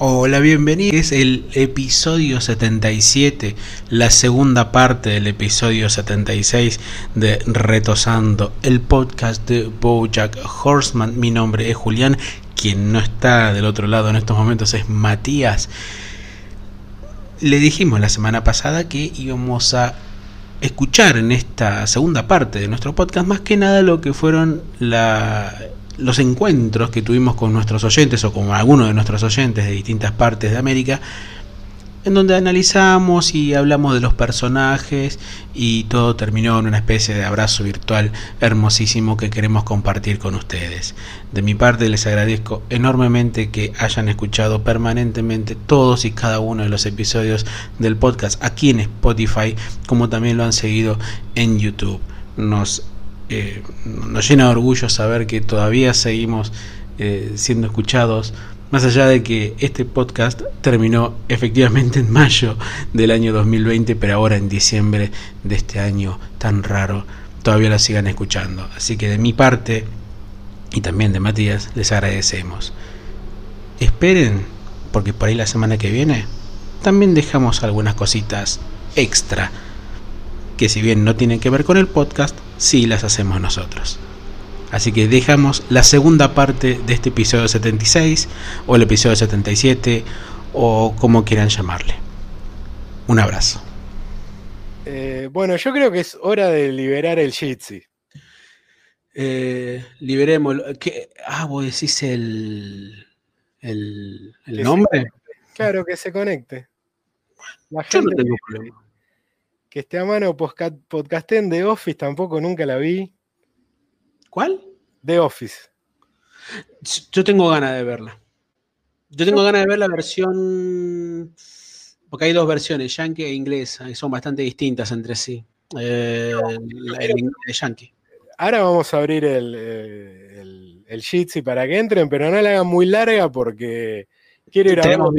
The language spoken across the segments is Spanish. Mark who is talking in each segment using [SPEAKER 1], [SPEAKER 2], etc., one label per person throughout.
[SPEAKER 1] Hola, bienvenidos. Es el episodio 77, la segunda parte del episodio 76 de Retosando, el podcast de Bojack Horseman. Mi nombre es Julián, quien no está del otro lado en estos momentos es Matías. Le dijimos la semana pasada que íbamos a escuchar en esta segunda parte de nuestro podcast más que nada lo que fueron la los encuentros que tuvimos con nuestros oyentes o con algunos de nuestros oyentes de distintas partes de América, en donde analizamos y hablamos de los personajes y todo terminó en una especie de abrazo virtual hermosísimo que queremos compartir con ustedes. De mi parte les agradezco enormemente que hayan escuchado permanentemente todos y cada uno de los episodios del podcast aquí en Spotify, como también lo han seguido en YouTube. Nos eh, nos llena de orgullo saber que todavía seguimos eh, siendo escuchados, más allá de que este podcast terminó efectivamente en mayo del año 2020, pero ahora en diciembre de este año tan raro, todavía lo sigan escuchando. Así que de mi parte, y también de Matías, les agradecemos. Esperen, porque por ahí la semana que viene también dejamos algunas cositas extra que si bien no tienen que ver con el podcast, sí las hacemos nosotros. Así que dejamos la segunda parte de este episodio 76 o el episodio 77 o como quieran llamarle. Un abrazo.
[SPEAKER 2] Eh, bueno, yo creo que es hora de liberar el Jitsi.
[SPEAKER 1] Eh, liberemos. ¿qué? Ah, vos decís el, el, el nombre.
[SPEAKER 2] Claro, que se conecte. yo no tengo problema. Que esté a mano podcasté en The Office, tampoco nunca la vi.
[SPEAKER 1] ¿Cuál?
[SPEAKER 2] The Office.
[SPEAKER 1] Yo tengo ganas de verla. Yo tengo ganas de ver la versión. Porque hay dos versiones, yankee e inglesa, y son bastante distintas entre sí. Eh,
[SPEAKER 2] el, yankee. Ahora vamos a abrir el, el, el Jitsi para que entren, pero no la hagan muy larga porque Quiero ir a ver, No,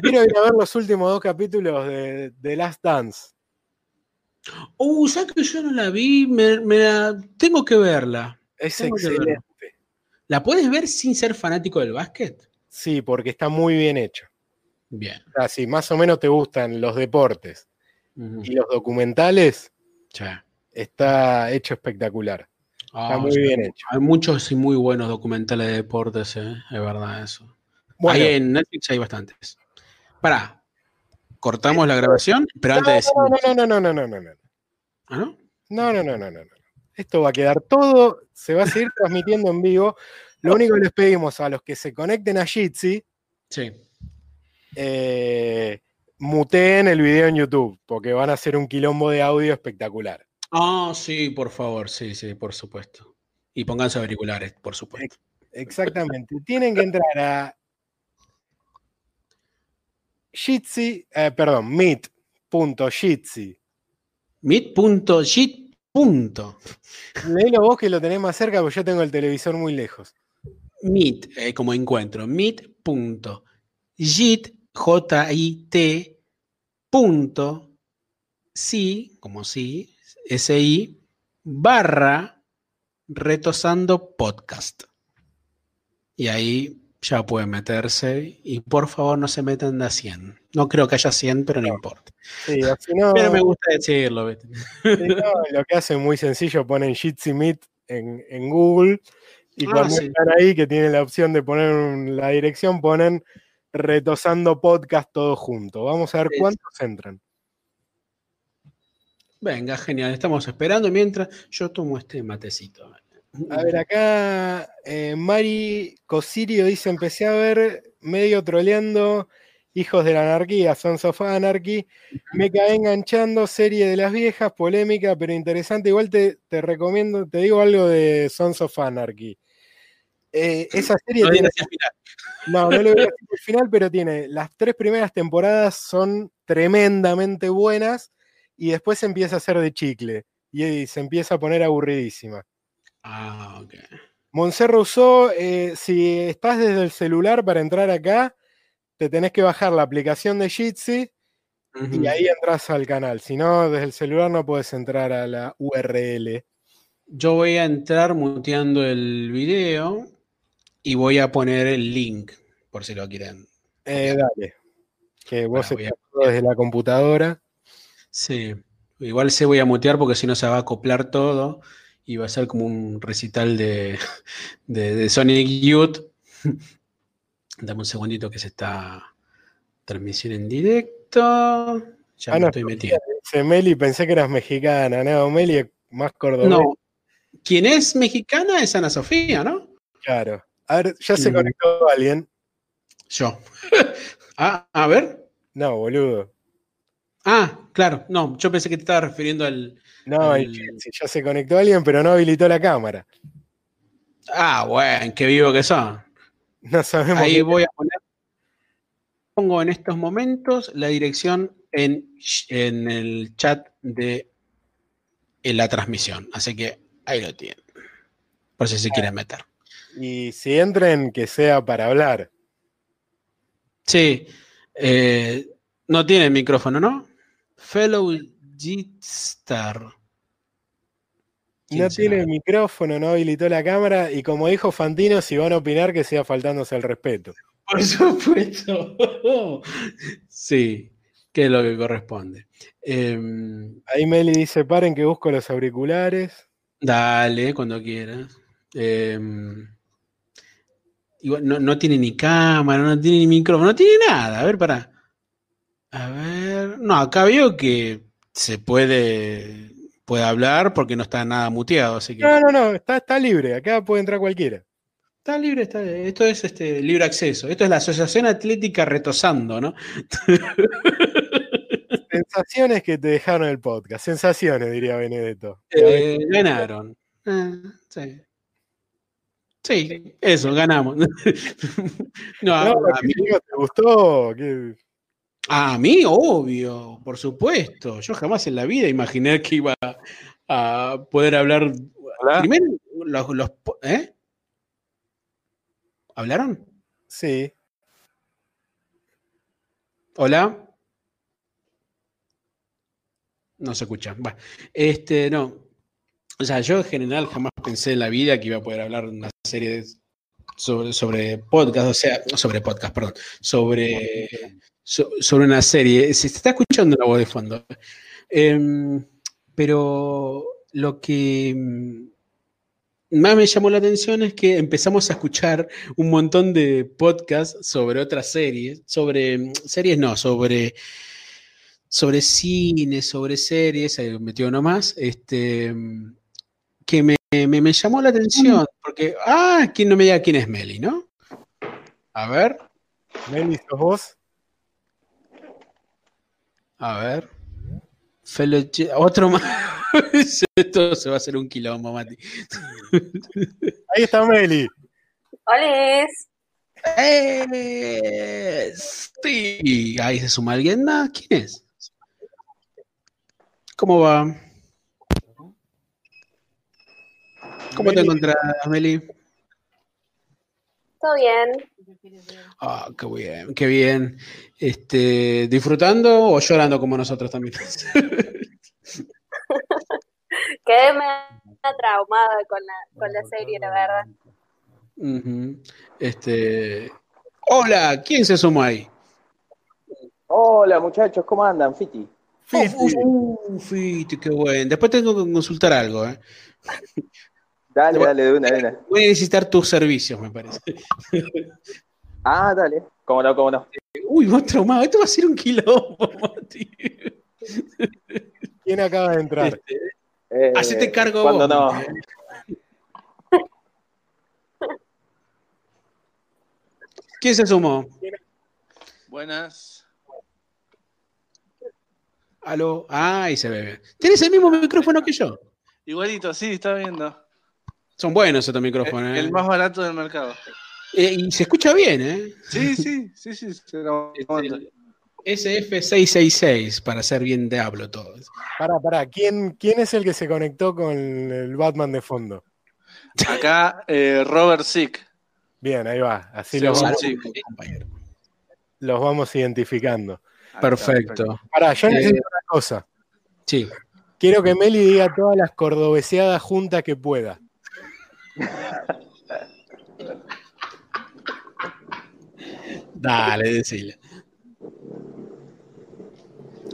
[SPEAKER 2] quiero ir a ver los últimos dos capítulos de, The Last Dance.
[SPEAKER 1] Uh, ¿sabes que yo no la vi? Me, la, tengo que verla.
[SPEAKER 2] Es excelente.
[SPEAKER 1] ¿La puedes ver sin ser fanático del básquet?
[SPEAKER 2] Sí, porque está muy bien hecho.
[SPEAKER 1] Bien.
[SPEAKER 2] Así, más o menos te gustan los deportes y los documentales.
[SPEAKER 1] Ya.
[SPEAKER 2] Está hecho espectacular. está ah, muy bien hecho.
[SPEAKER 1] Hay muchos y muy buenos documentales de deportes, ¿eh? es verdad eso. Ahí en Netflix hay bastantes. Para, cortamos la grabación, pero antes
[SPEAKER 2] no, no, no, no, no, no, no, no.
[SPEAKER 1] ¿Ah, no?
[SPEAKER 2] No, no, no, no, no. Esto va a quedar todo, se va a seguir transmitiendo en vivo. Lo único que les pedimos a los que se conecten a Jitsi,
[SPEAKER 1] sí.
[SPEAKER 2] eh, muteen el video en YouTube, porque van a hacer un quilombo de audio espectacular.
[SPEAKER 1] Ah, sí, por favor, sí, sí, por supuesto. Y pónganse auriculares, por supuesto.
[SPEAKER 2] Exactamente. Tienen que entrar a Jitsi, eh, perdón, meet.jitsi.
[SPEAKER 1] Meet.jit.
[SPEAKER 2] Léelo vos que lo tenés más cerca, porque yo tengo el televisor muy lejos.
[SPEAKER 1] Meet, eh, como encuentro, meet.jit, J-I-T, punto, sí, como sí, S-I, barra, retosando podcast. Y ahí ya pueden meterse y por favor no se metan de a 100. No creo que haya 100, pero no, importa. pero me gusta decirlo.
[SPEAKER 2] lo que hacen muy sencillo, ponen Jitsi Meet en, en, Google y ah, cuando están ahí, que tienen la opción de poner la dirección, ponen retosando podcast todo junto. Vamos a ver cuántos entran.
[SPEAKER 1] Venga, genial. Estamos esperando mientras yo tomo este matecito.
[SPEAKER 2] A ver, acá eh, Mari Cosirio dice: Empecé a ver medio troleando Hijos de la Anarquía, Sons of Anarchy. Me cae enganchando, serie de las viejas, polémica, pero interesante. Igual te, recomiendo, te digo algo de Sons of Anarchy. Eh, esa serie no tiene. No, no lo voy a decir al final, pero tiene. Las tres primeras temporadas son tremendamente buenas y después empieza a ser de chicle y se empieza a poner aburridísima.
[SPEAKER 1] Ah, ok.
[SPEAKER 2] Monserrat usó, eh, si estás desde el celular para entrar acá, te tenés que bajar la aplicación de Jitsi y ahí entras al canal. Si no, desde el celular no puedes entrar a la URL.
[SPEAKER 1] Yo voy a entrar muteando el video y voy a poner el link por si lo quieren.
[SPEAKER 2] Eh, dale. Que vos
[SPEAKER 1] a-
[SPEAKER 2] estás desde la computadora.
[SPEAKER 1] Sí, igual se voy a mutear porque si no se va a acoplar todo y va a ser como un recital de, de, de Sonic Youth. Dame un segundito que se está transmisión en directo. Ya
[SPEAKER 2] Ah,
[SPEAKER 1] me
[SPEAKER 2] no,
[SPEAKER 1] estoy metiendo.
[SPEAKER 2] Dice Meli, pensé que eras mexicana. No, Meli es más cordobesa.
[SPEAKER 1] No, quien es mexicana es Ana Sofía, ¿no?
[SPEAKER 2] Claro. A ver, ya se
[SPEAKER 1] Mm.
[SPEAKER 2] conectó alguien.
[SPEAKER 1] Yo. ah, a ver.
[SPEAKER 2] No, boludo.
[SPEAKER 1] Ah, claro, no, yo pensé que te estaba refiriendo al.
[SPEAKER 2] No,
[SPEAKER 1] al-
[SPEAKER 2] ya se conectó alguien, pero no habilitó la cámara.
[SPEAKER 1] Ah, bueno, qué vivo que son.
[SPEAKER 2] No sabemos.
[SPEAKER 1] Ahí voy a poner. Pongo en estos momentos la dirección en, en el chat de en la transmisión. Así que ahí lo tienen. Por si se quieren meter.
[SPEAKER 2] Y si entren, que sea para hablar.
[SPEAKER 1] Sí. eh, no tiene micrófono, ¿no? Fellow G-Star. ¿Quién
[SPEAKER 2] No tiene micrófono, no habilitó la cámara. Y como dijo Fantino, si van a opinar, que sea faltándose el respeto.
[SPEAKER 1] Por supuesto. sí, que es lo que corresponde. Em,
[SPEAKER 2] Ahí Meli dice: paren que busco los auriculares.
[SPEAKER 1] Dale, cuando quieras. Em, igual no, no tiene ni cámara, no tiene ni micrófono, no tiene nada. A ver, para. A ver. No, acá veo que se puede, puede hablar porque no está nada muteado, así que.
[SPEAKER 2] No, no, no, está, está libre. Acá puede entrar cualquiera.
[SPEAKER 1] Está libre, está, esto es este libre acceso. Esto es la Asociación Atlética Retosando, ¿no?
[SPEAKER 2] Sensaciones que te dejaron el podcast. Sensaciones, diría Benedetto.
[SPEAKER 1] Eh, ganaron. Ah, sí. Sí, eso, ganamos. no, a-
[SPEAKER 2] No,
[SPEAKER 1] a
[SPEAKER 2] ¿qué
[SPEAKER 1] mí-?
[SPEAKER 2] ¿Te gustó? ¿Qué-
[SPEAKER 1] A mí, obvio, por supuesto. Yo jamás en la vida imaginé que iba a poder hablar.
[SPEAKER 2] Hola.
[SPEAKER 1] Primero, los, ¿eh? ¿Hablaron?
[SPEAKER 2] Sí.
[SPEAKER 1] ¿Hola? No se escucha. Va. Este, no. O sea, yo en general jamás pensé en la vida que iba a poder hablar una serie de- sobre, sobre podcast, o sea, sobre podcast, perdón, sobre, so- sobre una serie. Se está escuchando la voz de fondo. Em, pero lo que mm, más me llamó la atención es que empezamos a escuchar un montón de podcasts sobre otras series, sobre mm, series no, sobre sobre cine, sobre series, ahí metió uno más, este, mm, que me, me- llamó la atención, porque, ah, quién no me diga quién es Meli, ¿no? A ver,
[SPEAKER 2] Meli, ¿sos vos?
[SPEAKER 1] A ver. Fellow Ch- otro más. Esto se va a hacer un quilombo, Mati.
[SPEAKER 2] Ahí está Meli.
[SPEAKER 3] ¡Holes!
[SPEAKER 1] ¡Eh! Sí, ahí se suma alguien. Ah, ¿Quién es? ¿Cómo va? ¿Cómo te encontrás, Meli?
[SPEAKER 3] ¿Todo bien?
[SPEAKER 1] Ah, qué bien, qué bien. Este, ¿disfrutando o llorando como nosotros también?
[SPEAKER 3] Quedé traumada con la, con la serie, la verdad.
[SPEAKER 1] Este, hola, ¿quién se sumó ahí?
[SPEAKER 4] Hola muchachos, ¿cómo andan? Fiti.
[SPEAKER 2] Fiti.
[SPEAKER 1] Uh, Fiti, qué bueno. Después tengo que consultar algo, ¿eh?
[SPEAKER 4] Dale, dale, de una, de una.
[SPEAKER 1] Voy a necesitar tus servicios, me parece.
[SPEAKER 4] Ah, dale. ¿Cómo no, cómo no?
[SPEAKER 1] Uy, vos traumado. Esto va a ser un quilombo, Mati.
[SPEAKER 2] ¿Quién acaba de entrar?
[SPEAKER 1] Este,
[SPEAKER 4] Eh,
[SPEAKER 1] hacete cargo
[SPEAKER 4] cuando
[SPEAKER 1] vos.
[SPEAKER 4] no.
[SPEAKER 1] ¿Quién se sumó?
[SPEAKER 5] Buenas.
[SPEAKER 1] Aló. Ah, ahí se ve. bien. ¿Tienes el mismo micrófono que yo?
[SPEAKER 5] Igualito, sí, está viendo.
[SPEAKER 1] Son buenos estos
[SPEAKER 5] El,
[SPEAKER 1] micrófonos, ¿eh?
[SPEAKER 5] el más barato del mercado.
[SPEAKER 1] Eh, y se escucha bien, ¿eh?
[SPEAKER 5] Sí, sí, sí, sí. se lo
[SPEAKER 1] Es
[SPEAKER 5] aguanto.
[SPEAKER 1] el SF666, para ser bien diablo todo.
[SPEAKER 2] Pará, pará. ¿Quién, ¿Quién es el que se conectó con el Batman de fondo?
[SPEAKER 5] Acá, eh, Robert Sick.
[SPEAKER 2] Bien, ahí va. Así
[SPEAKER 5] Sí,
[SPEAKER 2] los, vamos, los vamos identificando.
[SPEAKER 1] Perfecto.
[SPEAKER 2] Pará, yo
[SPEAKER 1] Eh,
[SPEAKER 2] necesito una cosa.
[SPEAKER 1] Sí.
[SPEAKER 2] Quiero que Meli diga todas las cordobeseadas juntas que pueda.
[SPEAKER 1] Dale, decile.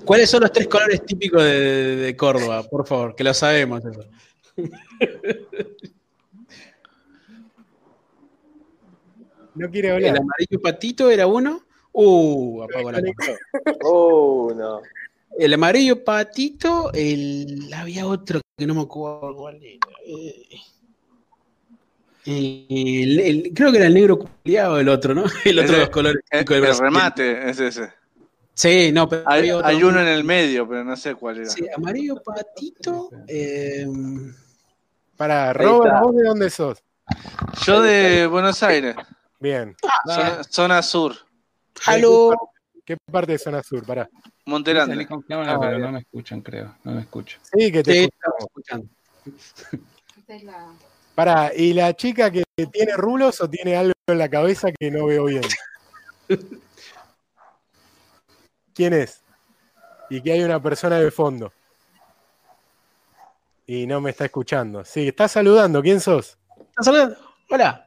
[SPEAKER 1] ¿Cuáles son los tres colores típicos de, de- de Córdoba? Por favor, que lo sabemos. eso.
[SPEAKER 2] No quiere
[SPEAKER 1] El
[SPEAKER 2] hablar.
[SPEAKER 1] amarillo patito era uno. Uh, apagó la.
[SPEAKER 4] Oh, no.
[SPEAKER 1] El amarillo patito, el había otro que no me acuerdo cuál era. Eh, el- el- creo que era el negro culiado el otro, ¿no? El otro de los colores.
[SPEAKER 5] El, remate es ese.
[SPEAKER 1] Sí, no, pero
[SPEAKER 5] Hay, uno en el medio, pero no sé cuál era.
[SPEAKER 1] Sí, amarillo patito. eh,
[SPEAKER 2] Para,
[SPEAKER 4] Ahí
[SPEAKER 2] Robert. ¿vos de dónde sos?
[SPEAKER 5] Yo de Buenos Aires,
[SPEAKER 2] Bien.
[SPEAKER 5] zona, zona sur,
[SPEAKER 1] aló.
[SPEAKER 2] ¿Qué parte de zona sur? Pará.
[SPEAKER 6] Con cámara,
[SPEAKER 2] Ah,
[SPEAKER 6] pero no me escuchan, creo. No me escuchan.
[SPEAKER 2] Sí, que te
[SPEAKER 1] Sí,
[SPEAKER 2] escuchamos. Pará, ¿y la chica que tiene rulos o tiene algo en la cabeza que no veo bien? ¿Quién es? Y que hay una persona de fondo. Y no me está escuchando. Sí, está saludando. ¿Quién sos?
[SPEAKER 1] ¿Estás saludando? Hola.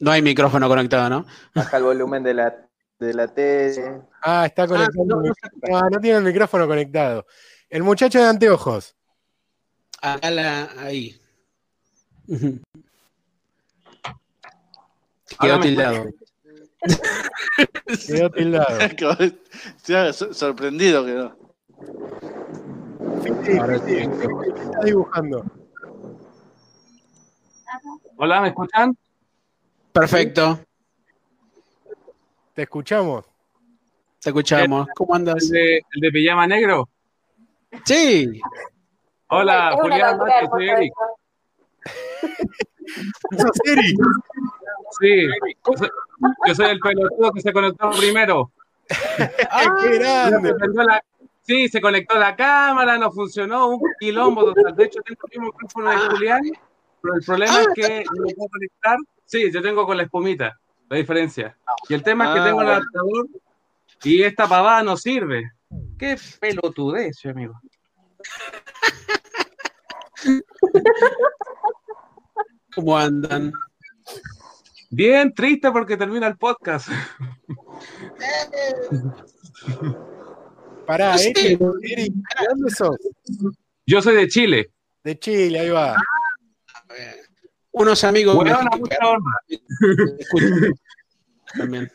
[SPEAKER 1] No hay micrófono conectado, ¿no?
[SPEAKER 4] Baja el volumen de la, de la tele.
[SPEAKER 2] Ah, está conectado.
[SPEAKER 1] no, no
[SPEAKER 2] Ah, no tiene el micrófono conectado. El muchacho de anteojos.
[SPEAKER 1] Acá la, ahí. Quedó tildado.
[SPEAKER 2] Quedó tildado.
[SPEAKER 5] Sorprendido quedó.
[SPEAKER 2] Fiti,
[SPEAKER 1] Ahora
[SPEAKER 2] Fiti,
[SPEAKER 1] sí.
[SPEAKER 2] Fiti, ¿qué estás dibujando?
[SPEAKER 6] Hola, ¿me escuchan?
[SPEAKER 1] Perfecto.
[SPEAKER 2] Te escuchamos.
[SPEAKER 1] Te escuchamos. ¿Cómo
[SPEAKER 6] ¿El
[SPEAKER 1] andas?
[SPEAKER 6] de, el de pijama negro?
[SPEAKER 1] Sí.
[SPEAKER 6] Hola, Julián, Mate, soy Eric. Sí, yo soy, el pelotudo que se conectó primero.
[SPEAKER 2] ¡Qué grande!
[SPEAKER 6] Sí, se conectó la cámara, no funcionó, un quilombo total. De hecho, tengo el mismo micrófono de Julián, pero el problema es que no lo puedo conectar. Sí, yo tengo con la espumita, la diferencia. Y el tema es que
[SPEAKER 5] Ah,
[SPEAKER 6] tengo el adaptador y esta pavada no sirve. Qué pelotudez, amigo.
[SPEAKER 1] ¿Cómo andan?
[SPEAKER 6] Bien triste porque termina el podcast.
[SPEAKER 2] Pará. Eric, Eric, ¿de dónde sos?
[SPEAKER 6] Yo soy de Chile.
[SPEAKER 2] De Chile, ahí va.
[SPEAKER 1] Unos amigos
[SPEAKER 6] Huevona,
[SPEAKER 1] mexicanos también.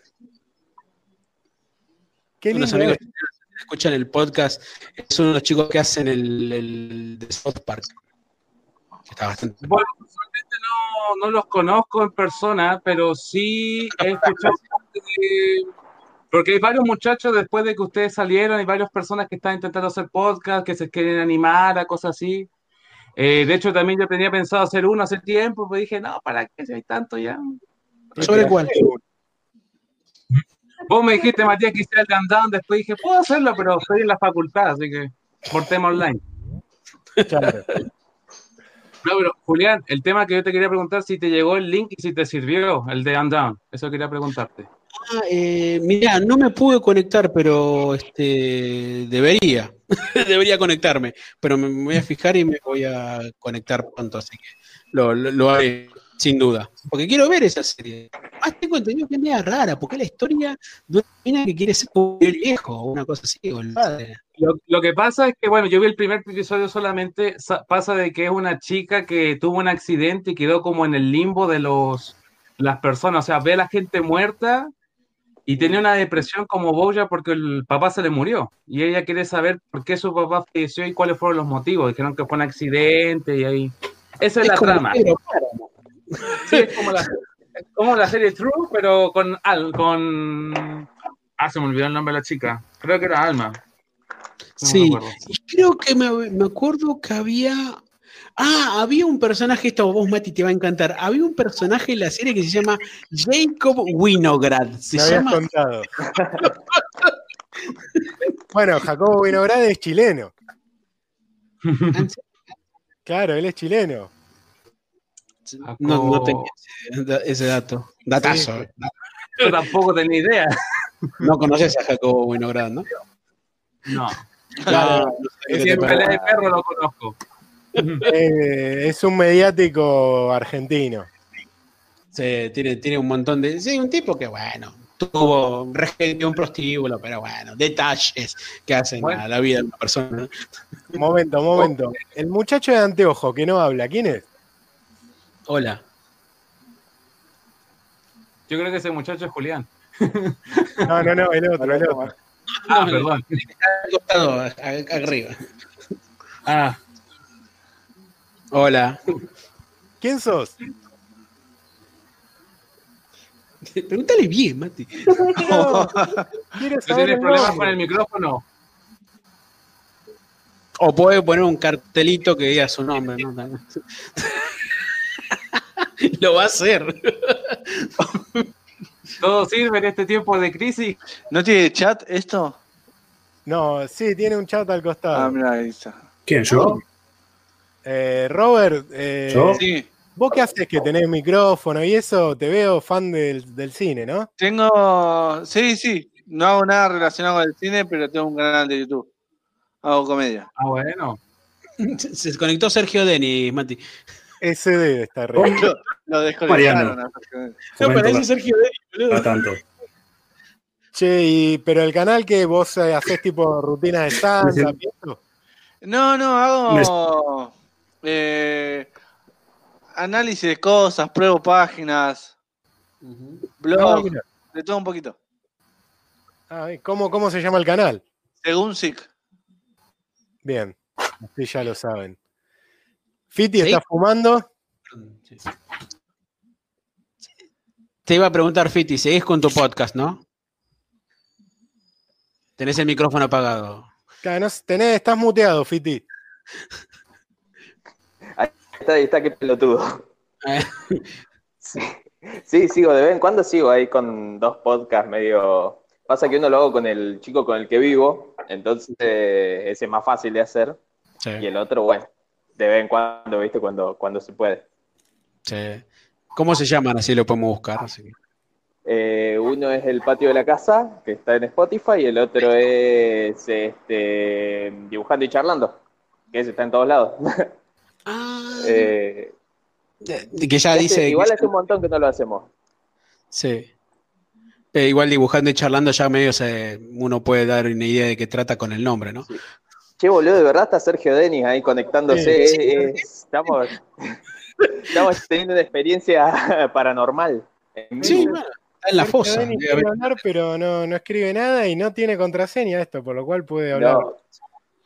[SPEAKER 2] Qué
[SPEAKER 1] Unos
[SPEAKER 2] lindo.
[SPEAKER 1] amigos que escuchan el podcast. Es uno de los chicos que hacen el, el de South Park. Que Está bastante.
[SPEAKER 6] Bueno, personalmente no, no los conozco en persona, pero sí he escuchado de- Porque hay varios muchachos después de que ustedes salieron, hay varias personas que están intentando hacer podcast, que se quieren animar a cosas así. Eh, de hecho, también yo tenía pensado hacer uno hace tiempo, pero dije, no, ¿para qué si hay tanto ya?
[SPEAKER 1] ¿Sobre cuál?
[SPEAKER 6] Vos me dijiste, Matías, que hiciera el countdown, después dije, puedo hacerlo, pero estoy en la facultad, así que por tema online.
[SPEAKER 2] Claro.
[SPEAKER 6] No, pero Julián, el tema que yo te quería preguntar si te llegó el link y si te sirvió el de Undown. Eso quería preguntarte.
[SPEAKER 1] Ah, eh, mirá, no me pude conectar, pero este debería. debería conectarme. Pero me, voy a fijar y me voy a conectar pronto, así que lo, lo, haré, sin duda. Porque quiero ver esa serie. Más tengo entendido que es media rara, porque es la historia de una mina que quiere ser como el viejo, o una cosa así, o el padre.
[SPEAKER 6] Lo, lo que pasa es que, bueno, yo vi el primer episodio solamente, sa- pasa de que es una chica que tuvo un accidente y quedó como en el limbo de los las personas, o sea, ve a la gente muerta y tenía una depresión como Boya porque el papá se le murió y ella quiere saber por qué su papá falleció y cuáles fueron los motivos. Dijeron que fue un accidente y ahí... Esa es, la trama. Sí, es como la, es como la serie True, pero con con... Ah, se me olvidó el nombre de la chica. Creo que era Alma. No
[SPEAKER 1] Sí, y creo que me, me acuerdo que había. Ah, había un personaje, esto vos, Mati, te va a encantar. Había un personaje en la serie que se llama Jacob Winograd. Se
[SPEAKER 2] Me habías
[SPEAKER 1] llama.
[SPEAKER 2] contado. bueno, Jacobo Vinograd es chileno. Claro, él es chileno.
[SPEAKER 1] No, no tenía ese, ese dato. Datazo.
[SPEAKER 2] Sí.
[SPEAKER 6] Yo tampoco tenía idea.
[SPEAKER 1] No conoces a Jacobo Winograd, ¿no?
[SPEAKER 6] No.
[SPEAKER 1] No, no sé qué
[SPEAKER 6] Si
[SPEAKER 1] te
[SPEAKER 6] en
[SPEAKER 1] pasa.
[SPEAKER 6] pelea de perro lo conozco.
[SPEAKER 2] Eh, es un mediático argentino.
[SPEAKER 1] Sí, tiene, tiene un montón de. Sí, un tipo que, bueno, tuvo un prostíbulo, pero bueno, detalles que hacen
[SPEAKER 6] Bueno.
[SPEAKER 1] a la vida de una persona.
[SPEAKER 2] Momento, momento. El muchacho de anteojo que no habla, ¿quién es?
[SPEAKER 1] Hola.
[SPEAKER 6] Yo creo que ese muchacho es Julián.
[SPEAKER 2] No, no, no, el otro, el otro.
[SPEAKER 6] Ah,
[SPEAKER 1] No,
[SPEAKER 6] perdón.
[SPEAKER 1] Al costado, arriba.
[SPEAKER 6] Ah,
[SPEAKER 1] Hola.
[SPEAKER 2] ¿Quién sos?
[SPEAKER 1] Pregúntale bien, Mati.
[SPEAKER 2] No, quiero
[SPEAKER 6] ¿no
[SPEAKER 2] saber
[SPEAKER 6] tienes problemas con el micrófono?
[SPEAKER 1] O puede poner un cartelito que diga su nombre, ¿no? Lo va a hacer.
[SPEAKER 6] ¿Todo sirve en este tiempo de crisis?
[SPEAKER 5] ¿No tiene chat esto?
[SPEAKER 2] No, sí, tiene un chat al
[SPEAKER 5] Ah,
[SPEAKER 2] costado.
[SPEAKER 5] mira, ahí está.
[SPEAKER 7] ¿Quién, yo?
[SPEAKER 2] Eh, Robert, eh,
[SPEAKER 7] ¿Yo?
[SPEAKER 5] Sí,
[SPEAKER 2] vos qué haces que tenés micrófono y eso, te veo fan del, del cine, ¿no?
[SPEAKER 5] tengo. Sí, sí. No hago nada relacionado con el cine, pero tengo un canal de YouTube. Hago comedia.
[SPEAKER 6] Ah, bueno.
[SPEAKER 1] Se conectó Sergio Denis, Mati.
[SPEAKER 2] SD de esta red.
[SPEAKER 5] Lo, lo desconectaron.
[SPEAKER 1] No,
[SPEAKER 7] Fomento
[SPEAKER 1] parece Sergio
[SPEAKER 7] Cada tanto.
[SPEAKER 2] Che, y, pero el canal que vos eh, hacés tipo rutinas de stand y eso,
[SPEAKER 5] No, no, hago. eh, análisis de cosas, pruebo páginas.
[SPEAKER 2] Ah,
[SPEAKER 5] blog,
[SPEAKER 2] mira.
[SPEAKER 5] de todo un poquito.
[SPEAKER 2] Ah, ¿cómo, ¿Cómo se llama el canal?
[SPEAKER 5] Según SIC.
[SPEAKER 2] Bien, así ya lo saben. Fiti,
[SPEAKER 1] ¿Sí?
[SPEAKER 2] ¿estás fumando?
[SPEAKER 1] Sí. Te iba a preguntar, Fiti, seguís con tu podcast, ¿no? Tenés el micrófono apagado.
[SPEAKER 2] Claro, no, tenés, estás muteado, Fiti.
[SPEAKER 4] Está, ahí está, qué pelotudo.
[SPEAKER 1] Eh,
[SPEAKER 4] Sí. sí, sigo, de vez en cuando sigo ahí con dos podcasts medio... Pasa que uno lo hago con el chico con el que vivo, entonces eh, ese es más fácil de hacer,
[SPEAKER 1] sí,
[SPEAKER 4] y el otro, bueno, de vez en cuando, ¿viste? Cuando, cuando se puede.
[SPEAKER 1] sí. ¿Cómo se llaman? Así lo podemos buscar.
[SPEAKER 4] Eh, uno es El Patio de la Casa, que está en Spotify, y el otro es este, Dibujando y Charlando, que ese está en todos lados.
[SPEAKER 1] Ah,
[SPEAKER 4] Eh,
[SPEAKER 1] de que ya dice.
[SPEAKER 4] igual
[SPEAKER 1] que-
[SPEAKER 4] hace un montón que no lo hacemos.
[SPEAKER 1] Sí. Igual dibujando y charlando ya medio se, uno puede dar una idea de qué trata con el nombre, ¿no?
[SPEAKER 4] Che, boludo, de verdad está Sergio Denis ahí conectándose.
[SPEAKER 2] Sí,
[SPEAKER 4] eh, eh, estamos, estamos teniendo una experiencia paranormal. en
[SPEAKER 1] Sí, bueno, está en la
[SPEAKER 2] Sergio
[SPEAKER 1] fosa.
[SPEAKER 2] Hablar, pero no, no escribe nada y no tiene contraseña esto, por lo cual puede hablar.
[SPEAKER 4] No.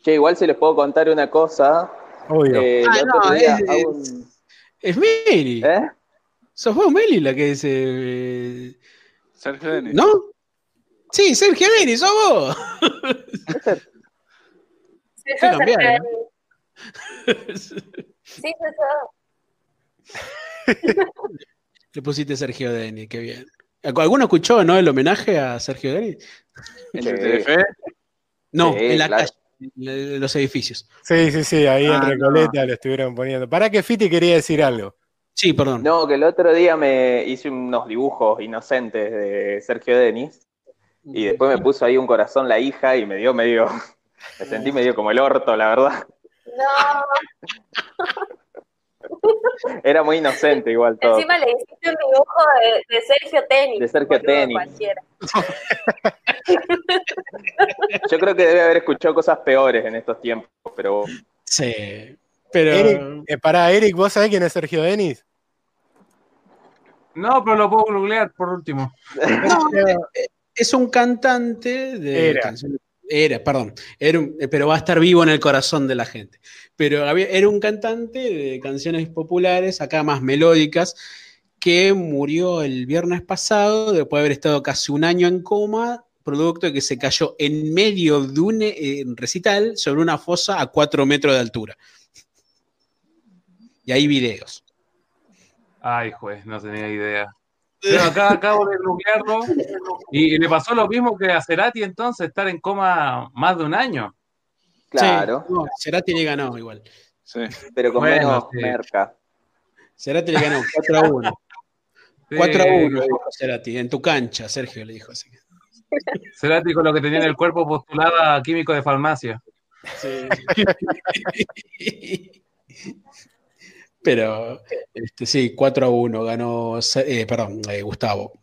[SPEAKER 4] Che, igual si les puedo contar una cosa.
[SPEAKER 2] Obvio.
[SPEAKER 4] eh,
[SPEAKER 1] Ah, no,
[SPEAKER 4] día
[SPEAKER 1] es-
[SPEAKER 4] un-
[SPEAKER 1] Es Meli.
[SPEAKER 4] ¿Eh?
[SPEAKER 1] Sos vos, Meli, la que dice. eh,
[SPEAKER 5] Sergio Denis.
[SPEAKER 1] ¿No? Sí, Sergio Denis, sos vos.
[SPEAKER 3] Sí,
[SPEAKER 1] ¿no?
[SPEAKER 3] de- Sí, sí, yo.
[SPEAKER 1] Le pusiste Sergio Denis, qué bien. ¿Alguno escuchó, no, el homenaje a Sergio Denis?
[SPEAKER 5] ¿En
[SPEAKER 4] Sí.
[SPEAKER 5] el Telefe?
[SPEAKER 1] No,
[SPEAKER 4] Sí,
[SPEAKER 1] en la
[SPEAKER 4] claro.
[SPEAKER 1] calle, en los edificios.
[SPEAKER 2] Sí, sí, sí, ahí en
[SPEAKER 5] Ah,
[SPEAKER 2] Recoleta lo estuvieron poniendo. Para que Fiti quería decir algo.
[SPEAKER 1] Sí, perdón.
[SPEAKER 4] No, que el otro día me hice unos dibujos inocentes de Sergio Denis y después me puso ahí un corazón la hija y me dio medio. Me sentí medio como el orto, la verdad.
[SPEAKER 3] No,
[SPEAKER 4] Era muy inocente igual todo.
[SPEAKER 3] encima le hiciste un dibujo de, de Sergio Tenis.
[SPEAKER 4] De Sergio Tenis.
[SPEAKER 3] cualquiera.
[SPEAKER 4] Yo creo que debe haber escuchado cosas peores en estos tiempos, pero
[SPEAKER 1] Sí, pero.
[SPEAKER 2] Eric, eh, pará, Eric, ¿vos sabés quién es Sergio Denis?
[SPEAKER 6] No, pero lo puedo googlear por último.
[SPEAKER 1] No, es un cantante de
[SPEAKER 2] Era.
[SPEAKER 1] canciones. Era, perdón. Era eh, pero va a estar vivo en el corazón de la gente. Pero había- era un cantante de canciones populares, acá más melódicas, que murió el viernes pasado después de haber estado casi un año en coma, producto de que se cayó en medio de un eh, recital sobre una fosa a cuatro metros de altura. Y hay videos.
[SPEAKER 6] Ay, juez, no tenía idea. Pero acá acabo de googlearlo y, y le pasó lo mismo que a Cerati entonces, estar en coma más de un año.
[SPEAKER 4] claro,
[SPEAKER 1] Sí, no, Cerati le ganó igual.
[SPEAKER 5] Sí.
[SPEAKER 4] pero con
[SPEAKER 6] Bueno,
[SPEAKER 4] menos
[SPEAKER 6] sí.
[SPEAKER 4] merca.
[SPEAKER 1] Cerati le ganó 4 a 1.
[SPEAKER 6] Sí,
[SPEAKER 1] 4 a 1, dijo Cerati, en tu cancha, Sergio le dijo así.
[SPEAKER 6] Cerati con lo que tenía en el cuerpo postulaba químico de farmacia.
[SPEAKER 1] Pero este, sí, 4 a 1 ganó, eh, perdón, eh, Gustavo.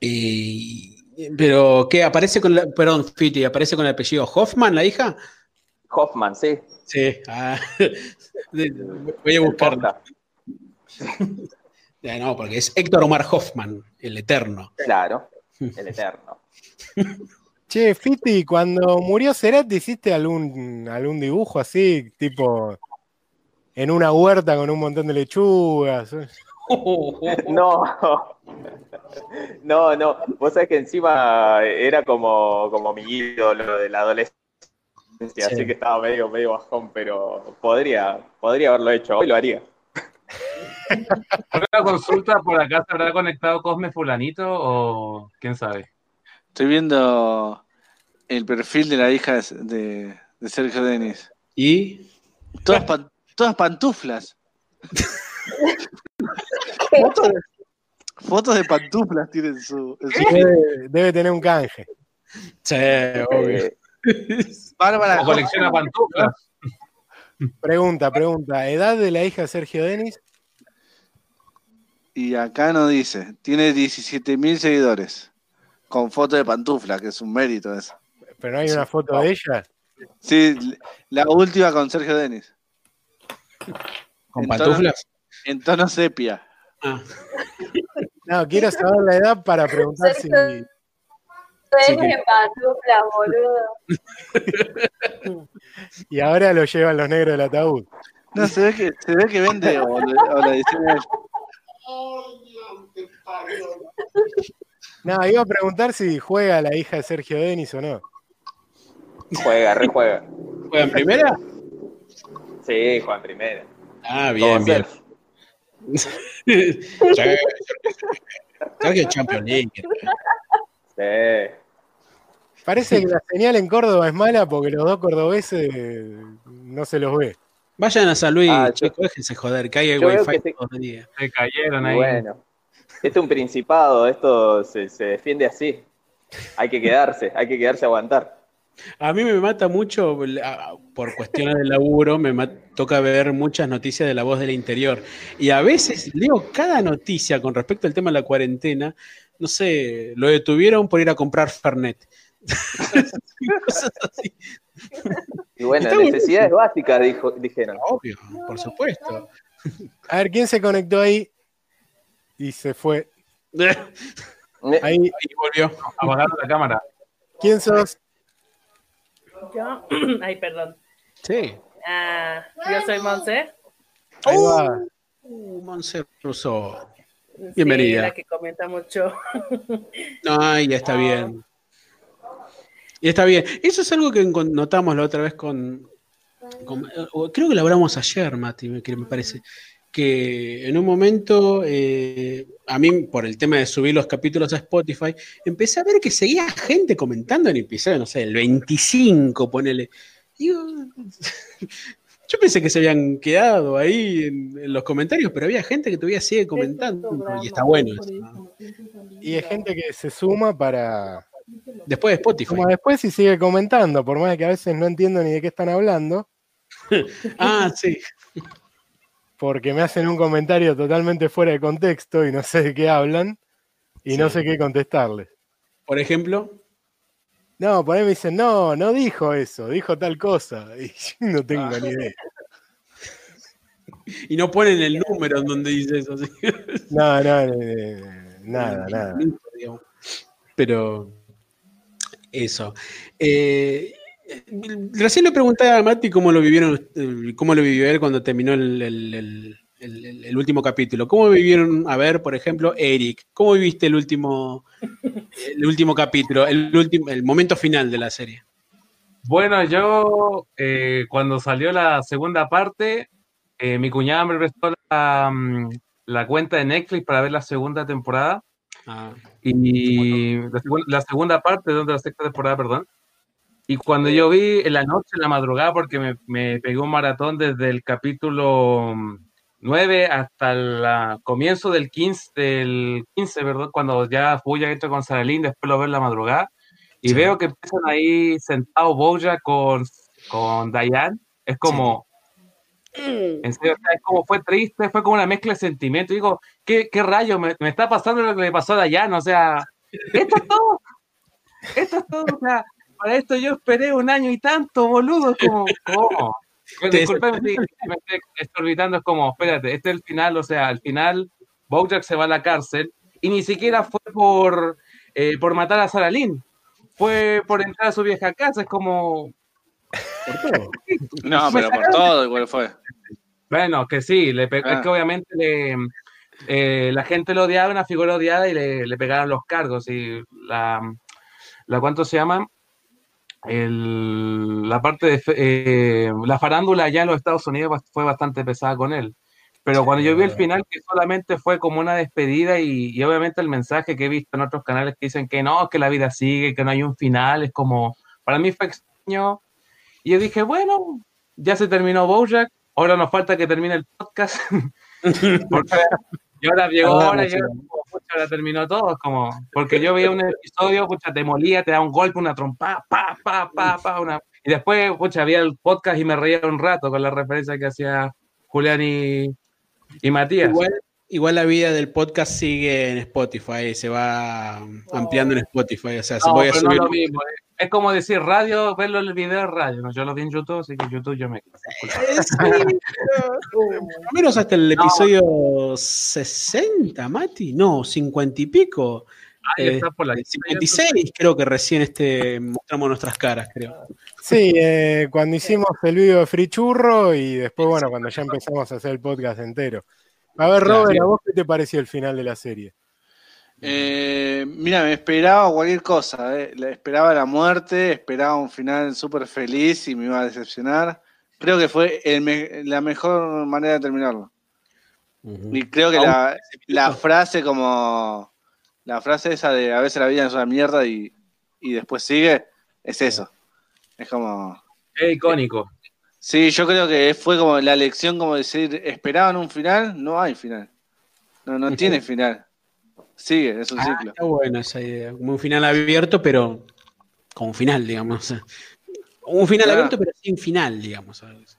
[SPEAKER 1] Y, pero, ¿qué? ¿Aparece con la, perdón, Fiti, ¿aparece con el apellido Hoffman, la hija?
[SPEAKER 4] Hoffman, sí.
[SPEAKER 1] Sí, ah, voy a buscarla. Ya, no, porque es Héctor Omar Hoffman, el eterno.
[SPEAKER 4] Claro, el eterno.
[SPEAKER 2] Che, Fiti, cuando murió Cerati, ¿hiciste algún, algún dibujo así, tipo en una huerta con un montón de lechugas?
[SPEAKER 4] No, no, no. Vos sabés que encima era como, como mi ídolo de la adolescencia,
[SPEAKER 1] Sí.
[SPEAKER 4] así que estaba medio, medio bajón, pero podría, podría haberlo hecho. Hoy lo haría.
[SPEAKER 6] Una consulta, ¿por acá se habrá conectado Cosme Fulanito o quién sabe?
[SPEAKER 5] Estoy viendo el perfil de la hija de, de- Sergio Denis.
[SPEAKER 1] Y
[SPEAKER 5] Todas, pan- todas pantuflas. fotos, de, fotos de pantuflas tiene en su. en su-
[SPEAKER 2] Debe, debe tener un canje.
[SPEAKER 1] sí, obvio.
[SPEAKER 5] Bárbara
[SPEAKER 6] O colecciona pantuflas.
[SPEAKER 2] Pregunta, pregunta. ¿Edad de la hija de Sergio Denis?
[SPEAKER 5] Y acá no dice. Tiene 17.000 seguidores. Con foto de pantuflas, que es un mérito eso.
[SPEAKER 2] Pero no hay una foto de ella.
[SPEAKER 5] Sí, la última con Sergio Denis.
[SPEAKER 1] ¿Con
[SPEAKER 5] En
[SPEAKER 1] pantuflas?
[SPEAKER 5] En tono sepia.
[SPEAKER 1] Ah,
[SPEAKER 2] No, quiero saber la edad para preguntar si.
[SPEAKER 1] Sí, que-
[SPEAKER 3] en pantuflas, boludo.
[SPEAKER 2] Y ahora lo llevan los negros del ataúd.
[SPEAKER 5] No, se ve que, se ve que vende o, le- o la diseña.
[SPEAKER 2] No, iba a preguntar si juega la hija de Sergio Denis o no.
[SPEAKER 4] juega, rejuega.
[SPEAKER 1] ¿Juega en primera?
[SPEAKER 4] Sí, Juan primero.
[SPEAKER 1] Ah, bien, bien.
[SPEAKER 4] Sergio.
[SPEAKER 1] Champions League.
[SPEAKER 4] Sí.
[SPEAKER 2] Parece que la señal en Córdoba es mala porque los dos cordobeses no se los ve.
[SPEAKER 1] Vayan a San Luis,
[SPEAKER 4] Ah, yo-
[SPEAKER 1] chicos, déjense joder, que hay
[SPEAKER 4] veo
[SPEAKER 1] wifi
[SPEAKER 4] que se-
[SPEAKER 1] todo el día.
[SPEAKER 6] Se cayeron ahí.
[SPEAKER 4] bueno, esto es un principado, esto se, se defiende así. Hay que quedarse, hay que quedarse a aguantar.
[SPEAKER 1] A mí me mata mucho, por cuestiones de laburo, me toca ver muchas noticias de la voz del interior. Y a veces leo cada noticia con respecto al tema de la cuarentena. No sé, lo detuvieron por ir a comprar Fernet. Cosas así.
[SPEAKER 4] Y bueno,
[SPEAKER 1] Está
[SPEAKER 4] necesidades básicas, dijo, dijeron.
[SPEAKER 1] Obvio, por supuesto.
[SPEAKER 2] A ver, ¿quién se conectó ahí? Y se fue.
[SPEAKER 4] Eh,
[SPEAKER 2] Ahí,
[SPEAKER 1] volvió.
[SPEAKER 6] Apagaron la cámara.
[SPEAKER 2] ¿quién sos?
[SPEAKER 7] Yo, ay, perdón.
[SPEAKER 1] Sí.
[SPEAKER 7] Ah, yo soy Monse.
[SPEAKER 2] Ahí va.
[SPEAKER 1] Uh, Monse Rousseau.
[SPEAKER 7] Sí,
[SPEAKER 1] Bienvenida.
[SPEAKER 7] la que comenta mucho.
[SPEAKER 1] Ay, ya está bien. Y está bien. Eso es algo que notamos la otra vez con. con- eh, creo que lo hablamos ayer, Mati, me parece. Que en un momento, eh, a mí, por el tema de subir los capítulos a Spotify, empecé a ver que seguía gente comentando en episodio, no sé, el 25, ponele. Digo, yo pensé que se habían quedado ahí en, en los comentarios, pero había gente que todavía sigue comentando. Y está bueno eso. ¿no?
[SPEAKER 2] Y hay gente que se suma para.
[SPEAKER 1] Después de Spotify.
[SPEAKER 2] Suma después y sigue comentando, por más que a veces no entiendo ni de qué están hablando,
[SPEAKER 1] Ah, sí.
[SPEAKER 2] Porque me hacen un comentario totalmente fuera de contexto y no sé de qué hablan y no sé qué contestarles.
[SPEAKER 1] Por ejemplo,
[SPEAKER 2] No, por ahí me dicen, no, no dijo eso, dijo tal cosa. Y yo no tengo
[SPEAKER 1] Ah.
[SPEAKER 2] ni idea.
[SPEAKER 1] y no ponen el número en donde dice eso. ¿sí?
[SPEAKER 2] No, no, eh, nada, nada.
[SPEAKER 1] Pero eso. Eh, recién le pregunté a Mati cómo lo vivieron, cómo lo vivió él cuando terminó el, el- el- el- el último capítulo. ¿Cómo vivieron, a ver, por ejemplo, Eric? ¿Cómo viviste el último, el último capítulo, el último, el momento final de la serie?
[SPEAKER 6] Bueno, yo eh, cuando salió la segunda parte, eh, mi cuñada me prestó la, mm, la cuenta de Netflix para ver la segunda temporada.
[SPEAKER 1] Ah,
[SPEAKER 6] Y la segunda parte de la sexta temporada, perdón. Y cuando yo vi en la noche, en la madrugada, porque me, me pegó un maratón desde el capítulo mm, 9 hasta el comienzo del 15, del 15, ¿verdad? Cuando ya Fuya entra con Saralín, después lo veo en la madrugada. Y
[SPEAKER 1] Sí.
[SPEAKER 6] veo que empiezan ahí sentado Boya con, con Diane. Es como, en serio, o sea, es como fue triste, fue como una mezcla de sentimientos. Digo, ¿qué, qué rayo? Me, me está pasando lo que le pasó a Dayan, o sea, Esto es todo. Esto es todo. O sea, para esto yo esperé un año y tanto, boludo. Es como, ¿cómo? Si me estoy exorbitando, es como, espérate, este es el final, o sea, al final Bojack se va a la cárcel y ni siquiera fue por, eh, por matar a Sarah Lynn, fue por entrar a su vieja casa, es como...
[SPEAKER 5] No, pero por todo igual fue.
[SPEAKER 6] Bueno, que sí, le
[SPEAKER 5] Ah.
[SPEAKER 6] es que obviamente le, eh, la gente lo odiaba, una figura odiada y le, le pegaron los cargos y la, la ¿cuánto se llama? El, la parte de eh, la farándula allá en los Estados Unidos fue bastante pesada con él. Pero cuando yo vi el final, que solamente fue como una despedida y, y obviamente el mensaje que he visto en otros canales que dicen que no, que la vida sigue, que no hay un final, es como, para mí fue extraño. Y yo dije, bueno, ya se terminó Bojack, ahora nos falta que termine el podcast. Porque- y ahora llegó,
[SPEAKER 1] Hablamos,
[SPEAKER 6] ahora
[SPEAKER 1] sí.
[SPEAKER 6] llegó, ahora terminó todo, como, porque yo veía un episodio, pucha, te molía, te da un golpe, una trompa, pa, pa, pa, pa, una, y después, pucha, había el podcast y me reía un rato con la referencia que hacía Julián y, y Matías.
[SPEAKER 1] Igual, igual la vida del podcast sigue en Spotify, se va ampliando en Spotify. O sea, se
[SPEAKER 6] No,
[SPEAKER 1] voy a
[SPEAKER 6] no
[SPEAKER 1] subir.
[SPEAKER 6] lo mismo, eh. Es como decir radio, verlo en el video radio. ¿no? Yo lo vi en YouTube, así que YouTube yo me.
[SPEAKER 1] Eh, lo menos hasta el
[SPEAKER 6] No.
[SPEAKER 1] episodio 60, Mati. No, 50 y pico.
[SPEAKER 6] Ahí
[SPEAKER 1] Eh,
[SPEAKER 6] está por la
[SPEAKER 1] 56, creo que recién este mostramos nuestras caras, creo.
[SPEAKER 2] Sí, eh, cuando hicimos el video de Free Churro y después, bueno, cuando ya empezamos a hacer el podcast entero. A ver. Robert, ¿a vos qué te pareció el final de la serie?
[SPEAKER 5] Eh, mira, me esperaba cualquier cosa. eh. Esperaba la muerte, esperaba un final súper feliz y me iba a decepcionar. Creo que fue el me- la mejor manera de terminarlo. Y creo que la, la frase como la frase esa de a veces la vida es una mierda y, y después sigue, es eso. Es como.
[SPEAKER 6] Es icónico.
[SPEAKER 5] Sí, yo creo que fue como la lección como decir, esperaban un final, no hay final. No, no tiene final. Sigue, es un
[SPEAKER 1] Ah,
[SPEAKER 5] ciclo.
[SPEAKER 1] está bueno esa idea. Como un final abierto, pero con un final, digamos. Un final
[SPEAKER 5] Claro.
[SPEAKER 1] abierto, pero sin final, digamos. ¿sabes?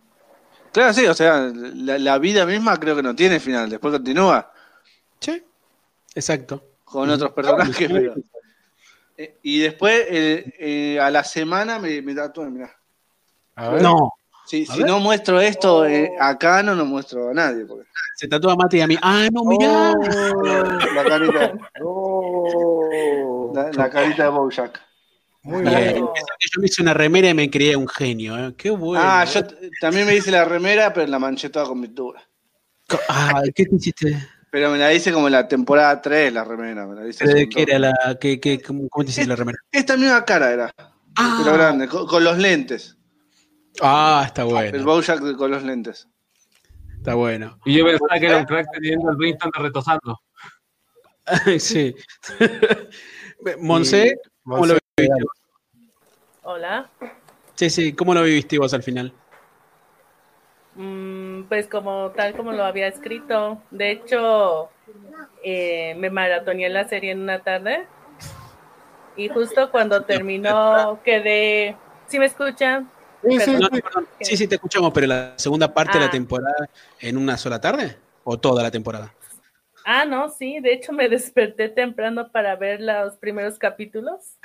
[SPEAKER 5] Claro, sí, o sea, la, la vida misma creo que no tiene final, después continúa
[SPEAKER 1] Sí, exacto.
[SPEAKER 5] con otros personajes. pero- Eh, y después, eh, eh, a la semana me, me tatué, mirá.
[SPEAKER 2] A ver.
[SPEAKER 1] No,
[SPEAKER 5] Si,
[SPEAKER 1] A
[SPEAKER 5] si
[SPEAKER 1] ver.
[SPEAKER 5] no muestro esto eh, acá, no lo muestro a nadie. Porque...
[SPEAKER 1] se tatúa Mati y a mí. Ah, no, mirá.
[SPEAKER 5] La carita, la, la carita de Bojack.
[SPEAKER 2] Muy
[SPEAKER 1] Bien.
[SPEAKER 2] bien.
[SPEAKER 1] Yo me hice una remera y me creía un genio. ¿eh? Qué bueno.
[SPEAKER 5] Ah, yo t- también me hice la remera, pero la manché toda con pintura.
[SPEAKER 1] Ah, ¿qué te hiciste?
[SPEAKER 5] Pero me la hice como en la temporada 3, la remera. Me la hice hace
[SPEAKER 1] ¿De
[SPEAKER 5] un
[SPEAKER 1] qué era la.? qué- qué- cómo, cómo te hiciste la remera?
[SPEAKER 5] Esta misma cara era,
[SPEAKER 1] Ah,
[SPEAKER 5] pero grande, con, con los lentes.
[SPEAKER 1] Ah, está
[SPEAKER 5] El
[SPEAKER 1] bueno.
[SPEAKER 5] Bojack de- con los lentes.
[SPEAKER 1] Está bueno.
[SPEAKER 6] Y yo pensaba que era un crack teniendo el Winston de retosando.
[SPEAKER 1] sí. Monse, ¿cómo lo viviste?
[SPEAKER 7] Hola.
[SPEAKER 1] Sí, sí, ¿cómo lo viviste vos al final?
[SPEAKER 7] Mm, pues como tal como lo había escrito. De hecho, eh, me maratoneé la serie en una tarde. Y justo cuando terminó, quedé. ¿Sí me escuchan?
[SPEAKER 2] Sí, sí,
[SPEAKER 1] No,
[SPEAKER 2] sí.
[SPEAKER 1] perdón. Sí, sí, te escuchamos, pero la segunda parte de la
[SPEAKER 7] Ah.
[SPEAKER 1] temporada en una sola tarde o toda la temporada.
[SPEAKER 7] Ah, no, sí. De hecho, me desperté temprano para ver los primeros capítulos.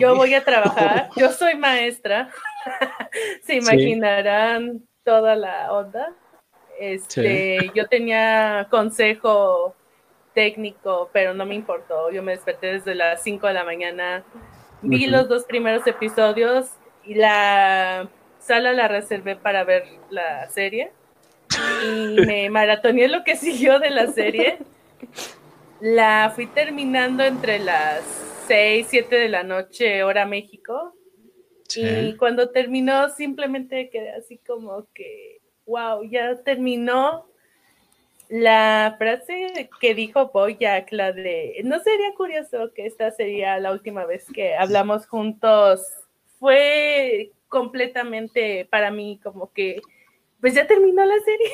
[SPEAKER 7] Yo voy a trabajar. Yo soy maestra. Se imaginarán toda la onda. Este, yo tenía consejo técnico, pero no me importó. Yo me desperté desde las 5 de la mañana. Vi los dos primeros episodios y la sala la reservé para ver la serie. Y me maratoneé lo que siguió de la serie. La fui terminando entre las 6, 7 de la noche, hora México. Y cuando terminó, simplemente quedé así como que, wow, ya terminó. La frase que dijo Boyack, la de, no sería curioso que esta sería la última vez que hablamos juntos, fue completamente para mí como que, pues ya terminó la serie.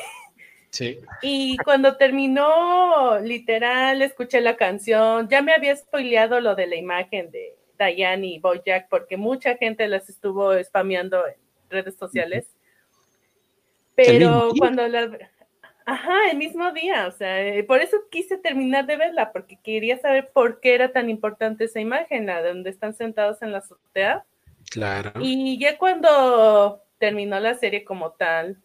[SPEAKER 1] Sí.
[SPEAKER 7] Y cuando terminó, literal, escuché la canción. Ya me había spoileado lo de la imagen de Diane y Bojack porque mucha gente las estuvo spameando en redes sociales.
[SPEAKER 1] ¿El mismo
[SPEAKER 7] Pero cuando la... Ajá, el mismo día, o sea, eh, por eso quise terminar de verla, porque quería saber por qué era tan importante esa imagen, la de donde están sentados en la azotea.
[SPEAKER 1] Claro.
[SPEAKER 7] Y ya cuando terminó la serie como tal,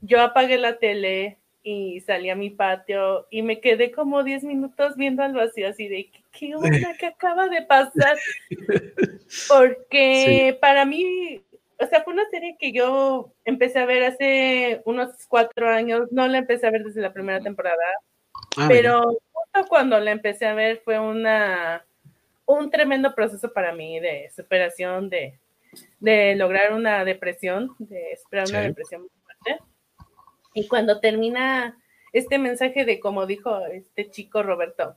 [SPEAKER 7] yo apagué la tele y salí a mi patio y me quedé como 10 minutos viendo al vacío, así de, ¿qué, onda que acaba de pasar? Porque para mí o sea, fue una serie que yo empecé a ver hace unos cuatro años, no la empecé a ver desde la primera temporada,
[SPEAKER 1] Ah,
[SPEAKER 7] pero justo cuando la empecé a ver fue una un tremendo proceso para mí de superación, de, de lograr una depresión, de superar una depresión muy fuerte. Y cuando termina este mensaje de, como dijo este chico Roberto,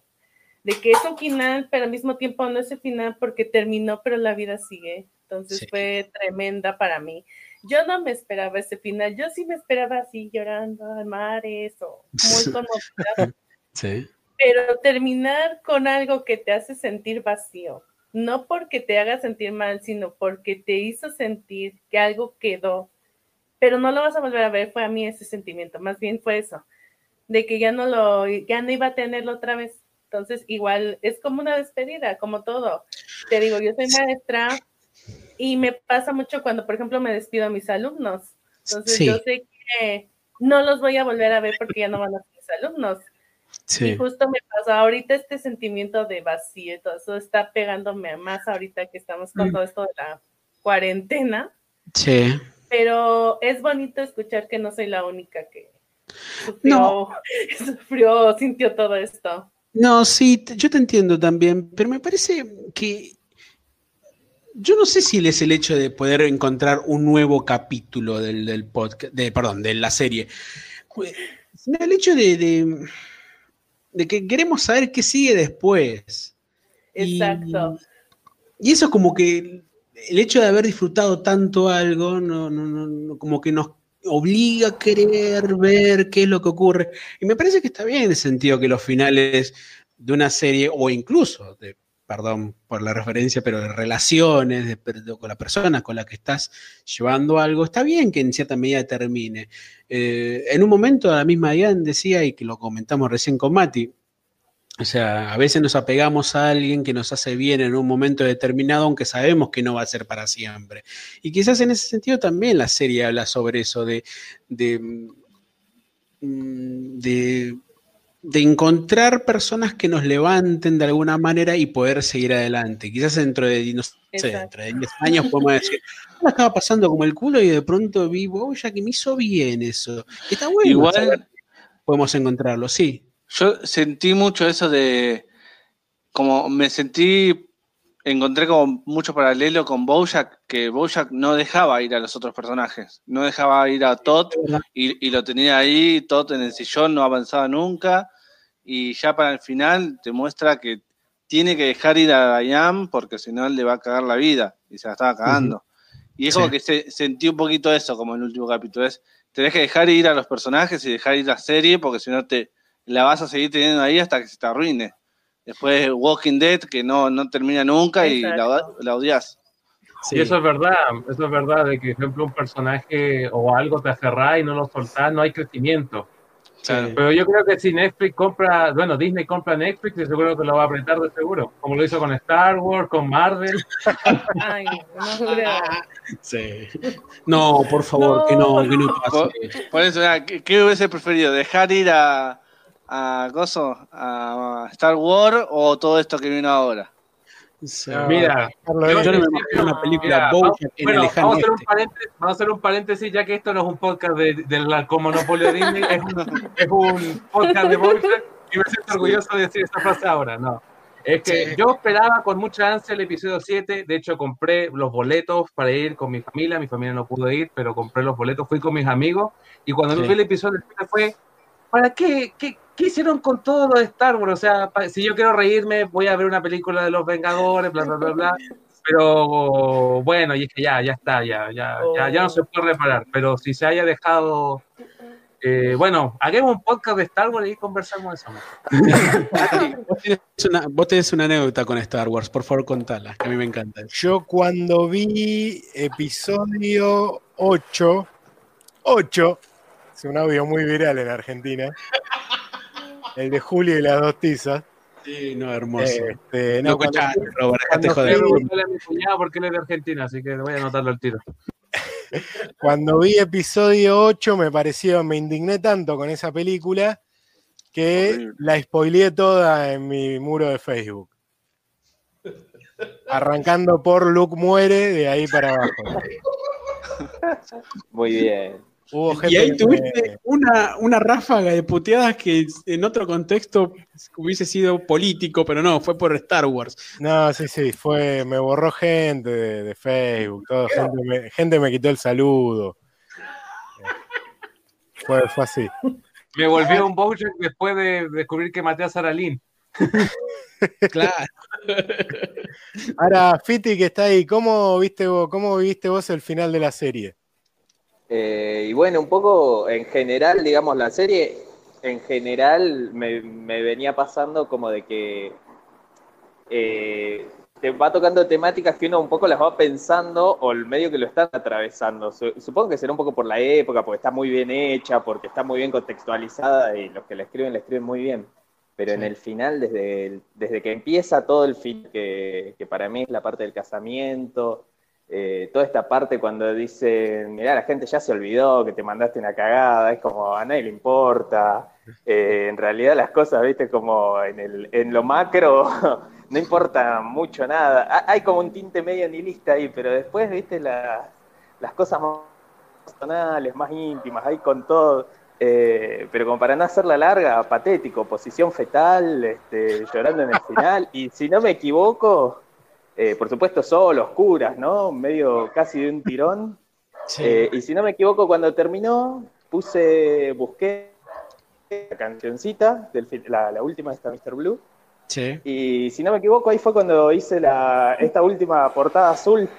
[SPEAKER 7] de que es un final, pero al mismo tiempo no es el final porque terminó, pero la vida sigue. Entonces
[SPEAKER 1] Sí.
[SPEAKER 7] fue tremenda para mí. Yo no me esperaba ese final, yo sí me esperaba así llorando a mares o muy conmovida,
[SPEAKER 1] Sí.
[SPEAKER 7] Pero terminar con algo que te hace sentir vacío, no porque te haga sentir mal, sino porque te hizo sentir que algo quedó, pero no lo vas a volver a ver, fue a mí ese sentimiento, más bien fue eso, de que ya no lo, ya no iba a tenerlo otra vez. Entonces, igual es como una despedida, como todo. Te digo, yo soy maestra y me pasa mucho cuando, por ejemplo, me despido a mis alumnos. Entonces,
[SPEAKER 1] Sí.
[SPEAKER 7] yo sé que no los voy a volver a ver porque ya no van a ser mis alumnos. Y justo me pasa ahorita este sentimiento de vacío y todo eso está pegándome más ahorita que estamos con
[SPEAKER 1] Mm.
[SPEAKER 7] todo esto de la cuarentena,
[SPEAKER 1] Sí.
[SPEAKER 7] pero es bonito escuchar que no soy la única que sufrió,
[SPEAKER 1] No.
[SPEAKER 7] sufrió, sintió todo esto.
[SPEAKER 1] No, sí, yo te entiendo también, pero me parece que yo no sé si es el hecho de poder encontrar un nuevo capítulo del, del podcast, de, perdón, de la serie, el hecho de, de, de que queremos saber qué sigue después.
[SPEAKER 7] Exacto.
[SPEAKER 1] Y, eso como que el hecho de haber disfrutado tanto algo, no, no, no, no, como que nos obliga a querer ver qué es lo que ocurre. Y me parece que está bien en el sentido que los finales de una serie, o incluso de, perdón por la referencia, pero de relaciones de, con la persona con la que estás llevando algo, está bien que en cierta medida termine. Eh, en un momento, a la misma Diane decía, y que lo comentamos recién con Mati, o sea, a veces nos apegamos a alguien que nos hace bien en un momento determinado, aunque sabemos que no va a ser para siempre. Y quizás en ese sentido también la serie habla sobre eso, de, de, mm, de, de encontrar personas que nos levanten de alguna manera y poder seguir adelante. Quizás dentro de, no sé, dentro de 10 años podemos decir, "Me la estaba pasando como el culo y de pronto vi ya que me hizo bien eso. Está bueno.
[SPEAKER 5] Igual-
[SPEAKER 1] saber podemos encontrarlo, sí.
[SPEAKER 5] Yo sentí mucho eso de. Como me sentí. Encontré como mucho paralelo con Bojack, que Bojack no dejaba ir a los otros personajes. No dejaba ir a Todd y, y lo tenía ahí, Todd en el sillón, no avanzaba nunca. Y ya para el final te muestra que tiene que dejar ir a Diane porque si no le va a cagar la vida. Y se la estaba cagando. Y es como que se, sentí un poquito eso, como en el último capítulo. Es, tenés que dejar ir a los personajes y dejar ir la serie porque si no te la vas a seguir teniendo ahí hasta que se te arruine. Después Walking Dead, que no, no termina nunca y la, la odias.
[SPEAKER 1] Sí.
[SPEAKER 6] Y eso es verdad, eso es verdad, de que, por ejemplo, un personaje o algo te aferrás y no lo soltás, no hay crecimiento.
[SPEAKER 1] Claro.
[SPEAKER 6] Pero yo creo que si Netflix compra, bueno, Disney compra Netflix, y seguro que lo va a apretar de seguro, como lo hizo con Star Wars, con Marvel.
[SPEAKER 7] Ay, no creo.
[SPEAKER 1] Sí. No, por favor,
[SPEAKER 7] No,
[SPEAKER 1] que no, que no
[SPEAKER 5] Por,
[SPEAKER 1] pase.
[SPEAKER 5] por eso, ah, ¿qué, qué hubiese preferido? ¿Dejar ir a, a Gozo, a Star Wars o todo esto que vino ahora?
[SPEAKER 1] Sí.
[SPEAKER 6] Mira, yo
[SPEAKER 1] me imagino una película
[SPEAKER 6] mira, vamos-
[SPEAKER 1] en el
[SPEAKER 6] bueno,
[SPEAKER 1] lejano
[SPEAKER 6] vamos a, hacer un paréntesis, vamos a hacer un paréntesis, ya que esto no es un podcast de, del como monopolio de Disney, es un, es un podcast de Bojack, y me siento orgulloso de decir esa frase ahora, no. Es que
[SPEAKER 1] Sí.
[SPEAKER 6] yo esperaba con mucha ansia el episodio 7, de hecho compré los boletos para ir con mi familia, mi familia no pudo ir, pero compré los boletos, fui con mis amigos, y cuando
[SPEAKER 1] Sí.
[SPEAKER 6] vi el episodio 7 fue, ¿para qué? ¿Qué, qué hicieron con todo lo de Star Wars? O sea, pa- si yo quiero reírme, voy a ver una película de los Vengadores, bla, bla, bla, bla. Pero bueno, y es que ya, ya está, ya, ya, ya, ya no se puede reparar. Pero si se haya dejado. eh, bueno, hagamos un podcast de Star Wars y conversamos de eso.
[SPEAKER 1] Vos tenés, una, vos tenés una anécdota con Star Wars, por favor contala, que a mí me encanta.
[SPEAKER 2] Yo cuando vi episodio 8, 8, es un audio muy viral en Argentina. El de Julio y las dos tizas.
[SPEAKER 1] Sí, no, hermoso.
[SPEAKER 2] Este,
[SPEAKER 1] no,
[SPEAKER 2] no, cuando,
[SPEAKER 1] escuchá, Robert,
[SPEAKER 2] cuando
[SPEAKER 1] joder.
[SPEAKER 2] fui-
[SPEAKER 6] porque él es de Argentina, así que voy a anotarlo al tiro.
[SPEAKER 2] cuando vi episodio 8 me pareció, me indigné tanto con esa película que
[SPEAKER 5] Horrible.
[SPEAKER 2] la spoileé toda en mi muro de Facebook. Arrancando por Luke muere, de ahí para abajo.
[SPEAKER 4] Muy bien.
[SPEAKER 2] Hubo
[SPEAKER 1] Y ahí
[SPEAKER 2] que
[SPEAKER 1] tuviste una, una ráfaga de puteadas que en otro contexto hubiese sido político, pero no, fue por Star Wars.
[SPEAKER 2] No, sí, sí, fue, me borró gente de, de Facebook, todo, gente, me, gente me quitó el saludo. Fue, fue así.
[SPEAKER 6] Me volvió un Bojack después de descubrir que maté a Sarah Lynn.
[SPEAKER 1] Claro.
[SPEAKER 2] Ahora, Fiti, que está ahí, ¿cómo viste vos, cómo viviste vos el final de la serie?
[SPEAKER 4] Eh, y bueno, un poco en general, digamos, la serie, en general me, me venía pasando como de que eh, te va tocando temáticas que uno un poco las va pensando o el medio que lo están atravesando. Su- Supongo que será un poco por la época, porque está muy bien hecha, porque está muy bien contextualizada y los que la escriben la escriben muy bien. Pero en el final, desde, el- desde que empieza todo el fin, que, que para mí es la parte del casamiento, eh, toda esta parte cuando dicen, mirá, la gente ya se olvidó que te mandaste una cagada, es como a nadie le importa. Eh, en realidad las cosas, viste, como en, el, en lo macro no importa mucho nada. Ha- Hay como un tinte medio nihilista ahí, pero después, viste, la- las cosas más personales, más íntimas, ahí con todo. Eh, pero como para no hacerla larga, patético, posición fetal, este, llorando en el final. Y si no me equivoco, eh, por supuesto solo, oscuras, ¿no? Medio casi de un tirón. Eh, y si no me equivoco, cuando terminó, puse, busqué la cancioncita, del, la, la última de esta Mr. Blue.
[SPEAKER 1] Sí.
[SPEAKER 4] Y si no me equivoco, ahí fue cuando hice la, esta última portada azul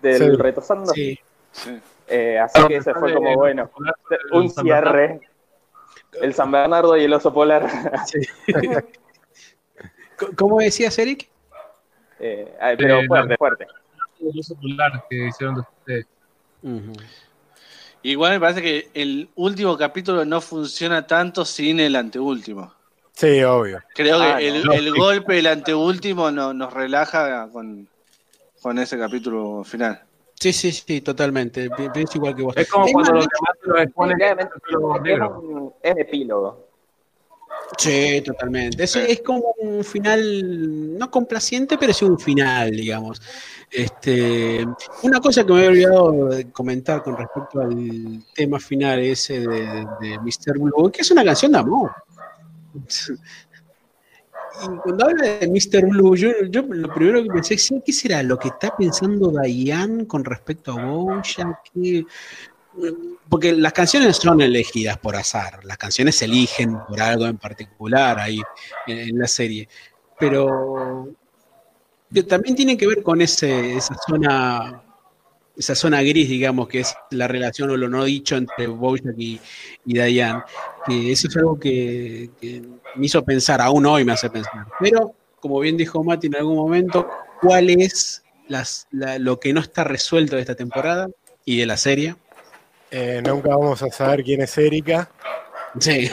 [SPEAKER 4] del
[SPEAKER 2] Sí.
[SPEAKER 4] Retosando.
[SPEAKER 1] Sí.
[SPEAKER 5] Sí.
[SPEAKER 4] Eh, así que ese fue como, bueno, un cierre. El San Bernardo y el oso polar.
[SPEAKER 1] ¿Cómo decías, Eric?
[SPEAKER 4] Eh, ay, pero
[SPEAKER 6] Eh,
[SPEAKER 4] fuerte, fuerte.
[SPEAKER 6] Que hicieron.
[SPEAKER 5] Igual me parece que el último capítulo no funciona tanto sin el anteúltimo.
[SPEAKER 2] Sí, obvio.
[SPEAKER 5] Creo
[SPEAKER 4] Ah,
[SPEAKER 5] que el,
[SPEAKER 6] no.
[SPEAKER 5] el golpe del anteúltimo no- nos relaja con, con ese capítulo final.
[SPEAKER 1] Sí, sí, sí, totalmente. Igual que vos.
[SPEAKER 6] Es como
[SPEAKER 1] Es
[SPEAKER 6] cuando demás te los exponen
[SPEAKER 4] es es un epílogo.
[SPEAKER 1] Sí, totalmente. Eso es como un final, no complaciente, pero sí un final, digamos. Este, una cosa que me había olvidado de comentar con respecto al tema final ese de, de Mr. Blue, que es una canción de amor. Y cuando habla de Mr. Blue, yo, yo lo primero que pensé es, ¿qué será lo que está pensando Diane con respecto a Bojack? ¿Qué- porque las canciones son elegidas por azar, las canciones se eligen por algo en particular ahí en, la serie, pero también tiene que ver con ese, esa zona esa zona gris, digamos, que es la relación o lo no dicho entre Bojack y, Diane, que eso es algo que, me hizo pensar, aún hoy me hace pensar, pero como bien dijo Mati en algún momento, ¿cuál es la- lo que no está resuelto de esta temporada y de la serie?
[SPEAKER 2] Eh, nunca vamos a saber quién es Erika.
[SPEAKER 1] Sí.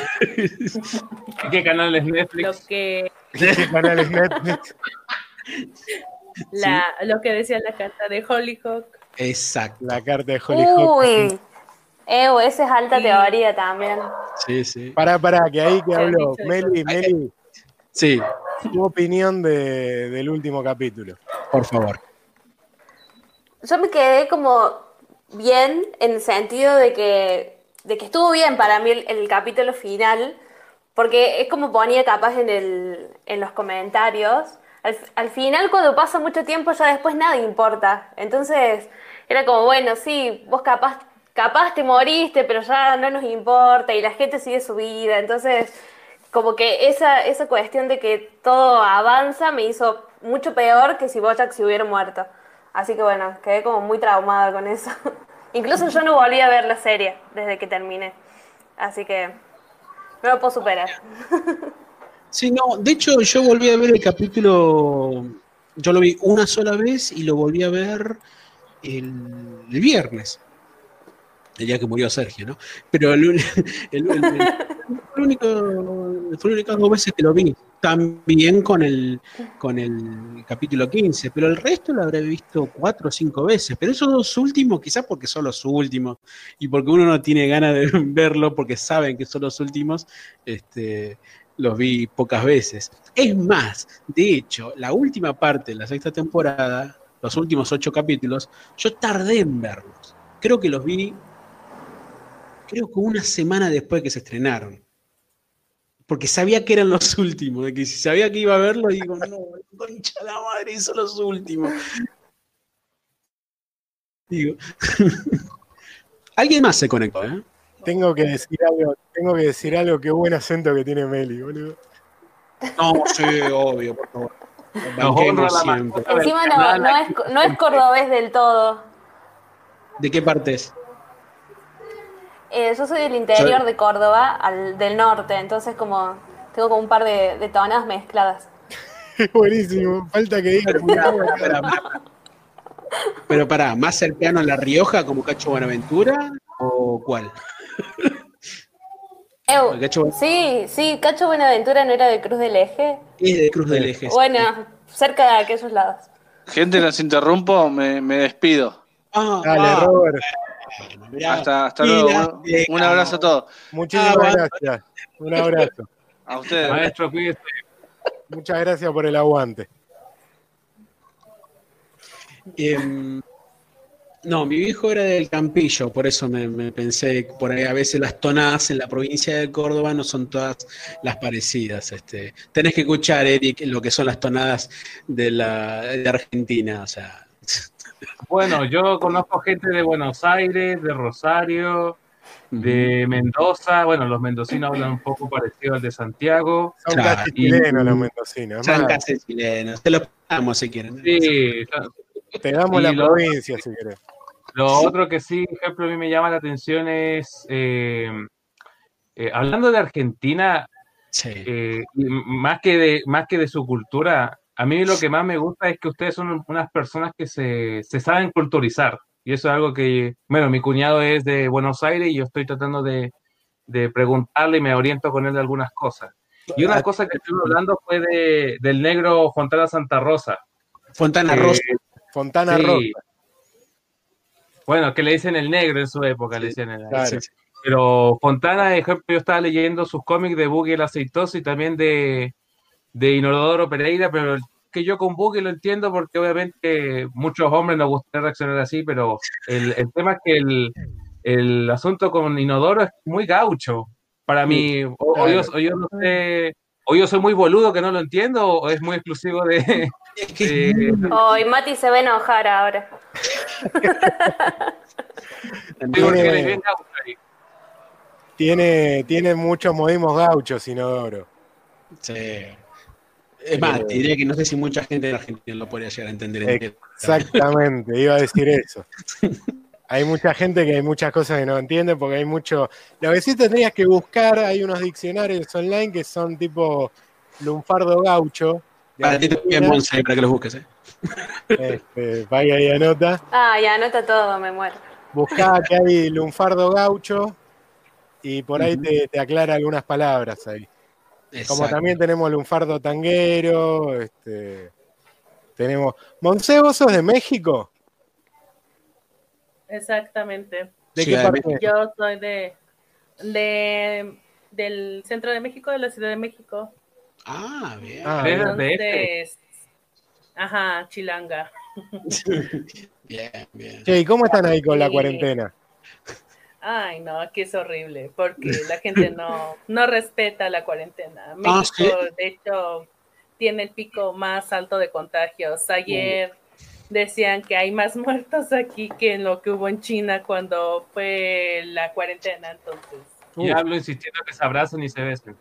[SPEAKER 6] ¿Y ¿Qué canal es Netflix?
[SPEAKER 7] Lo que,
[SPEAKER 2] ¿Qué canal es Netflix?
[SPEAKER 7] la, lo que decía la carta de Hollyhock.
[SPEAKER 1] Exacto.
[SPEAKER 2] La carta de Holly Hawk.
[SPEAKER 3] Uy, Ew, esa es alta
[SPEAKER 7] Sí.
[SPEAKER 3] teoría también.
[SPEAKER 1] Sí, sí.
[SPEAKER 2] Pará, pará, que ahí que
[SPEAKER 7] de
[SPEAKER 2] Meli, Meli,
[SPEAKER 1] Sí,
[SPEAKER 2] tu opinión de- del último capítulo.
[SPEAKER 1] por favor.
[SPEAKER 3] Yo me quedé como bien en el sentido de que, de que estuvo bien para mí el, el capítulo final, porque es como ponía capaz en, el, en los comentarios. Al, al final, cuando pasa mucho tiempo, ya después nada importa. Entonces, era como, bueno, sí, vos capaz, capaz te moriste, pero ya no nos importa y la gente sigue su vida. Entonces, como que esa, esa cuestión de que todo avanza me hizo mucho peor que si Bojack se hubiera muerto. Así que bueno, quedé como muy traumada con eso. Incluso yo no volví a ver la serie desde que terminé. Así que no lo puedo superar.
[SPEAKER 1] Sí, no, de hecho yo volví a ver el capítulo, yo lo vi una sola vez y lo volví a ver el, el viernes. El día que murió Sergio, ¿no? Pero el, el, el, fue, único, fue únicas dos veces que lo vi, también con el, con el capítulo 15, pero el resto lo habré visto cuatro o cinco veces, pero esos dos últimos, quizás porque son los últimos y porque uno no tiene ganas de verlo porque saben que son los últimos, este, los vi pocas veces. Es más, de hecho, la última parte de la sexta temporada, los últimos ocho capítulos, yo tardé en verlos. Creo que los vi creo que una semana después que se estrenaron. Porque sabía que eran los últimos, de que si sabía que iba a verlo, digo, no, concha la madre, son los últimos. Digo. Alguien más se conectó, ¿eh?
[SPEAKER 2] Tengo que decir algo, tengo que decir algo, qué buen acento que tiene Meli, boludo.
[SPEAKER 1] No, sí, obvio, por favor.
[SPEAKER 3] siempre. Encima no, no, es, no es cordobés del todo.
[SPEAKER 1] ¿De qué parte es?
[SPEAKER 3] Eh, yo soy del interior de Córdoba, al, del norte, entonces como tengo como un par de, de tonadas mezcladas.
[SPEAKER 2] Buenísimo, falta que diga.
[SPEAKER 1] Pero pará, ¿más cercano a La Rioja como Cacho Buenaventura o cuál?
[SPEAKER 3] sí, sí, Cacho Buenaventura no era de Cruz del Eje.
[SPEAKER 1] Es de Cruz del Eje.
[SPEAKER 3] Bueno, cerca de aquellos lados.
[SPEAKER 5] Gente, los interrumpo, me, me despido.
[SPEAKER 2] Ah, Dale, ah. Robert
[SPEAKER 5] hasta, hasta luego. Un, abrazo a todos.
[SPEAKER 2] Muchísimas gracias. Un abrazo.
[SPEAKER 5] A ustedes.
[SPEAKER 6] Maestro,
[SPEAKER 2] Muchas gracias por el aguante.
[SPEAKER 1] Em, no, mi viejo era del Campillo, por eso me, pensé, por ahí a veces las tonadas en la provincia de Córdoba no son todas las parecidas. Este, tenés que escuchar, Eric, lo que son las tonadas de, la, de Argentina, o sea,
[SPEAKER 6] bueno, yo conozco gente de Buenos Aires, de Rosario, de Mendoza. Bueno, los mendocinos hablan un poco parecido al de Santiago.
[SPEAKER 2] Son casi chilenos los mendocinos.
[SPEAKER 1] Son casi chilenos. Te lo damos si quieren.
[SPEAKER 6] Sí.
[SPEAKER 2] Te damos la provincia si quieres.
[SPEAKER 6] Lo otro que sí, por ejemplo, a mí me llama la atención es, eh, eh, hablando de Argentina, eh, más, que de, más que de su cultura, a mí lo que más me gusta es que ustedes son unas personas que se, saben culturizar. Y eso es algo que, bueno, mi cuñado es de Buenos Aires y yo estoy tratando de, preguntarle y me oriento con él de algunas cosas. Y una ah, cosa que estuve hablando fue de, del negro Fontana Santa Rosa.
[SPEAKER 1] Fontana Rosa.
[SPEAKER 2] Fontana Rosa.
[SPEAKER 6] Bueno, que le dicen el negro en su época, le decían el Pero Fontana, ejemplo, yo estaba leyendo sus cómics de Boogie el Aceitoso y también de, de Inodoro Pereira, pero que yo con Buki lo entiendo porque obviamente muchos hombres nos gustaría reaccionar así, pero el, tema es que el, el, asunto con Inodoro es muy gaucho. Para mí, o, yo, no sé, o yo soy muy boludo que no lo entiendo, o es muy exclusivo de...
[SPEAKER 3] Oh, y Mati se va a enojar ahora.
[SPEAKER 2] tiene, tiene muchos modismos gauchos, Inodoro.
[SPEAKER 1] Sí. Es más, te diría que no sé si mucha gente en Argentina lo podría llegar a entender.
[SPEAKER 2] Exactamente, iba a decir eso. Hay mucha gente que hay muchas cosas que no entiende porque hay mucho. Lo que sí tendrías que buscar, hay unos diccionarios online que son tipo lunfardo gaucho.
[SPEAKER 1] Para ti también, Monse, para que los busques, ¿eh?
[SPEAKER 2] Este, vaya y anota.
[SPEAKER 3] Ah, ya anota todo, me muero.
[SPEAKER 2] Buscá que hay lunfardo gaucho y por ahí te, te aclara algunas palabras ahí. Como también tenemos el lunfardo tanguero, este, tenemos... Monse, ¿vos sos de México?
[SPEAKER 7] Exactamente.
[SPEAKER 2] ¿De qué parte?
[SPEAKER 7] Yo soy de, de, del centro de México, de la Ciudad de México.
[SPEAKER 1] Ah, bien.
[SPEAKER 7] Ah, Entonces, ajá, chilanga.
[SPEAKER 1] bien, bien.
[SPEAKER 2] ¿y cómo están ahí con la cuarentena?
[SPEAKER 7] Ay, no, aquí es horrible, porque la gente no, no respeta la cuarentena. Ah, México, de hecho, tiene el pico más alto de contagios. Ayer decían que hay más muertos aquí que en lo que hubo en China cuando fue la cuarentena, entonces.
[SPEAKER 6] Y hablo insistiendo que se abrazan y se besan.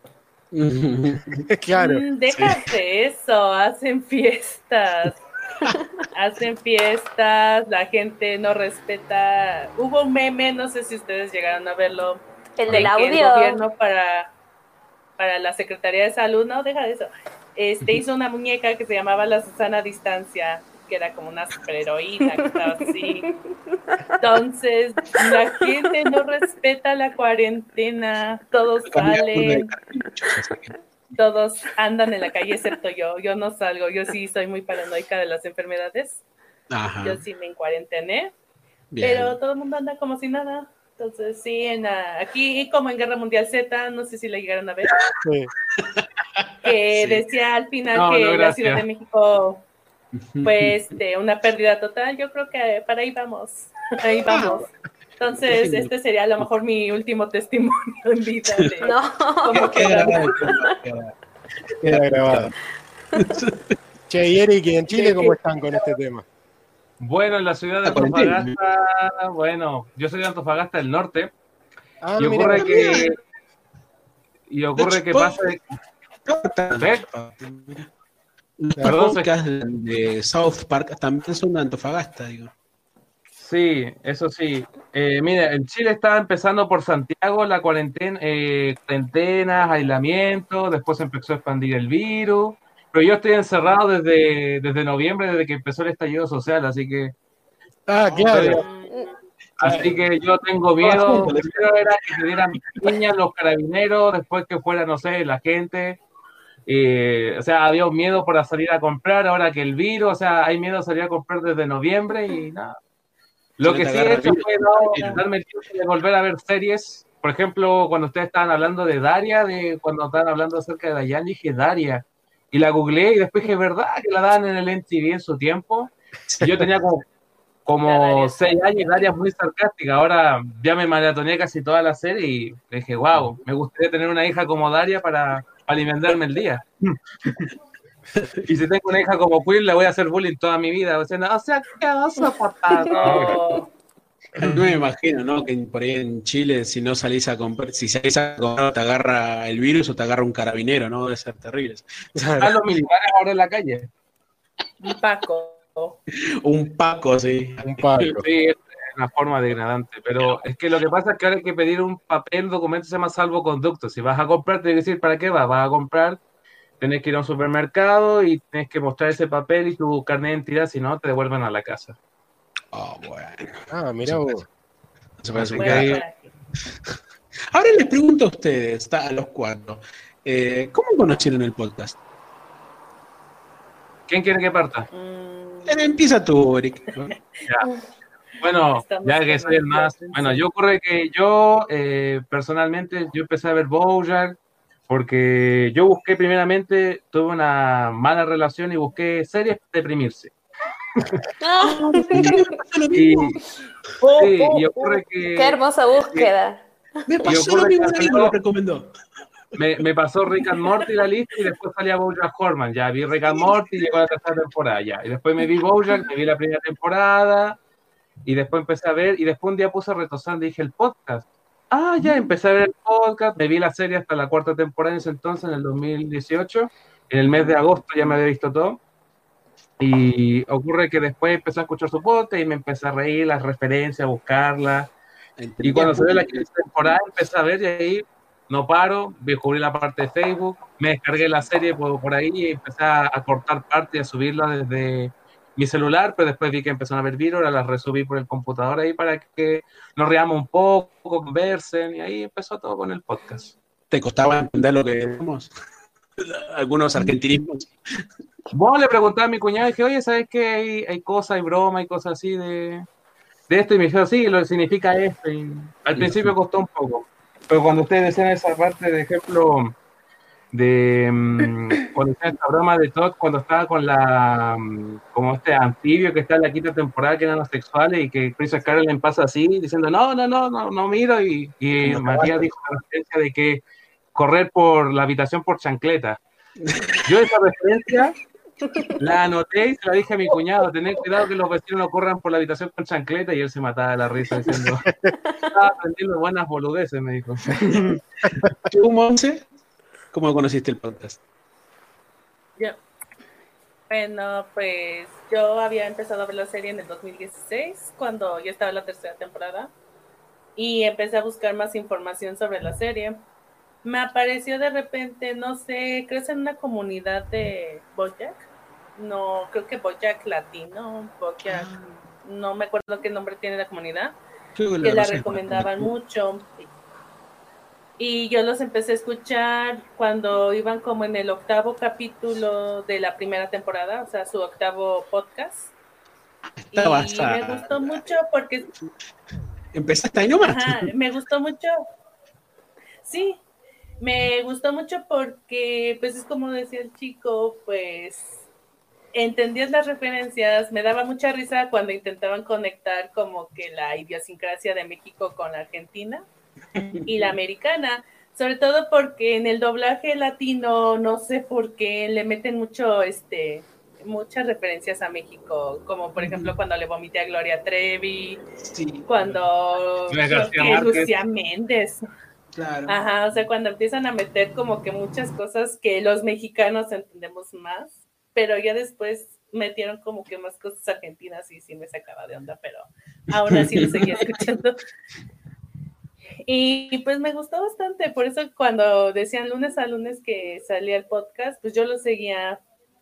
[SPEAKER 2] claro.
[SPEAKER 7] Mm, déjate eso, hacen fiestas. hacen fiestas, la gente no respeta. Hubo un meme, no sé si ustedes llegaron a verlo.
[SPEAKER 3] El del audio. El
[SPEAKER 7] gobierno para, para la Secretaría de Salud, no, deja de eso. Este hizo una muñeca que se llamaba la Susana Distancia que era como una superheroína, que estaba así. Entonces, la gente no respeta la cuarentena, todos salen, todos andan en la calle, excepto yo. Yo no salgo, yo sí soy muy paranoica de las enfermedades.
[SPEAKER 1] Ajá.
[SPEAKER 7] Yo sí me encuarentené,
[SPEAKER 1] Bien.
[SPEAKER 7] pero todo el mundo anda como si nada. Entonces, sí, en, ah, aquí como en Guerra Mundial Z, no sé si la llegaron a ver,
[SPEAKER 2] Sí.
[SPEAKER 7] que
[SPEAKER 1] Sí.
[SPEAKER 7] decía al final
[SPEAKER 6] No,
[SPEAKER 7] que
[SPEAKER 6] no,
[SPEAKER 7] la. Ciudad de México pues de una pérdida total, yo creo que para ahí vamos, ahí vamos. Entonces, este sería a lo mejor mi último testimonio en vida de
[SPEAKER 3] No.
[SPEAKER 7] cómo
[SPEAKER 1] Queda queda-
[SPEAKER 2] Queda grabado. Che, y Eric, ¿y en Chile cómo están con este tema?
[SPEAKER 6] Bueno, en la ciudad de
[SPEAKER 1] cuarentena.
[SPEAKER 6] Antofagasta, bueno, yo soy de Antofagasta del Norte,
[SPEAKER 2] Ah,
[SPEAKER 6] y
[SPEAKER 2] mira,
[SPEAKER 6] ocurre que y ocurre que pasa ¿Ves?
[SPEAKER 1] Los
[SPEAKER 6] Perdón,
[SPEAKER 1] podcasts de South Park también son de Antofagasta, digo.
[SPEAKER 6] Sí, eso sí. Eh, mira, en Chile estaba empezando por Santiago la cuarentena, eh, cuarentenas, aislamiento, después se empezó a expandir el virus, pero yo estoy encerrado desde, desde noviembre, desde que empezó el estallido social, así que,
[SPEAKER 2] Ah, claro.
[SPEAKER 6] así que yo tengo miedo. Primero era que te dieran piñas los carabineros, después que fuera, no sé, la gente. Eh, o sea, había un miedo para salir a comprar, ahora que el virus, o sea, hay miedo a salir a comprar desde noviembre y nada. Lo que sí he hecho fue no, darme el tiempo de volver a ver series. Por ejemplo, cuando ustedes estaban hablando de Daria, de cuando estaban hablando acerca de Dayan, dije Daria. Y la googleé y después dije, ¿verdad? Que la daban en el MTV en su tiempo. Y yo tenía como, como
[SPEAKER 7] Daria.
[SPEAKER 6] seis años y Daria es muy sarcástica. Ahora ya me maratoneé casi toda la serie y dije, wow, me gustaría tener una hija como Daria para, para alimentarme el día. Y si tengo una hija como Quill, le voy a hacer bullying toda mi vida. O sea, no, o sea ¿qué oso, papá?
[SPEAKER 7] No,
[SPEAKER 1] No me imagino, ¿no? Que por ahí en Chile, si no salís a comprar, si salís a comprar, te agarra el virus o te agarra un carabinero, ¿no? Debe ser terrible.
[SPEAKER 6] Están los militares ahora en la calle.
[SPEAKER 7] un Paco.
[SPEAKER 1] Un paco, sí.
[SPEAKER 2] Un Paco.
[SPEAKER 6] Sí, es una forma degradante, pero es que lo que pasa es que ahora hay que pedir un papel, documento se llama salvoconducto. Si vas a comprar, tienes que decir para qué vas. Vas a comprar, tenés que ir a un supermercado y tienes que mostrar ese papel y tu carnet de identidad, si no, te devuelven a la casa.
[SPEAKER 1] Oh, bueno.
[SPEAKER 2] Ah, mirá vos.
[SPEAKER 1] Se parece
[SPEAKER 6] Así
[SPEAKER 1] que
[SPEAKER 7] Bueno,
[SPEAKER 1] hay-
[SPEAKER 7] para aquí.
[SPEAKER 1] Ahora les pregunto a ustedes, está a los cuatro, eh, ¿cómo conocieron el podcast?
[SPEAKER 6] ¿Quién quiere que parta?
[SPEAKER 7] Mm,
[SPEAKER 1] Eh, Empieza tú, Eric.
[SPEAKER 6] Bueno,
[SPEAKER 7] Estamos
[SPEAKER 6] ya que soy el más, bueno, yo ocurre que yo eh, personalmente yo empecé a ver Bojack porque yo busqué primeramente, tuve una mala relación y busqué series para deprimirse.
[SPEAKER 3] Ah,
[SPEAKER 6] Y,
[SPEAKER 7] Oh,
[SPEAKER 6] sí,
[SPEAKER 7] oh,
[SPEAKER 6] y
[SPEAKER 7] oh.
[SPEAKER 6] ocurre que
[SPEAKER 3] qué hermosa búsqueda.
[SPEAKER 1] Me pasó lo mismo,
[SPEAKER 6] que
[SPEAKER 1] lo recomendó.
[SPEAKER 6] me, me pasó Rick and Morty la lista y después salía Bojack Horman. Ya vi Rick and Morty y llegó la tercera temporada ya. Y después me vi Bojack, me vi la primera temporada y después empecé a ver y después un día puse retosando y dije el podcast. Ah, ya empecé a ver el podcast, me vi la serie hasta la cuarta temporada en ese entonces, en el 2018. En el mes de agosto ya me había visto todo. Y ocurre que después empecé a escuchar su podcast y me empecé a reír, las referencias, a buscarlas. Y cuando salió la quinta temporada empecé a ver y ahí no paro, descubrí la parte de Facebook, me descargué la serie por, por ahí y empecé a cortar parte y a subirla desde mi celular, pero después vi que empezaron a ver virus, ahora las resubí por el computador ahí para que nos riamos un poco, conversen y ahí empezó todo con el podcast.
[SPEAKER 1] ¿Te costaba entender lo que decimos? Algunos argentinismos.
[SPEAKER 6] Vos le preguntaba a mi cuñado y dije, oye, ¿sabes qué? Hay, hay cosas, hay broma, hay cosas así de, de esto y me dijo, sí, lo que significa esto. Y al principio costó un poco, pero cuando ustedes decían esa parte, de ejemplo, de mm, cuando esta broma de Todd, cuando estaba con la, mm, como este anfibio que está en la quinta temporada, que eran los sexuales, y que Chris Carolyn pasa así, diciendo, no, no, no, no, no miro, y, y Matías dijo la referencia de que correr por la habitación por chancleta. Yo esa referencia la anoté y se la dije a mi cuñado, tener cuidado que los vecinos no corran por la habitación con chancleta y él se mataba de la risa diciendo, estaba aprendiendo buenas boludeces, me dijo.
[SPEAKER 1] ¿Tú, Monse? ¿Cómo conociste el podcast?
[SPEAKER 7] Yo. Bueno, pues yo había empezado a ver la serie en el 2016, cuando ya estaba en la tercera temporada, y empecé a buscar más información sobre la serie. Me apareció de repente, no sé, creo que en una comunidad de Bojack, no, creo que Bojack Latino, Bojack,
[SPEAKER 1] Ah.
[SPEAKER 7] no me acuerdo qué nombre tiene la comunidad, que la recomendaban mucho. Y yo los empecé a escuchar cuando iban como en el octavo capítulo de la primera temporada, o sea, su octavo podcast.
[SPEAKER 1] Estaba
[SPEAKER 7] y me gustó mucho porque
[SPEAKER 1] Empezaste ahí nomás.
[SPEAKER 7] Ajá, me gustó mucho. Sí, me gustó mucho porque, pues es como decía el chico, pues entendías las referencias, me daba mucha risa cuando intentaban conectar como que la idiosincrasia de México con la Argentina y la americana, sobre todo porque en el doblaje latino, no sé por qué, le meten mucho, este, muchas referencias a México, como por ejemplo cuando le vomité a Gloria Trevi,
[SPEAKER 1] Sí,
[SPEAKER 7] cuando
[SPEAKER 6] García.
[SPEAKER 7] Lucía Méndez.
[SPEAKER 1] claro.
[SPEAKER 7] Ajá, o sea, cuando empiezan a meter como que muchas cosas que los mexicanos entendemos más, pero ya después metieron como que más cosas argentinas y sí me sacaba de onda, pero aún así lo seguía escuchando. Y pues me gustó bastante, por eso cuando decían lunes a lunes que salía el podcast, pues yo lo seguía,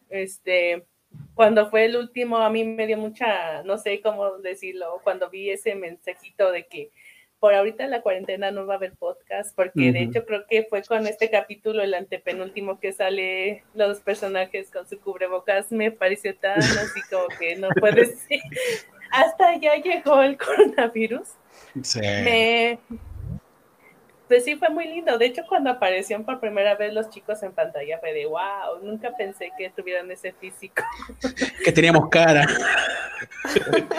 [SPEAKER 7] este, cuando fue el último, a mí me dio mucha, no sé cómo decirlo, cuando vi ese mensajito de que por ahorita en la cuarentena no va a haber podcast, porque de hecho creo que fue con este capítulo, el antepenúltimo, que sale los personajes con su cubrebocas, me pareció tan así como que no puede ser. Hasta ya llegó el coronavirus.
[SPEAKER 1] Sí.
[SPEAKER 7] Me... Pues sí, fue muy lindo. De hecho, cuando aparecieron por primera vez los chicos en pantalla, fue de wow, nunca pensé que tuvieran ese físico.
[SPEAKER 1] Que teníamos cara.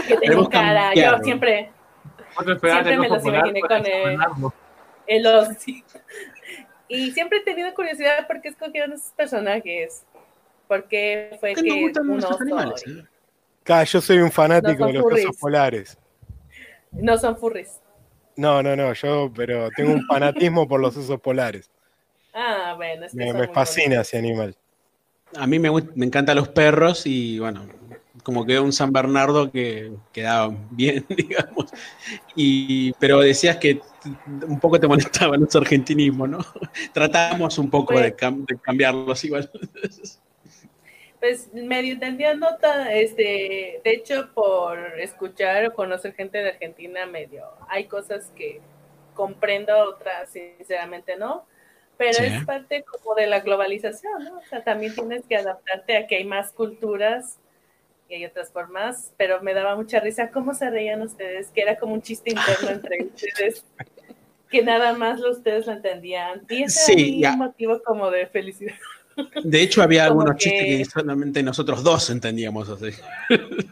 [SPEAKER 7] Que tengo cara. Yo siempre, Siempre me los imaginé con el- el osito. Y siempre he tenido curiosidad por qué escogieron esos personajes. Porque fue
[SPEAKER 1] Que
[SPEAKER 7] que
[SPEAKER 1] gustan
[SPEAKER 7] un
[SPEAKER 1] los
[SPEAKER 7] oso
[SPEAKER 1] animales.
[SPEAKER 7] y-
[SPEAKER 1] ¿eh?
[SPEAKER 2] Yo soy un fanático
[SPEAKER 7] No
[SPEAKER 2] de los osos polares.
[SPEAKER 7] no son furries.
[SPEAKER 2] No, no, no, yo, pero tengo un fanatismo por los osos polares.
[SPEAKER 7] Ah, bueno, es que
[SPEAKER 2] Me, fascina ese animal.
[SPEAKER 1] A mí me, me encantan los perros y bueno, como quedó un San Bernardo que quedaba bien, digamos. Y, pero decías que un poco te molestaba los argentinismos, ¿no? Tratamos un poco
[SPEAKER 7] Pues-
[SPEAKER 1] de, cam- de cambiarlos igual.
[SPEAKER 7] Pues medio entendía nota, este, de hecho por escuchar o conocer gente de Argentina medio, hay cosas que comprendo, otras sinceramente no, pero
[SPEAKER 1] Sí.
[SPEAKER 7] es parte como de la globalización, ¿no? O sea, también tienes que adaptarte a que hay más culturas y hay otras formas, pero me daba mucha risa cómo se reían ustedes, que era como un chiste interno entre ustedes, que nada más ustedes lo entendían, y ese
[SPEAKER 1] Sí,
[SPEAKER 7] era
[SPEAKER 1] ya.
[SPEAKER 7] motivo como de felicidad.
[SPEAKER 1] De hecho, había
[SPEAKER 7] Como
[SPEAKER 1] algunos
[SPEAKER 7] que-
[SPEAKER 1] chistes que solamente nosotros dos entendíamos así.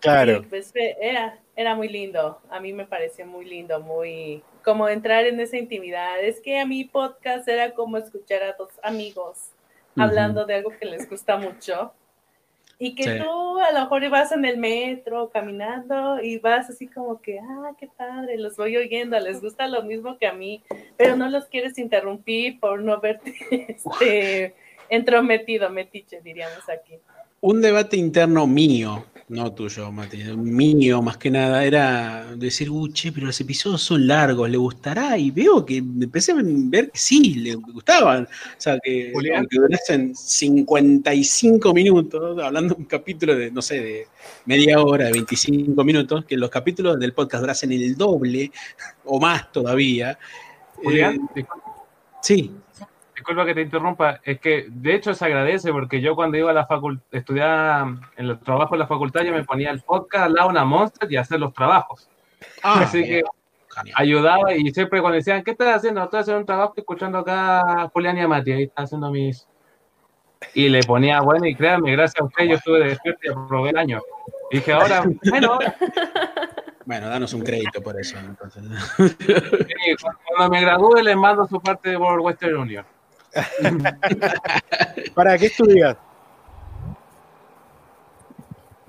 [SPEAKER 2] Claro.
[SPEAKER 7] Sí, pues fue- era, era muy lindo. A mí me pareció muy lindo, muy como entrar en esa intimidad. Es que a mi podcast era como escuchar a dos amigos hablando de algo que les gusta mucho. Y que
[SPEAKER 1] Sí.
[SPEAKER 7] tú a lo mejor vas en el metro caminando y vas así como que, ah, qué padre, los voy oyendo, les gusta lo mismo que a mí, pero no los quieres interrumpir por no verte este, entrometido, metiche, diríamos aquí.
[SPEAKER 1] Un debate interno mío, no tuyo, Mati, mío más que nada, era decir, uh, che, pero los episodios son largos, ¿le gustará? Y veo que empecé a ver que sí, le gustaban. O sea, que aunque durasen 55 minutos, hablando de un capítulo de, no sé, de media hora, de 25 minutos, que los capítulos del podcast durasen el doble o más todavía. Eh, sí,
[SPEAKER 6] disculpa que te interrumpa, es que de hecho se agradece porque yo cuando iba a la facultad, estudiar en los trabajos de la facultad, yo me ponía el podcast al lado de una monster y hacer los trabajos.
[SPEAKER 1] Ah,
[SPEAKER 6] Así que
[SPEAKER 1] genial.
[SPEAKER 6] ayudaba y siempre cuando decían, ¿qué estás haciendo? Estoy haciendo un trabajo escuchando acá a Julián y a Mati, ahí está haciendo mis... Y le ponía, bueno, y créanme, gracias a usted yo estuve despierto y aprobé el año. Y dije, ahora, bueno,
[SPEAKER 1] Bueno, danos un crédito por eso. Entonces.
[SPEAKER 6] sí, cuando me gradúe les mando su parte de World Western Union.
[SPEAKER 2] ¿Para qué estudias?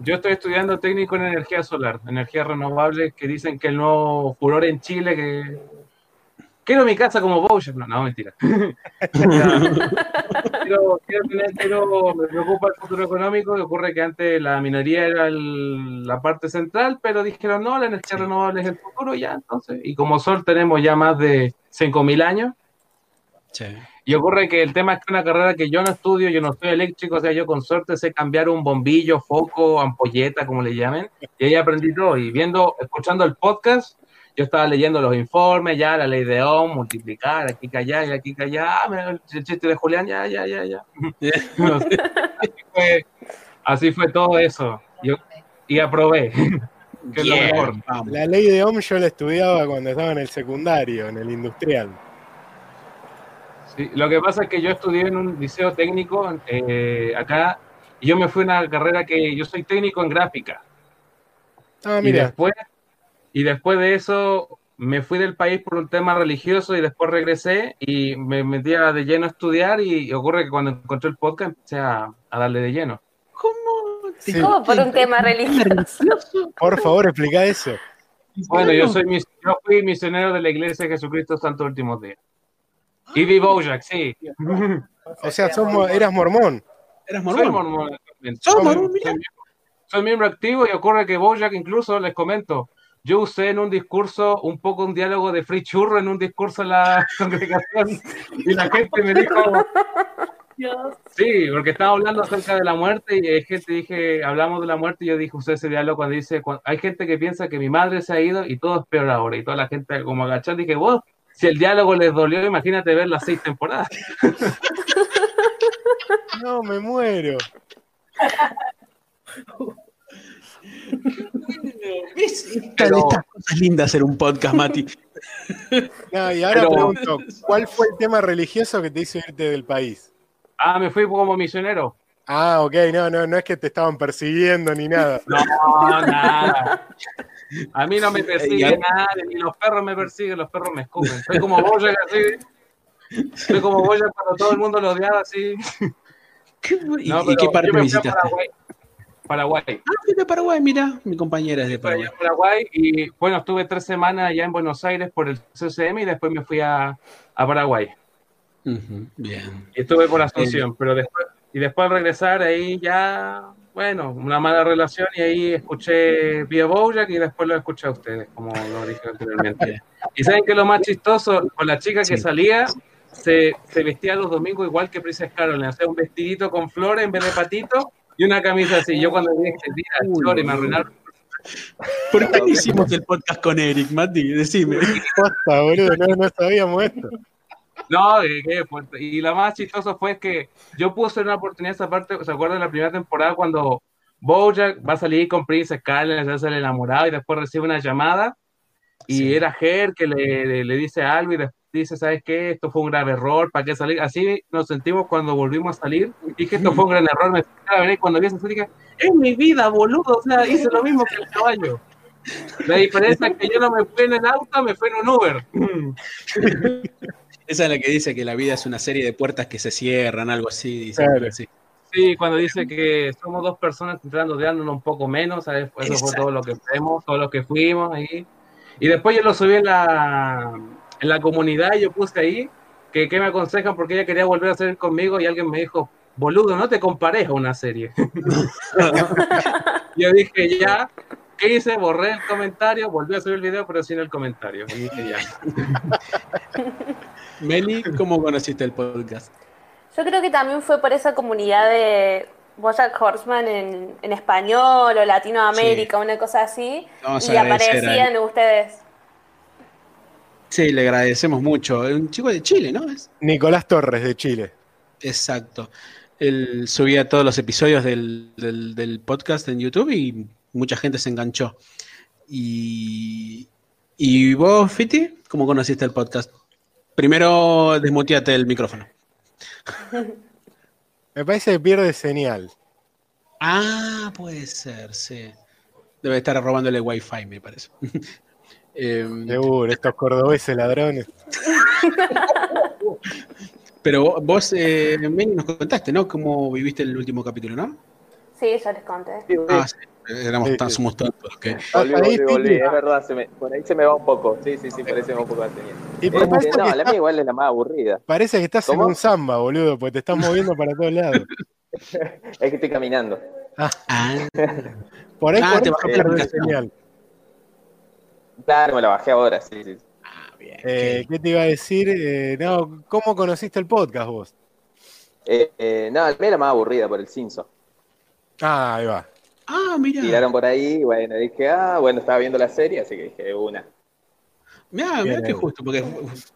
[SPEAKER 6] Yo estoy estudiando técnico en energía solar, energías renovables, que dicen que el nuevo furor en Chile, que quiero mi casa como Bowser. No, no, mentira. quiero, quiero tener, quiero- me preocupa el futuro económico, que ocurre que antes la minería era el- la parte central, pero dijeron, no, la energía renovable es el futuro ya, entonces. Y como Sol tenemos ya más de 5.000 años,
[SPEAKER 1] Sí.
[SPEAKER 6] Y ocurre que el tema es que una carrera que yo no estudio, yo no soy eléctrico, o sea, yo con suerte sé cambiar un bombillo, foco, ampolleta, como le llamen, y ahí aprendí todo. Y viendo, escuchando el podcast, yo estaba leyendo los informes, ya la ley de Ohm, multiplicar, aquí allá y aquí allá, ah, el chiste de Julián, ya, ya, ya, ya. así, fue, así, fue, todo eso. Yo, y aprobé. que es lo mejor.
[SPEAKER 2] La ley de Ohm yo la estudiaba cuando estaba en el secundario, en el industrial
[SPEAKER 6] lo que pasa es que yo estudié en un liceo técnico eh, acá y yo me fui a una carrera que yo soy técnico en gráfica.
[SPEAKER 2] Ah, mira.
[SPEAKER 6] Y después, y después de eso me fui del país por un tema religioso y después regresé y me metí a de lleno a estudiar y, ocurre que cuando encontré el podcast empecé a, darle de lleno.
[SPEAKER 3] ¿Cómo? ¿Cómo por un tema religioso?
[SPEAKER 2] Por favor, explica eso.
[SPEAKER 6] Bueno, yo soy yo fui misionero de la Iglesia de Jesucristo Santo Últimos Días. Ivy Bojack, sí.
[SPEAKER 2] O sea, eras mormón.
[SPEAKER 6] Eras mormón. Soy mormón. Soy, mormón, soy, miembro activo y ocurre que Bojack, incluso les comento, yo usé en un discurso un poco un diálogo de free churro en un discurso en la congregación y la gente me dijo sí porque estaba hablando acerca de la muerte y hay gente dije hablamos de la muerte y yo dije usé ese diálogo cuando dice hay gente que piensa que mi madre se ha ido y todo es peor ahora y toda la gente como agachada dije vos si el diálogo les dolió, imagínate ver las seis temporadas.
[SPEAKER 2] No, me muero.
[SPEAKER 1] ¿Ves? Estas cosas lindas hacer un podcast, Mati.
[SPEAKER 2] No, y ahora pregunto, ¿cuál fue el tema religioso que te hizo irte del país?
[SPEAKER 6] Ah, me fui como misionero.
[SPEAKER 2] Ah, ok, no, no, no es que te estaban persiguiendo ni nada.
[SPEAKER 6] No, nada. A mí no me persigue nadie, ni los perros me persiguen, los perros me escupen. Soy como Boya así. Soy como Boya cuando todo el mundo lo odiaba así.
[SPEAKER 1] ¿Y, qué parte visitaste?
[SPEAKER 6] Paraguay. Paraguay.
[SPEAKER 1] Ah, de Paraguay, mira, mi compañera es de Paraguay.
[SPEAKER 6] Paraguay. Y bueno, estuve tres semanas allá en Buenos Aires por el CCM y después me fui a, a Paraguay.
[SPEAKER 1] bien.
[SPEAKER 6] Y estuve por Asunción, pero después, y después al regresar ahí ya bueno, una mala relación y ahí escuché Via Bojack y después lo escuché a ustedes, como lo dije anteriormente. y saben que lo más chistoso, con la chica que salía, se, se, vestía los domingos igual que Princess Carolyn, hacía un vestidito con flores en vez de patito y una camisa así. Yo cuando dije que día flores me arruinaron.
[SPEAKER 1] ¿Por qué hicimos el podcast con Eric, Mati? Decime.
[SPEAKER 2] Posta, boludo, no, no sabíamos esto.
[SPEAKER 6] No, qué fuerte. Y lo más chistoso fue que yo puse una oportunidad esa parte, ¿se acuerdan de la primera temporada cuando Bojack va a salir con Princess Carly, se hace el enamorado y después recibe una llamada y era Ger que le, le, dice algo y después dice, ¿sabes qué? Esto fue un grave error, ¿para qué salir? Así nos sentimos cuando volvimos a salir. Dije, esto fue un gran error. Me y cuando vi esa dije, es mi vida, boludo. O sea, hice lo mismo que el caballo. La diferencia es que yo no me fui en el auto, me fui en un Uber.
[SPEAKER 1] Esa es la que dice que la vida es una serie de puertas que se cierran, algo así. Dice,
[SPEAKER 6] Sí, cuando dice que somos dos personas tratando de darnos un poco menos, ¿sabes? Eso fue todo lo que fuimos, todo lo que fuimos ahí. Y después yo lo subí en la, en la comunidad y yo puse ahí que, que me aconsejan porque ella quería volver a salir conmigo y alguien me dijo, boludo, no te compares a una serie. yo dije, ya, ¿qué hice? Borré el comentario, volví a subir el video, pero sin el comentario. Y dije, ya.
[SPEAKER 1] Meli, ¿cómo conociste el podcast?
[SPEAKER 3] Yo creo que también fue por esa comunidad de Bojack Horseman en, español o Latinoamérica, una cosa así, y aparecían ustedes.
[SPEAKER 1] Sí, le agradecemos mucho. Un chico de Chile, ¿no?
[SPEAKER 2] Nicolás Torres de Chile.
[SPEAKER 1] Exacto. Él subía todos los episodios del, del, podcast en YouTube y mucha gente se enganchó. Y, ¿Y vos, Fiti, cómo conociste el podcast? Primero desmuteate el micrófono.
[SPEAKER 2] Me parece que pierde señal.
[SPEAKER 1] Ah, puede ser, sí. Debe estar robándole wifi, me parece.
[SPEAKER 2] Em, Seguro, estos cordobeses ladrones.
[SPEAKER 1] Pero vos, eh, nos contaste, ¿no? Cómo viviste el último capítulo, ¿no?
[SPEAKER 3] Sí, ya les conté.
[SPEAKER 1] Ah, sí. Éramos tan, somos tantos. Que...
[SPEAKER 4] Volví, volví, es verdad, se me, por ahí se me va un poco. Sí, sí, sí, parece un poco Y por este, no, la mía igual es la más aburrida.
[SPEAKER 2] Parece que estás en un samba, boludo, porque te estás moviendo para todos lados.
[SPEAKER 4] es que estoy caminando.
[SPEAKER 2] Ah. Por ahí ah, te bajé la señal.
[SPEAKER 4] Claro, me la bajé ahora, sí, sí.
[SPEAKER 1] Ah,
[SPEAKER 8] bien.
[SPEAKER 2] Eh, ¿Qué te iba a decir? Eh, no, ¿Cómo conociste el podcast vos?
[SPEAKER 4] Eh, eh, no, era más aburrida por el Simpson.
[SPEAKER 2] Ah, ahí va.
[SPEAKER 1] Ah, mira.
[SPEAKER 4] Tiraron por ahí, bueno, dije, ah, bueno, estaba viendo la serie, así que dije, una.
[SPEAKER 1] Mira, mira que justo, porque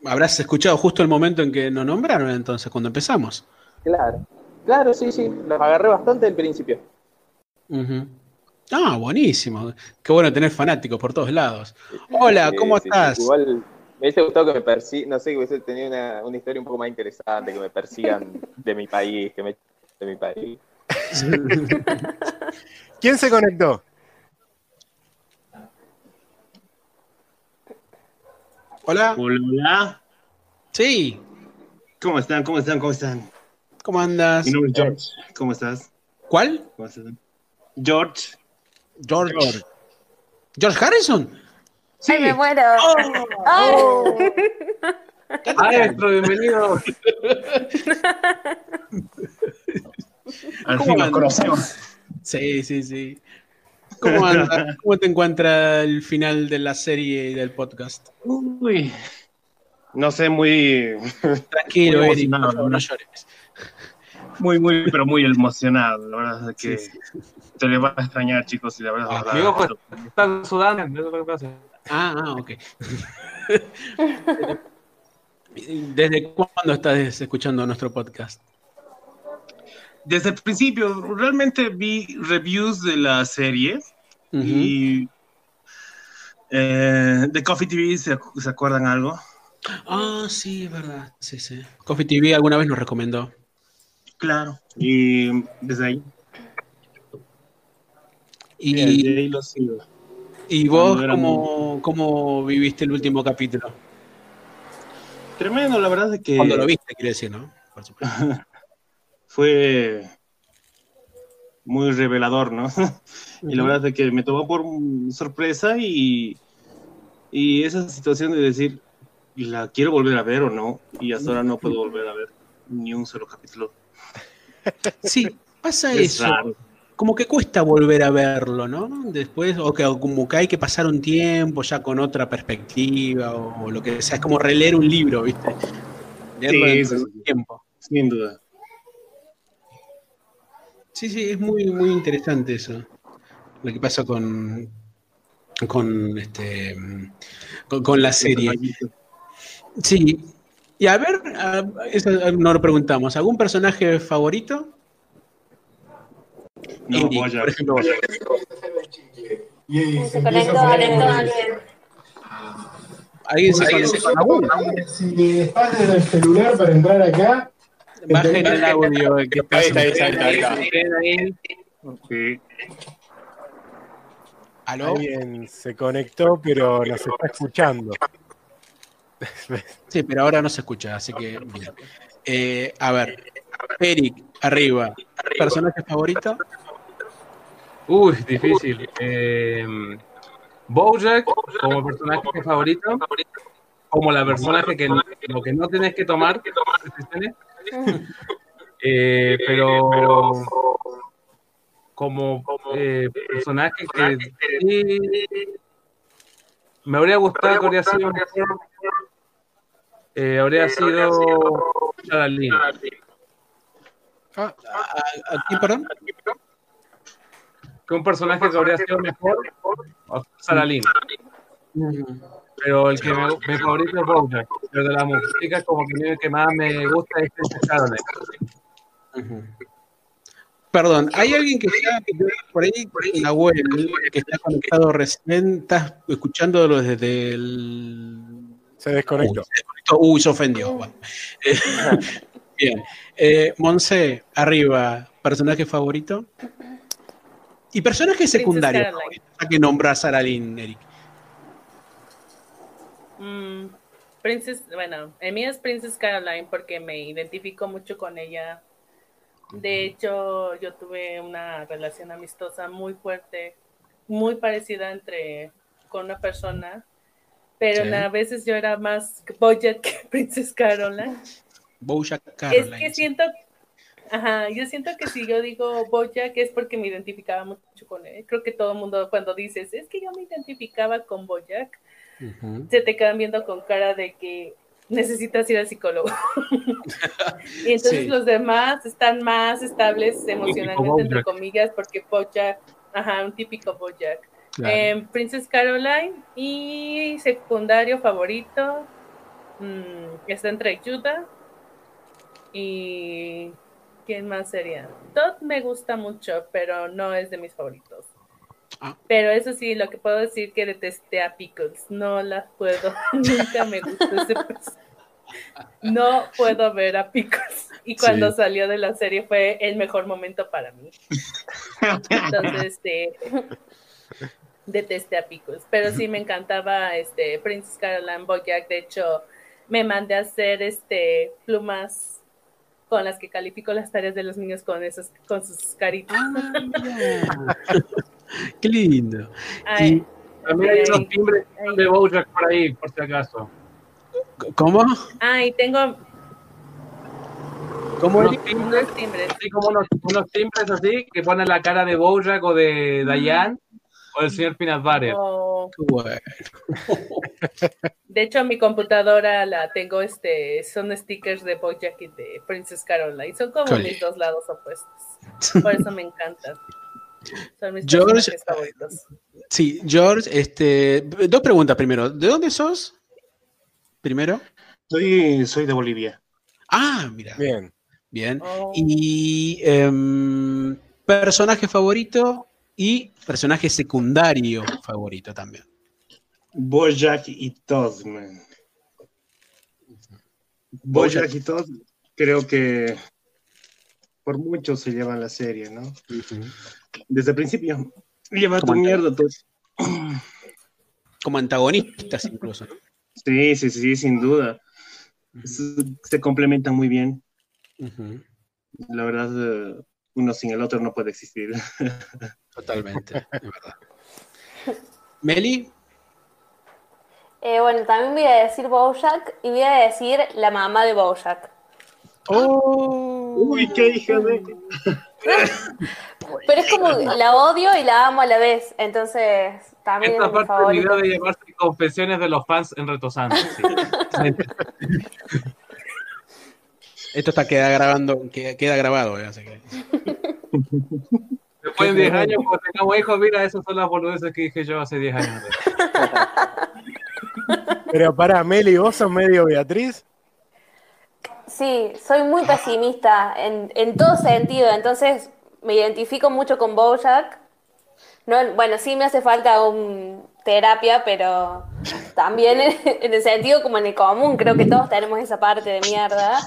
[SPEAKER 1] habrás escuchado justo el momento en que nos nombraron entonces, cuando empezamos.
[SPEAKER 4] Claro. Claro, sí, sí, los agarré bastante al principio.
[SPEAKER 1] Ujú. Ah, buenísimo. Qué bueno tener fanáticos por todos lados. Hola,
[SPEAKER 4] Sí,
[SPEAKER 1] ¿cómo
[SPEAKER 4] sí, sí.
[SPEAKER 1] estás?
[SPEAKER 4] Igual me hubiese gustado que me persigan, no sé, que hubiese tenido una, una historia un poco más interesante, que me persigan de mi país, que me de mi país.
[SPEAKER 2] ¿Quién se conectó?
[SPEAKER 1] Hola.
[SPEAKER 8] Hola, hola.
[SPEAKER 1] Sí.
[SPEAKER 8] ¿Cómo están? ¿Cómo están? ¿Cómo están?
[SPEAKER 1] ¿Cómo andas?
[SPEAKER 8] Mi nombre es George. ¿Cómo estás?
[SPEAKER 1] ¿Cuál?
[SPEAKER 8] ¿Cómo estás? George.
[SPEAKER 1] George. George Harrison.
[SPEAKER 3] ¡Ay, me muero!
[SPEAKER 1] Oh.
[SPEAKER 3] Ay.
[SPEAKER 6] Maestro, bienvenido.
[SPEAKER 8] Al
[SPEAKER 1] ¿Cómo
[SPEAKER 8] fin nos conocemos.
[SPEAKER 1] Sí, sí, sí. ¿Cómo te encuentra el final de la serie y del podcast?
[SPEAKER 8] Uy. No sé, muy,
[SPEAKER 1] Tranquilo,
[SPEAKER 8] Muy
[SPEAKER 1] Eric, por
[SPEAKER 8] emocionado,
[SPEAKER 1] favor, no
[SPEAKER 8] ¿no?
[SPEAKER 1] llores.
[SPEAKER 8] muy, muy, pero muy emocionado. La verdad es que
[SPEAKER 1] Sí, sí.
[SPEAKER 8] te le va a extrañar, chicos, y la verdad.
[SPEAKER 1] Ah,
[SPEAKER 6] Mi ojo
[SPEAKER 8] verdad,
[SPEAKER 6] está sudando. eso es lo que pasa.
[SPEAKER 1] Ah, ah, ok. ¿Desde cuándo estás escuchando nuestro podcast?
[SPEAKER 8] Desde el principio, realmente vi reviews de la serie y eh, de Coffee TV, ¿se, ¿se acuerdan algo?
[SPEAKER 1] Ah, sí, es verdad. Sí, sí. Coffee TV alguna vez nos recomendó.
[SPEAKER 8] Claro. Y desde ahí,
[SPEAKER 1] Y,
[SPEAKER 8] desde ahí lo sigo.
[SPEAKER 1] y vos, cómo, cómo viviste el último capítulo?
[SPEAKER 8] Tremendo, la verdad es que
[SPEAKER 1] Cuando lo viste, quiero decir, ¿no? Por supuesto.
[SPEAKER 8] fue muy revelador, ¿no? Y la verdad es que me tomó por sorpresa y, y esa situación de decir, ¿la quiero volver a ver o no? Y hasta ahora no puedo volver a ver ni un solo capítulo.
[SPEAKER 1] Sí, pasa
[SPEAKER 8] Es
[SPEAKER 1] eso.
[SPEAKER 8] raro.
[SPEAKER 1] Como que cuesta volver a verlo, ¿no? Después, o que o como que hay que pasar un tiempo ya con otra perspectiva o, lo que sea. Es como releer un libro, ¿viste? Leerlo
[SPEAKER 8] Sí,
[SPEAKER 1] dentro de
[SPEAKER 8] sí,
[SPEAKER 1] un
[SPEAKER 8] sí.
[SPEAKER 1] tiempo.
[SPEAKER 8] Sin duda.
[SPEAKER 1] Sí, sí, es muy, muy interesante eso. Lo que pasa con, con este con, con la serie. Sí. Y a ver, a- eso no lo preguntamos. ¿Algún personaje favorito?
[SPEAKER 8] No,
[SPEAKER 1] Eric,
[SPEAKER 8] Bojack.
[SPEAKER 1] por ejemplo.
[SPEAKER 3] Se conectó alguien.
[SPEAKER 1] ¿Alguien se conoce con alguno?
[SPEAKER 9] Si estás desde el celular para entrar acá,
[SPEAKER 1] Bajen el audio. que está
[SPEAKER 2] Ahí está, ahí está, ahí está, ahí está.
[SPEAKER 6] Ahí.
[SPEAKER 8] Sí.
[SPEAKER 1] ¿Aló?
[SPEAKER 2] Alguien se conectó, pero nos está escuchando.
[SPEAKER 1] Sí, pero ahora no se escucha, así que bien. Eh, a ver, Eric, arriba. ¿Personaje favorito?
[SPEAKER 6] Uy, difícil. Eh, Bojack como personaje favorito, como la personaje que lo que no tienes que tomar, decisiones. Eh, pero como eh, personaje que sí, me habría gustado que habría sido mejor, eh, habría sido Sarah Lynn.
[SPEAKER 1] ¿A, a- a quién, perdón?
[SPEAKER 6] que un personaje que habría sido mejor Sarah Lynn. Pero el que me, mi favorito es Bojack. Pero de la música, como que el que más me gusta es Princess Caroline.
[SPEAKER 1] Perdón, ¿hay alguien que está por ahí, por ahí en la web, que está conectado recién? ¿Estás escuchándolo desde el...?
[SPEAKER 2] Se desconectó.
[SPEAKER 1] Uy, se desconectó. Uy, se ofendió. Bueno. Eh, Bien. Eh, Monse, arriba, ¿personaje favorito? Y personaje secundario ya que nombras a Sarah Lynn, Eric.
[SPEAKER 7] Mm, Princess, bueno, el mío es Princess Caroline porque me identifico mucho con ella. De hecho, yo tuve una relación amistosa muy fuerte, muy parecida entre con una persona, pero
[SPEAKER 1] Sí.
[SPEAKER 7] a veces yo era más Bojack que Princess Caroline.
[SPEAKER 1] Bojack
[SPEAKER 7] Es
[SPEAKER 1] Caroline.
[SPEAKER 7] que siento, ajá, yo siento que si yo digo Bojack es porque me identificaba mucho con él. Creo que todo el mundo cuando dices, es que yo me identificaba con Bojack, Se te quedan viendo con cara de que necesitas ir al psicólogo. y entonces
[SPEAKER 1] Sí.
[SPEAKER 7] los demás están más estables emocionalmente, entre comillas, porque Bojack, ajá, un típico Bojack.
[SPEAKER 1] Claro.
[SPEAKER 7] Eh, Princess Caroline y secundario favorito mm, está entre Judah y ¿quién más sería? Todd me gusta mucho, pero no es de mis favoritos.
[SPEAKER 1] Ah.
[SPEAKER 7] Pero eso sí, lo que puedo decir que detesté a Pickles, no la puedo, nunca me gustó ese personaje. No puedo ver a Pickles. Y cuando
[SPEAKER 1] Sí.
[SPEAKER 7] salió de la serie fue el mejor momento para mí. Entonces, este, detesté a Pickles. Pero sí me encantaba este Princess Caroline Bojack. De hecho, me mandé a hacer este plumas con las que califico las tareas de los niños con esos, con sus caritas.
[SPEAKER 1] Ah. Qué lindo.
[SPEAKER 7] Ay,
[SPEAKER 6] También hay unos timbres de Bojack por ahí, por si acaso.
[SPEAKER 1] ¿Cómo?
[SPEAKER 7] ah, y tengo
[SPEAKER 1] ¿Cómo
[SPEAKER 6] Unos timbres,
[SPEAKER 7] unos timbres.
[SPEAKER 6] así como unos, unos timbres así, que ponen la cara de Bojack o de Diane o del señor Butter.
[SPEAKER 7] Oh,
[SPEAKER 1] Qué bueno.
[SPEAKER 7] de hecho, mi computadora la tengo, este, son stickers de Bojack y de Princess Caroline. Son como
[SPEAKER 1] Cole.
[SPEAKER 7] mis dos lados opuestos. Por eso me encantan. Son mis
[SPEAKER 1] George-
[SPEAKER 7] favoritos.
[SPEAKER 1] Sí, George, este, dos preguntas primero. ¿De dónde sos? Primero.
[SPEAKER 8] Soy, soy de Bolivia.
[SPEAKER 1] Ah, mira.
[SPEAKER 2] Bien.
[SPEAKER 1] Bien.
[SPEAKER 7] Oh.
[SPEAKER 1] Y em, personaje favorito y personaje secundario favorito también.
[SPEAKER 8] Bojack y Todd, man. Bojack y Todd, creo que por mucho se llevan la serie, ¿no? Desde el principio. Lleva tu mierda, Todd.
[SPEAKER 1] Como antagonistas incluso.
[SPEAKER 8] Sí, sí, sí, sin duda. Se, se complementan muy bien. La verdad, eh, uno sin el otro no puede existir.
[SPEAKER 1] Totalmente, es verdad. Meli,
[SPEAKER 3] Eh, bueno, también voy a decir Bojack y voy a decir la mamá de Bojack.
[SPEAKER 1] Oh.
[SPEAKER 8] Uy, qué hija de...
[SPEAKER 3] Pero es como la odio y la amo a la vez, entonces también
[SPEAKER 6] Esta
[SPEAKER 3] es mi
[SPEAKER 6] parte del video
[SPEAKER 3] favorito.
[SPEAKER 6] de llamarse Confesiones de los fans en Retosando. sí.
[SPEAKER 1] esto está queda grabando, queda, queda grabado, eh, así que-
[SPEAKER 6] Después de 10 años, cuando tengamos hijos, mira, esas son las boludeces que dije yo hace 10 años.
[SPEAKER 2] Pero pará, Meli, ¿vos sos medio Beatriz?
[SPEAKER 3] Sí, soy muy pesimista en, en todo sentido, entonces me identifico mucho con Bojack. No, bueno, sí me hace falta un terapia, pero también en, el sentido como en el común, creo que todos tenemos esa parte de mierda.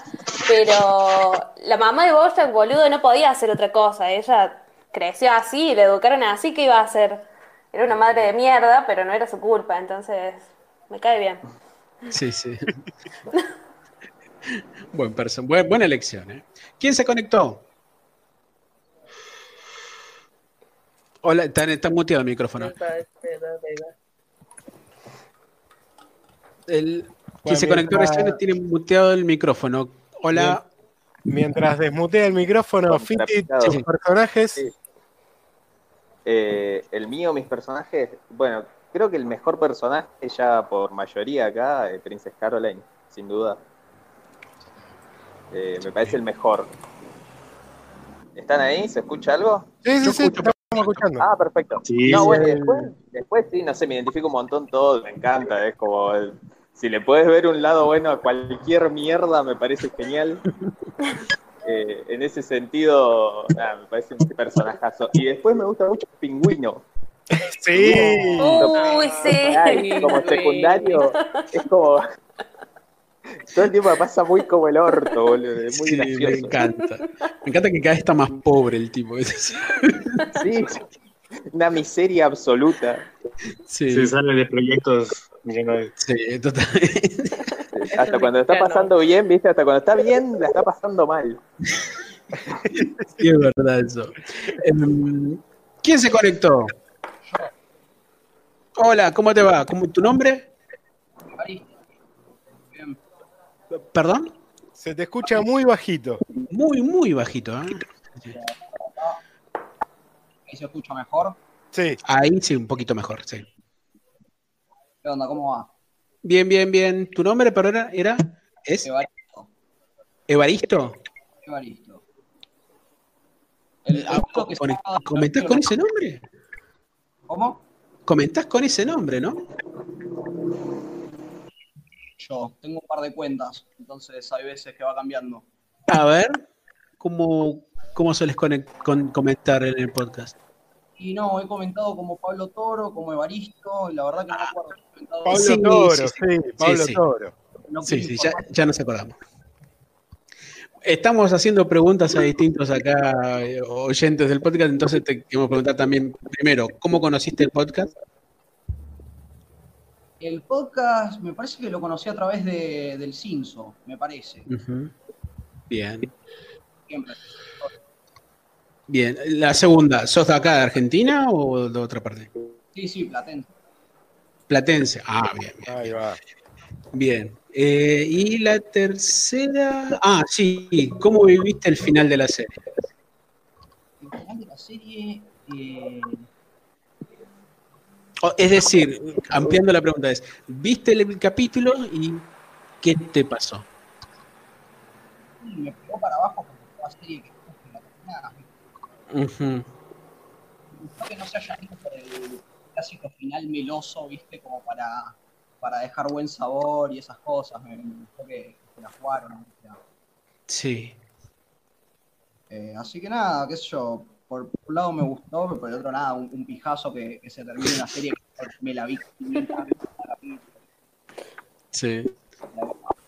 [SPEAKER 3] Pero la mamá de Bojack, boludo, no podía hacer otra cosa. Ella creció así, la educaron así, ¿qué iba a hacer? Era una madre de mierda, pero no era su culpa, entonces me cae bien.
[SPEAKER 1] Sí, sí. Buen- buena elección. ¿eh? ¿Quién se conectó? Hola, está, está muteado el micrófono. El, quien
[SPEAKER 2] Bueno,
[SPEAKER 1] se conectó recién tiene muteado el micrófono. Hola.
[SPEAKER 2] Mientras desmutea el micrófono, Fiti, tus personajes.
[SPEAKER 4] Sí. Eh, el mío, mis personajes, bueno, creo que el mejor personaje ya por mayoría acá, eh, Princess Caroline, sin duda. Eh, me parece el mejor. ¿Están ahí? ¿Se escucha algo?
[SPEAKER 2] Sí, sí, sí,
[SPEAKER 1] escucho
[SPEAKER 2] estamos escuchando.
[SPEAKER 4] Ah, perfecto.
[SPEAKER 8] Sí,
[SPEAKER 4] no,
[SPEAKER 8] sí.
[SPEAKER 4] bueno, después, después sí, no sé, me identifico un montón todo, me encanta, es como, el- si le puedes ver un lado bueno a cualquier mierda, me parece genial. Eh, en ese sentido, me parece un personajazo. Y después me gusta mucho el pingüino.
[SPEAKER 2] Sí.
[SPEAKER 3] Uy, sí.
[SPEAKER 4] Ay, como secundario, es como... Todo el tiempo me pasa muy como el orto, boludo, es muy
[SPEAKER 1] Sí, me encanta. Me encanta que cada vez está más pobre el tipo.
[SPEAKER 4] Sí, una miseria absoluta.
[SPEAKER 1] Sí,
[SPEAKER 8] Se sale de proyectos millonarios.
[SPEAKER 1] sí, totalmente.
[SPEAKER 4] Hasta cuando está pasando bien, ¿viste? Hasta cuando está bien, la está pasando mal.
[SPEAKER 1] Sí, es verdad eso. Em, ¿Quién se conectó? Hola, ¿cómo te va? ¿Cómo, ¿Tu nombre? ¿Perdón?
[SPEAKER 2] Se te escucha muy bajito.
[SPEAKER 1] Muy, muy bajito. ¿eh?
[SPEAKER 10] Ahí se escucha mejor.
[SPEAKER 2] Sí.
[SPEAKER 1] Ahí sí, un poquito mejor, sí.
[SPEAKER 10] ¿Qué onda? ¿Cómo va?
[SPEAKER 1] Bien, bien, bien. ¿Tu nombre, pero era? era ¿Es
[SPEAKER 10] Evaristo.
[SPEAKER 1] Evaristo?
[SPEAKER 10] Evaristo. El, el
[SPEAKER 1] Ah,
[SPEAKER 10] que
[SPEAKER 1] con- ¿Comentás con ese nombre?
[SPEAKER 10] ¿Cómo?
[SPEAKER 1] Comentás con ese nombre, ¿no?
[SPEAKER 10] Yo tengo un par de cuentas, entonces hay veces que va cambiando.
[SPEAKER 1] A ver, ¿cómo, cómo sueles con- comentar en el podcast?
[SPEAKER 10] Y no, he comentado como Pablo Toro, como Evaristo, y la verdad que no me acuerdo. He comentado-
[SPEAKER 2] Pablo
[SPEAKER 1] Sí,
[SPEAKER 2] Toro,
[SPEAKER 1] sí,
[SPEAKER 2] sí,
[SPEAKER 1] sí.
[SPEAKER 2] Pablo
[SPEAKER 1] Sí, sí.
[SPEAKER 2] Toro.
[SPEAKER 10] no
[SPEAKER 1] Sí, sí, ya, ya nos acordamos. Estamos haciendo preguntas a distintos acá eh, oyentes del podcast, entonces te queremos preguntar también, primero, ¿cómo conociste el podcast?
[SPEAKER 10] El podcast me parece que lo conocí a través de, del Cinso, me parece.
[SPEAKER 1] Bien,
[SPEAKER 10] Siempre.
[SPEAKER 1] bien. La segunda, ¿sos de acá de Argentina o de otra parte?
[SPEAKER 10] Sí, sí, Platense.
[SPEAKER 1] Platense. Ah, bien, bien.
[SPEAKER 2] Ahí va.
[SPEAKER 1] Bien. Eh, y la tercera. Ah, sí. ¿Cómo viviste el final de la serie?
[SPEAKER 10] El final de la serie, eh,
[SPEAKER 1] es decir, ampliando la pregunta es, ¿viste el capítulo y qué te pasó?
[SPEAKER 10] me pegó para abajo como toda serie que que la gustó que no se haya ido por el clásico final meloso, viste, como para, para dejar buen sabor y esas cosas. Me, gustó que, que la jugaron.
[SPEAKER 1] Sí.
[SPEAKER 10] Eh, así que nada, qué sé yo, por un lado me gustó, pero por el otro nada, un, un pijazo que, que se termine una serie que me la vi 500 veces cada capítulo.
[SPEAKER 1] Sí.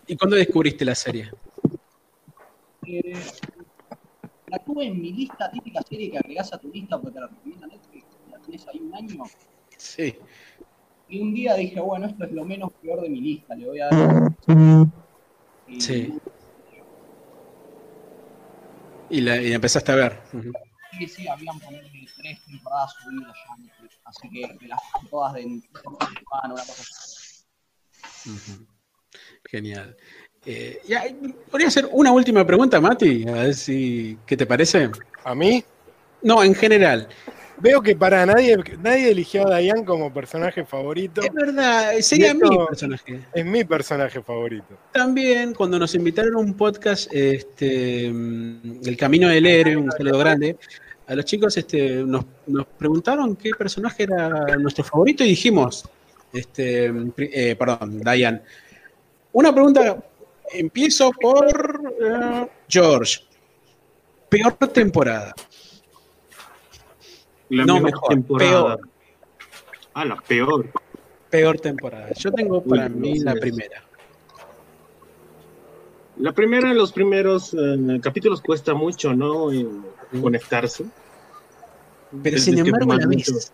[SPEAKER 1] ¿Y cuándo descubriste la serie?
[SPEAKER 10] Eh, la tuve en mi lista, típica serie que agregás a tu lista porque te la recomienda Netflix, la tenés ahí un año.
[SPEAKER 1] Sí.
[SPEAKER 10] Y un día dije, bueno, esto es lo menos peor de mi lista, le voy a dar. Y
[SPEAKER 1] Sí. Y la, y empezaste a ver.
[SPEAKER 10] Sí, sí, habían ponerle tres temporadas subidas ya así que las todas de una cosa así.
[SPEAKER 1] Genial. Eh, ya, podría hacer una última pregunta, Mati, a ver si. ¿Qué te parece?
[SPEAKER 2] ¿A mí?
[SPEAKER 1] No, en general.
[SPEAKER 2] Veo que para nadie, nadie eligió a Diane como personaje favorito.
[SPEAKER 1] Es verdad, sería mi personaje.
[SPEAKER 2] Es mi personaje favorito.
[SPEAKER 1] También, cuando nos invitaron a un podcast, este, mm, El Camino del Héroe, un saludo grande, a los chicos este, nos, nos preguntaron qué personaje era nuestro favorito y dijimos, este, eh, perdón, Diane. Una pregunta, empiezo por eh, George. Peor temporada.
[SPEAKER 8] La
[SPEAKER 1] No,
[SPEAKER 8] mejor temporada.
[SPEAKER 1] peor.
[SPEAKER 8] Ah, la peor.
[SPEAKER 1] Peor temporada. Yo tengo para
[SPEAKER 8] Uy,
[SPEAKER 1] mí la primera.
[SPEAKER 8] La primera, los primeros eh, capítulos cuesta mucho, ¿no? En. Conectarse.
[SPEAKER 1] Pero
[SPEAKER 8] Es
[SPEAKER 1] sin embargo, la ves.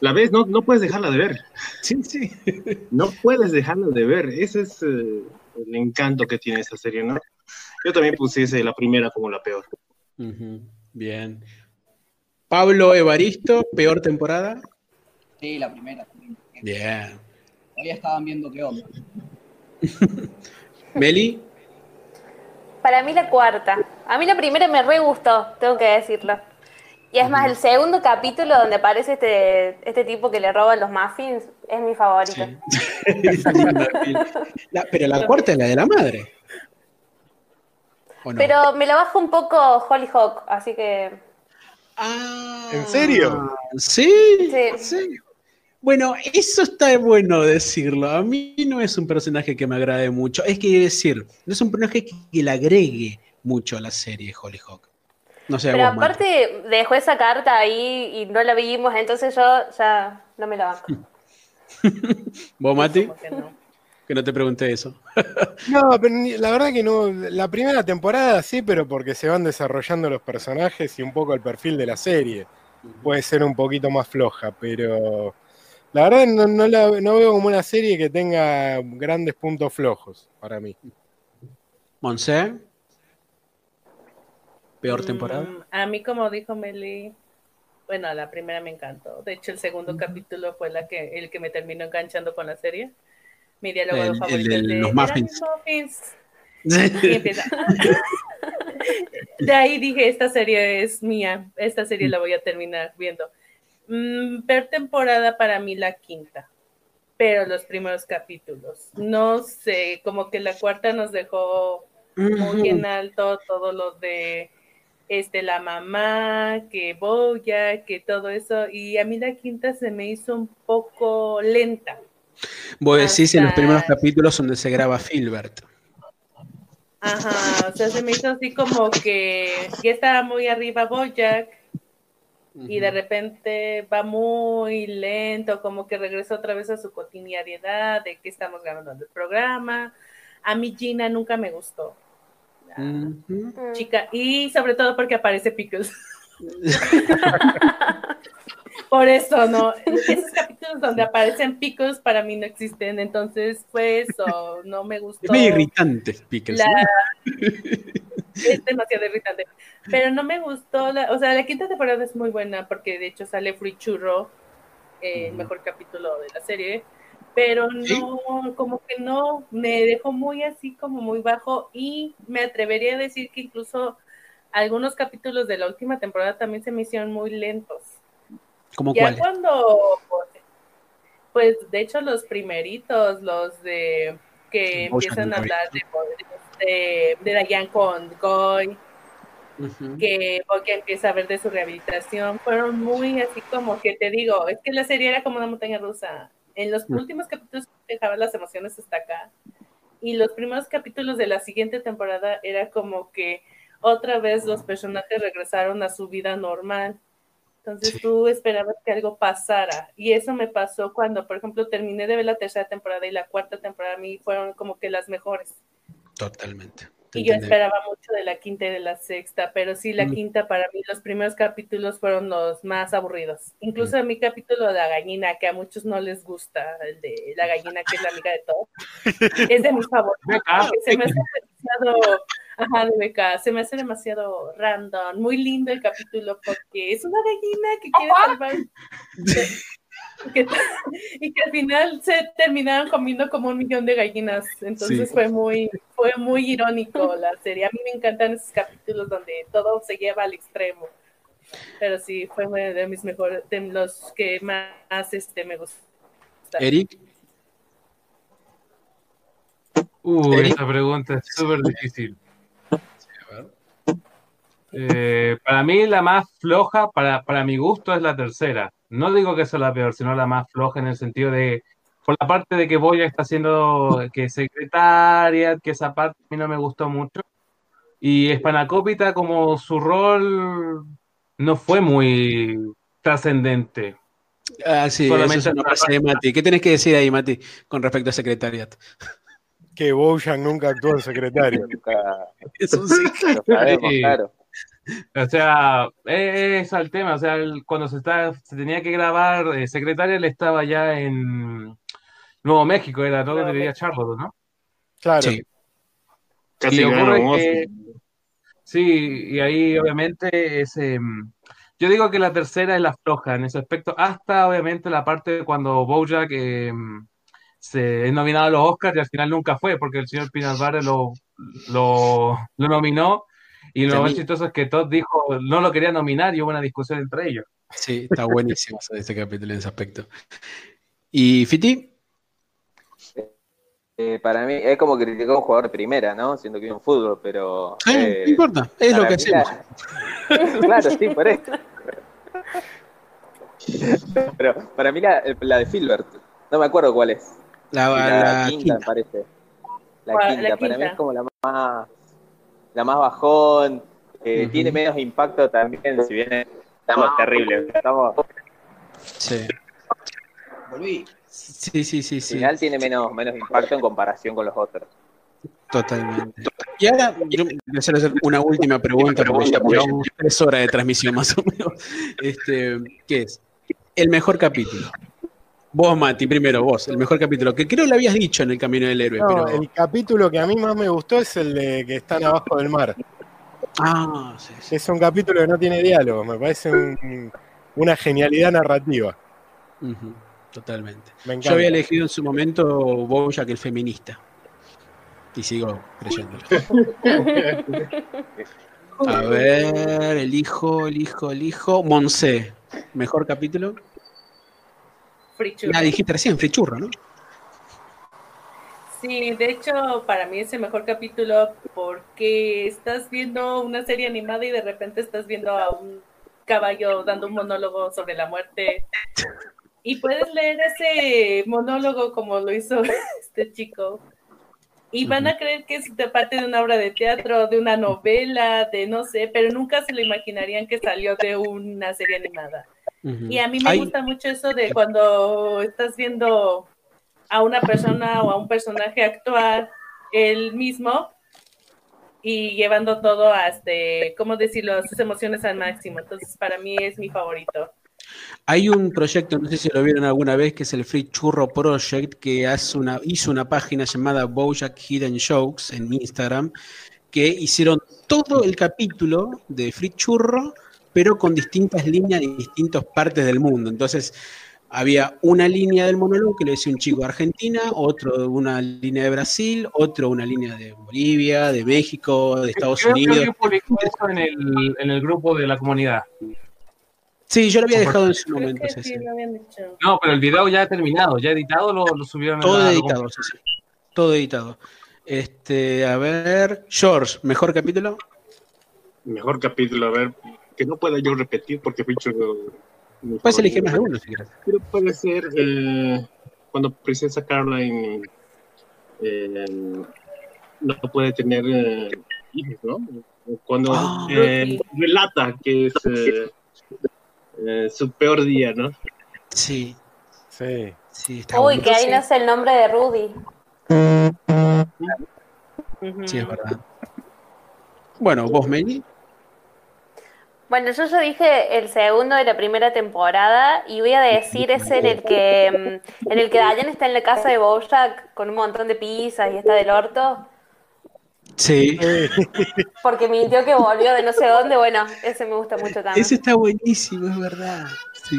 [SPEAKER 8] La ves, no, no puedes dejarla de ver.
[SPEAKER 1] Sí, sí.
[SPEAKER 8] No puedes dejarla de ver. Ese es eh, el encanto que tiene esa serie, ¿no? Yo también pusiese la primera como la peor.
[SPEAKER 1] Bien. Pablo Evaristo, peor temporada.
[SPEAKER 10] Sí, la primera. también.
[SPEAKER 1] Bien.
[SPEAKER 10] Todavía estaban viendo qué onda.
[SPEAKER 1] Meli,
[SPEAKER 3] Para mí la cuarta. A mí la primera me re gustó, tengo que decirlo. Y es más, el segundo capítulo donde aparece este, este tipo que le roban los muffins es mi favorito.
[SPEAKER 1] Sí. La- pero la cuarta es la de la madre.
[SPEAKER 3] Pero me la baja un poco Hollyhock, así que
[SPEAKER 1] Ah,
[SPEAKER 2] ¿En serio?
[SPEAKER 1] ¿Sí?
[SPEAKER 3] Sí.
[SPEAKER 1] sí. Bueno, eso está bueno decirlo. A mí no es un personaje que me agrade mucho. Es que decir, no es un personaje que, que le agregue mucho a la serie Hollyhock. No sé,
[SPEAKER 3] Pero aparte dejó esa carta ahí y no la vimos, entonces yo ya no me la banco.
[SPEAKER 1] ¿Vos, Mati?
[SPEAKER 7] Que no.
[SPEAKER 1] Te pregunté eso.
[SPEAKER 2] No, pero la verdad que no. La primera temporada sí, pero porque se van desarrollando los personajes y un poco el perfil de la serie. Puede ser un poquito más floja, pero la verdad no, no la, no veo como una serie que tenga grandes puntos flojos para mí.
[SPEAKER 1] Monse. Peor temporada.
[SPEAKER 7] Mm, a mí, como dijo Meli, bueno, la primera me encantó. De hecho, el segundo capítulo fue la que, el que me terminó enganchando con la serie. Mi diálogo
[SPEAKER 1] El- el
[SPEAKER 7] favorito
[SPEAKER 1] de
[SPEAKER 7] es de
[SPEAKER 1] los
[SPEAKER 7] "Eran
[SPEAKER 1] muffins".
[SPEAKER 7] mis muffins". Y empieza. De ahí dije, esta serie es mía, esta serie la voy a terminar viendo. Mm, ver temporada para mí la quinta. pero los primeros capítulos. No sé, como que la cuarta nos dejó muy en alto todo lo de este la mamá, que Boya, que todo eso, y a mí la quinta se me hizo un poco lenta.
[SPEAKER 1] Vos decís en los primeros capítulos donde se graba Filbert.
[SPEAKER 7] Ajá, o sea, se me hizo así como que ya estaba muy arriba Bojack y de repente va muy lento, como que regresa otra vez a su cotidianidad de que estamos grabando el programa. A mí Gina nunca me gustó. Chica, y sobre todo porque aparece Pickles. Por eso, ¿no? Esos capítulos donde aparecen Pickles para mí no existen, entonces fue eso, no me gustó.
[SPEAKER 1] Es muy irritante Pickles.
[SPEAKER 7] Es demasiado irritante. Pero no me gustó, la... o sea, la quinta temporada es muy buena porque de hecho sale Free Churro, el mejor capítulo de la serie pero no, como que no, me dejó muy así como muy bajo y me atrevería a decir que incluso algunos capítulos de la última temporada también se me hicieron muy lentos.
[SPEAKER 1] ¿Cómo
[SPEAKER 7] ya cuando, pues de hecho los primeritos, los de que empiezan a hablar de, de, de Dayan con Goy, que porque empieza a ver de su rehabilitación, fueron muy así como que te digo, es que la serie era como una montaña rusa en los últimos capítulos dejaban las emociones hasta acá. Y los primeros capítulos de la siguiente temporada era como que otra vez los personajes regresaron a su vida normal. Entonces tú esperabas que algo pasara. Y eso me pasó cuando, por ejemplo, terminé de ver la tercera temporada y la cuarta temporada a mí fueron como que las mejores.
[SPEAKER 1] Totalmente.
[SPEAKER 7] Y yo esperaba mucho de la quinta y de la sexta, pero sí, la quinta para mí, los primeros capítulos fueron los más aburridos. Incluso a mi capítulo de la gallina, que a muchos no les gusta, el de la gallina, que es la amiga de todos, es de mis favoritos. se me hace demasiado, ajá, de beca, se me hace demasiado random, muy lindo el capítulo, porque es una gallina que quiere salvar y que al final se terminaron comiendo como un millón de gallinas. Entonces fue muy, fue muy irónico la serie. A mí me encantan esos capítulos donde todo se lleva al extremo. Pero sí, fue uno de mis mejores, de los que más este, me gustó.
[SPEAKER 1] Eric.
[SPEAKER 6] Uh, esa pregunta es súper difícil. Eh, para mí la más floja, para, para mi gusto, es la tercera no digo que sea la peor, sino la más floja en el sentido de, por la parte de que Boya está siendo que secretaria, que esa parte a mí no me gustó mucho. Y Spanacópita, como su rol no fue muy trascendente.
[SPEAKER 1] Ah, sí, Solamente no pasa de Mati. ¿Qué tenés que decir ahí, Mati, con respecto a Secretariat?
[SPEAKER 2] Que Bojan nunca actuó en secretario.
[SPEAKER 1] es un sí.
[SPEAKER 4] claro.
[SPEAKER 6] O sea, es el tema. O sea, cuando se, está, se tenía que grabar, eh, Secretaria él estaba ya en Nuevo México, era todo que diría Charlotte, ¿no?
[SPEAKER 2] Claro.
[SPEAKER 6] Sí. Casi que, sí, y ahí obviamente es. Em, yo digo que la tercera es la floja en ese aspecto, hasta obviamente la parte cuando Bojack em, se es nominado a los Oscars y al final nunca fue, porque el señor Pinalvare lo, lo, lo nominó y lo más chistoso es que Todd dijo, no lo quería nominar y hubo una discusión entre ellos.
[SPEAKER 1] Sí, está buenísimo ese capítulo en ese aspecto. ¿Y Fiti?
[SPEAKER 4] Eh, para mí es como criticar a un jugador de primera, ¿no? Siendo que es un fútbol, pero.
[SPEAKER 1] Eh, no importa, es lo que hacemos.
[SPEAKER 4] claro, sí, por eso. pero para mí la, la, de Filbert, no me acuerdo cuál es.
[SPEAKER 1] La,
[SPEAKER 4] quinta, parece. La quinta, para mí es como la más la más bajón, eh, tiene menos impacto también, si bien estamos terribles. Estamos...
[SPEAKER 1] Sí.
[SPEAKER 10] Volví.
[SPEAKER 1] Sí, sí, sí. sí.
[SPEAKER 4] Al final tiene menos, menos impacto en comparación con los otros.
[SPEAKER 1] Totalmente. Y ahora yo voy a hacer una última pregunta, porque ya llevamos tres horas de transmisión más o menos. Este, ¿Qué es? El mejor capítulo. Vos, Mati, primero, vos, el mejor capítulo, que creo lo habías dicho en el Camino del Héroe. pero...
[SPEAKER 2] El capítulo que a mí más me gustó es el de que están abajo del mar.
[SPEAKER 1] Ah, sí, sí.
[SPEAKER 2] Es un capítulo que no tiene diálogo, me parece una genialidad narrativa.
[SPEAKER 1] totalmente. Yo había elegido en su momento Bojack el feminista. Y sigo creyéndolo. A ver, el hijo, el hijo, el hijo. Monse, ¿mejor capítulo?
[SPEAKER 7] Frichurro.
[SPEAKER 1] Ah, dijiste recién, frichurro, ¿no?
[SPEAKER 7] Sí, de hecho, para mí es el mejor capítulo porque estás viendo una serie animada y de repente estás viendo a un caballo dando un monólogo sobre la muerte. Y puedes leer ese monólogo como lo hizo este chico. Y van a creer que es de parte de una obra de teatro, de una novela, de no sé, pero nunca se lo imaginarían que salió de una serie animada. Y a mí me
[SPEAKER 1] Hay-
[SPEAKER 7] gusta mucho eso de cuando estás viendo a una persona o a un personaje actuar él mismo y llevando todo a, este, ¿cómo decirlo?, sus emociones al máximo. Entonces, para mí es mi favorito.
[SPEAKER 1] Hay un proyecto, no sé si lo vieron alguna vez, que es el Free Churro Project, que hace una, hizo una página llamada Bojack Hidden Jokes en Instagram, que hicieron todo el capítulo de Free Churro, pero con distintas líneas de distintas partes del mundo. Entonces, había una línea del monólogo que lo decía un chico de Argentina, otro una línea de Brasil, otro una línea de Bolivia, de México, de Estados
[SPEAKER 6] Creo que
[SPEAKER 1] Unidos.
[SPEAKER 6] alguien publicó eso en el, en el grupo de la comunidad.
[SPEAKER 1] Sí, yo lo había dejado en su momento.
[SPEAKER 7] que sí
[SPEAKER 1] sí.
[SPEAKER 7] lo habían dicho.
[SPEAKER 6] No, pero el video ya ha terminado, ya editado, lo, lo subieron a
[SPEAKER 1] Todo
[SPEAKER 6] la-
[SPEAKER 1] editado, sí, sí. Todo editado. Este, a ver, George, mejor capítulo.
[SPEAKER 8] Mejor capítulo, a ver, que no pueda yo repetir porque mi
[SPEAKER 1] Puedes elegir más de
[SPEAKER 8] favorito.
[SPEAKER 1] uno si quieres.
[SPEAKER 8] Pero puede ser eh, cuando Princesa Caroline eh, no puede tener eh, hijos, ¿no? Cuando
[SPEAKER 1] Ah.
[SPEAKER 8] eh, relata que es eh, eh, su peor día, ¿no?
[SPEAKER 1] Sí,
[SPEAKER 2] Sí.
[SPEAKER 1] sí, está
[SPEAKER 3] Uy,
[SPEAKER 1] bueno.
[SPEAKER 3] que ahí nace el nombre de Rudy.
[SPEAKER 1] Sí, es verdad. Bueno, vos, Meli.
[SPEAKER 3] Bueno, yo ya dije el segundo de la primera temporada y voy a decir ese en el que mm, en el que Diane está en la casa de Bojack con un montón de pizzas y está del orto
[SPEAKER 1] Sí.
[SPEAKER 3] porque mintió que volvió de no sé dónde. Bueno, ese me gusta mucho también.
[SPEAKER 1] Ese está buenísimo, es verdad. Sí.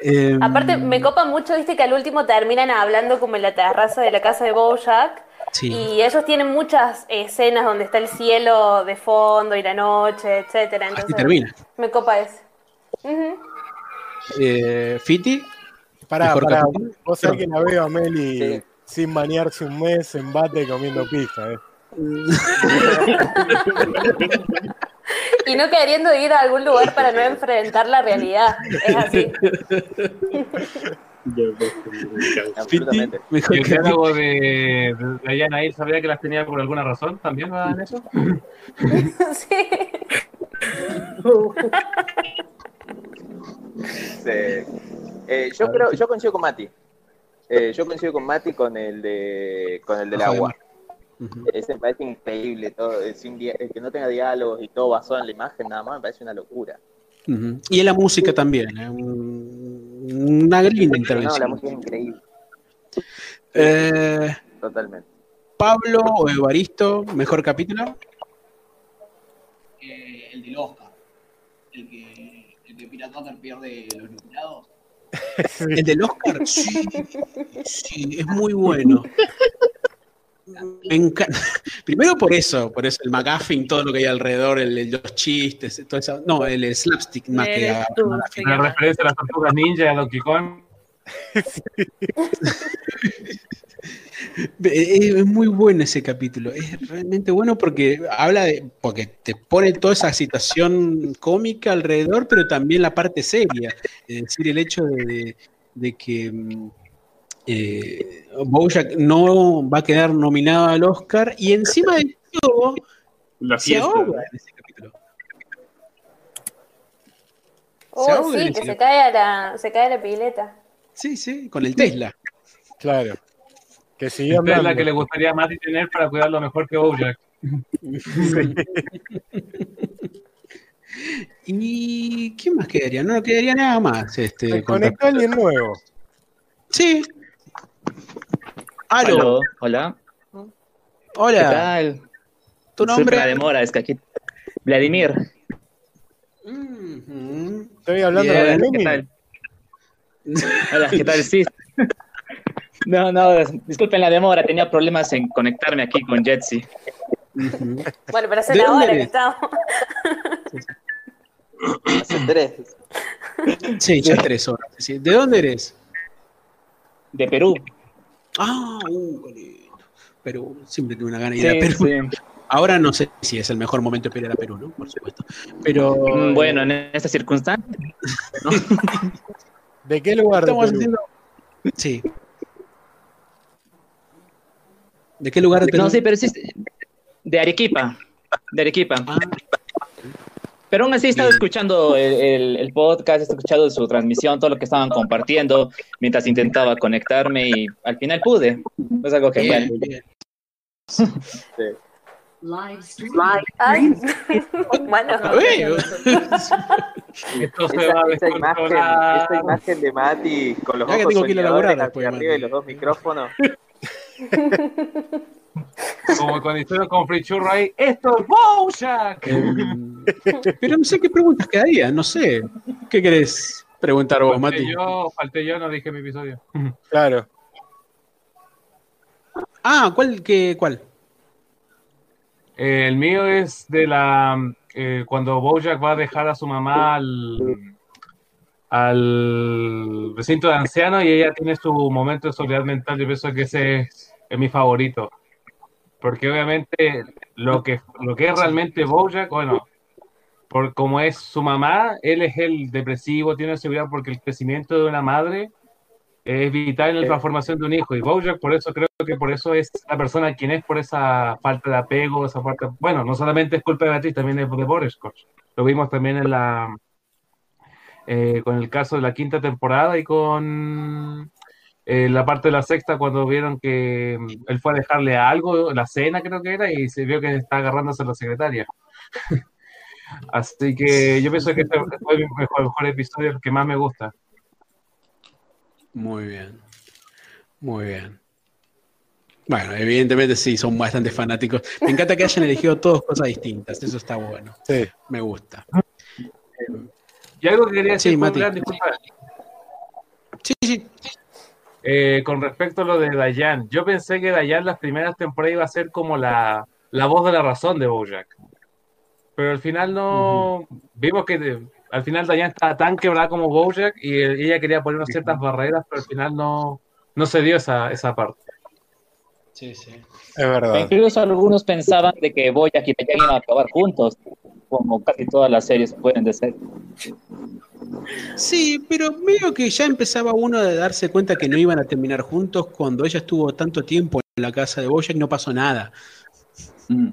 [SPEAKER 1] Em,
[SPEAKER 3] Aparte, me copa mucho, viste, que al último terminan hablando como en la terraza de la casa de Bojack
[SPEAKER 1] sí.
[SPEAKER 3] y ellos tienen muchas escenas donde está el cielo de fondo y la noche, etcétera.
[SPEAKER 1] Así
[SPEAKER 3] Entonces,
[SPEAKER 1] termina.
[SPEAKER 3] me copa ese. Ujú.
[SPEAKER 1] Eh, Fiti.
[SPEAKER 2] Pará, pará. Vos sabés que la veo a Meli
[SPEAKER 4] Sí.
[SPEAKER 2] sin bañarse un mes en bate comiendo pizza, ¿eh?
[SPEAKER 3] Y no queriendo ir a algún lugar para no enfrentar la realidad. Es así.
[SPEAKER 4] Absolutamente.
[SPEAKER 1] Mejor
[SPEAKER 6] ¿Y el diálogo de, de Diana sabía que las tenía por alguna razón? ¿También va en eso?
[SPEAKER 3] Sí.
[SPEAKER 4] Sí. Eh, yo creo, yo coincido con Mati. Eh, yo coincido con Mati con el de con el del agua. Ese me parece increíble, todo, sin que no tenga diálogos y todo basado en la imagen nada más, me parece una locura.
[SPEAKER 1] Y en la música también. eh, Una linda
[SPEAKER 4] No, la
[SPEAKER 1] intervención.
[SPEAKER 4] música es increíble,
[SPEAKER 1] Eh,
[SPEAKER 4] totalmente.
[SPEAKER 1] Pablo o Evaristo, mejor capítulo.
[SPEAKER 10] Eh, el del Oscar. El que, el que Pirata Hunter pierde los nominados.
[SPEAKER 1] El del Oscar, sí, sí, es muy bueno. Me encanta. Primero por eso, por eso el McGuffin, todo lo que hay alrededor, el, el- los chistes, todo eso. No, el slapstick más que a-
[SPEAKER 6] La referencia a las tortugas ninja y a Donkey Kong.
[SPEAKER 1] Es, es muy bueno ese capítulo, es realmente bueno porque habla de, porque te pone toda esa situación cómica alrededor, pero también la parte seria, es decir, el hecho de, de- de que mm, eh, Bojack no va a quedar nominado al Oscar y encima de todo
[SPEAKER 8] La
[SPEAKER 1] se ahoga en ese capítulo. Ahoga en
[SPEAKER 3] sí, que se cae a la, se cae a la pileta.
[SPEAKER 1] Sí, sí, con el Tesla.
[SPEAKER 2] Claro. Que siguió
[SPEAKER 6] Esta es la
[SPEAKER 2] andando.
[SPEAKER 6] que le gustaría Mati tener para cuidarlo mejor que Bojack.
[SPEAKER 1] ¿Y qué más quedaría? No quedaría nada más. Este,
[SPEAKER 2] Se
[SPEAKER 1] con
[SPEAKER 2] conectó alguien nuevo.
[SPEAKER 1] Sí. Aló.
[SPEAKER 11] Aló, hola. ¿Qué
[SPEAKER 1] Hola.
[SPEAKER 11] tal?
[SPEAKER 1] ¿Tu nombre?
[SPEAKER 11] la demora, es que aquí. Vladimir.
[SPEAKER 1] Ujú.
[SPEAKER 2] Estoy hablando de
[SPEAKER 11] ¿Qué
[SPEAKER 2] Lenin.
[SPEAKER 11] tal? Hola, ¿qué tal? Sí. No, no, disculpen la demora, tenía problemas en conectarme aquí con Jetsi.
[SPEAKER 1] Ujú.
[SPEAKER 3] Bueno, pero hace
[SPEAKER 1] ¿De
[SPEAKER 3] una
[SPEAKER 1] dónde
[SPEAKER 3] hora que estamos.
[SPEAKER 4] Hace tres.
[SPEAKER 1] Sí, ya tres horas. ¿De dónde eres?
[SPEAKER 11] De Perú.
[SPEAKER 1] Ah, uh, qué lindo. Perú. Siempre tuve una gana de ir a Perú.
[SPEAKER 11] sí.
[SPEAKER 1] Ahora no sé si es el mejor momento para ir a Perú, ¿no? Por supuesto. Pero.
[SPEAKER 11] Mm, Bueno, en estas circunstancias.
[SPEAKER 2] ¿De qué lugar de
[SPEAKER 1] Estamos
[SPEAKER 2] Perú?
[SPEAKER 1] haciendo. Sí. ¿De qué lugar de Perú?
[SPEAKER 11] No, sí, pero sí. De Arequipa. De Arequipa.
[SPEAKER 1] Ah,
[SPEAKER 11] Pero aún así he estado escuchando el, el- el podcast, he escuchado su transmisión, todo lo que estaban compartiendo mientras intentaba conectarme y al final pude. Es algo que,
[SPEAKER 1] bien,
[SPEAKER 11] bueno,
[SPEAKER 1] bien.
[SPEAKER 3] Ay, bueno.
[SPEAKER 1] A ver,
[SPEAKER 6] Esto se
[SPEAKER 4] Esa,
[SPEAKER 6] va a
[SPEAKER 4] esa imagen,
[SPEAKER 6] descontrolar.
[SPEAKER 4] esa imagen de Mati con los
[SPEAKER 1] Ya que
[SPEAKER 4] ojos
[SPEAKER 1] tengo que ir a
[SPEAKER 4] soñadores
[SPEAKER 1] laburar
[SPEAKER 4] hacia
[SPEAKER 1] después,
[SPEAKER 4] arriba y los dos micrófonos.
[SPEAKER 6] Como cuando hicieron con Free Churro ahí. ¡Esto es Bojack!
[SPEAKER 1] Em, pero no sé qué preguntas quedarían, no sé. ¿Qué querés preguntar vos,
[SPEAKER 6] Falté
[SPEAKER 1] Mati?
[SPEAKER 6] yo, falté yo, no dije mi episodio.
[SPEAKER 2] Claro.
[SPEAKER 1] Ah, ¿cuál? Qué, ¿Cuál?
[SPEAKER 6] Eh, el mío es de la eh, cuando Bojack va a dejar a su mamá al, al recinto de ancianos y ella tiene su momento de soledad mental. Yo pienso que ese es, es mi favorito. Porque obviamente lo que, lo que es realmente Bojack, bueno, por como es su mamá, él es el depresivo, tiene seguridad porque el crecimiento de una madre es vital en la formación de un hijo. Y Bojack, por eso creo que por eso es la persona quien es, por esa falta de apego, esa falta. Bueno, no solamente es culpa de Beatriz, también es de Boris Lo vimos también en la. eh, con el caso de la quinta temporada y con eh, la parte de la sexta, cuando vieron que mm, él fue a dejarle algo, la cena creo que era, y se vio que está agarrándose a la secretaria. Así que yo pienso que este fue mi mejor, mejor episodio, el que más me gusta.
[SPEAKER 1] Muy bien. Muy bien. Bueno, evidentemente sí, son bastante fanáticos. Me encanta que hayan elegido todos cosas distintas. Eso está bueno.
[SPEAKER 2] Sí.
[SPEAKER 1] Me gusta.
[SPEAKER 6] Y algo que quería
[SPEAKER 1] Sí,
[SPEAKER 6] decir,
[SPEAKER 1] Mati.
[SPEAKER 6] Julián, disculpa.
[SPEAKER 1] Sí, sí.
[SPEAKER 6] Eh, con respecto a lo de Dayan, yo pensé que Dayan las primeras temporadas iba a ser como la, la voz de la razón de Bojack. Pero al final no. Vimos que de- al final Dayan estaba tan quebrada como Bojack y ella quería poner unas ciertas barreras, pero al final no, no se dio esa, esa parte.
[SPEAKER 1] Sí, sí.
[SPEAKER 2] Es verdad.
[SPEAKER 11] Incluso algunos pensaban de que Boyack y Dayan iban a acabar juntos, como casi todas las series pueden de ser.
[SPEAKER 1] Sí, pero medio que ya empezaba uno a darse cuenta que no iban a terminar juntos cuando ella estuvo tanto tiempo en la casa de Bojack y no pasó nada.
[SPEAKER 11] Mm.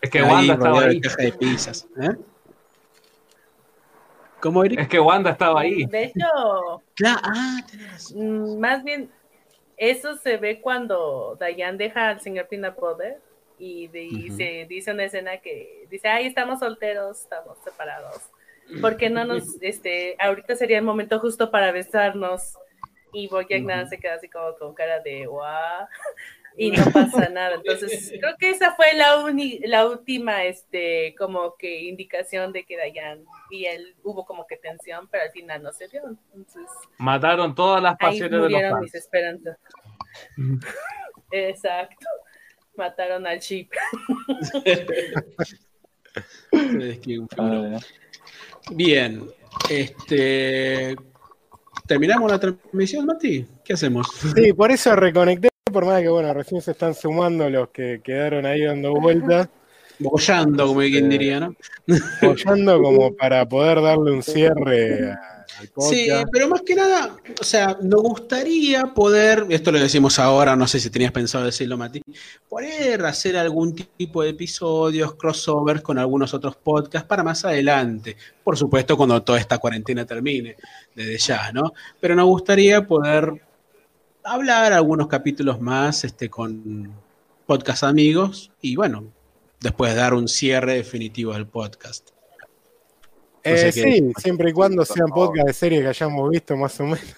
[SPEAKER 6] Es que
[SPEAKER 1] Ahí,
[SPEAKER 6] Wanda estaba ahí.
[SPEAKER 1] caja de pizzas. ¿eh? ¿Cómo, Eric?
[SPEAKER 6] Es que Wanda estaba ahí.
[SPEAKER 7] De hecho,
[SPEAKER 1] Claro, ah, tenés razón.
[SPEAKER 7] más bien, eso se ve cuando Dayan deja al señor Butter y, de- y
[SPEAKER 1] Ujú.
[SPEAKER 7] se dice una escena que dice, ay, estamos solteros, estamos separados. ¿Por qué no nos, este, ahorita sería el momento justo para besarnos? Y Bojack nada se queda así como con cara de guau y no pasa nada. Entonces, creo que esa fue la, uni- la última, este, como que indicación de que Dayan y él hubo como que tensión, pero al final no se dio. Entonces,
[SPEAKER 6] Mataron todas las
[SPEAKER 7] ahí
[SPEAKER 6] pasiones de los fans.
[SPEAKER 7] mis esperanzas. Exacto. Mataron al chip.
[SPEAKER 1] Es que un fenómeno. Bien, este. ¿Terminamos la transmisión, Mati? ¿Qué hacemos?
[SPEAKER 2] Sí, por eso reconecté, por más que bueno, recién se están sumando los que quedaron ahí dando vueltas,
[SPEAKER 1] Bollando, como quien diría, ¿no?
[SPEAKER 2] apoyando como para poder darle un cierre a- al
[SPEAKER 1] Sí, pero más que nada, o sea, nos gustaría poder, esto lo decimos ahora, no sé si tenías pensado decirlo, Mati, poder hacer algún tipo de episodios, crossovers con algunos otros podcasts para más adelante. Por supuesto, cuando toda esta cuarentena termine, desde ya, ¿no? Pero nos gustaría poder hablar algunos capítulos más este, con podcast amigos y bueno, después dar un cierre definitivo del podcast.
[SPEAKER 2] Eh, sí, siempre y cuando sean podcast de series que hayamos visto más o menos.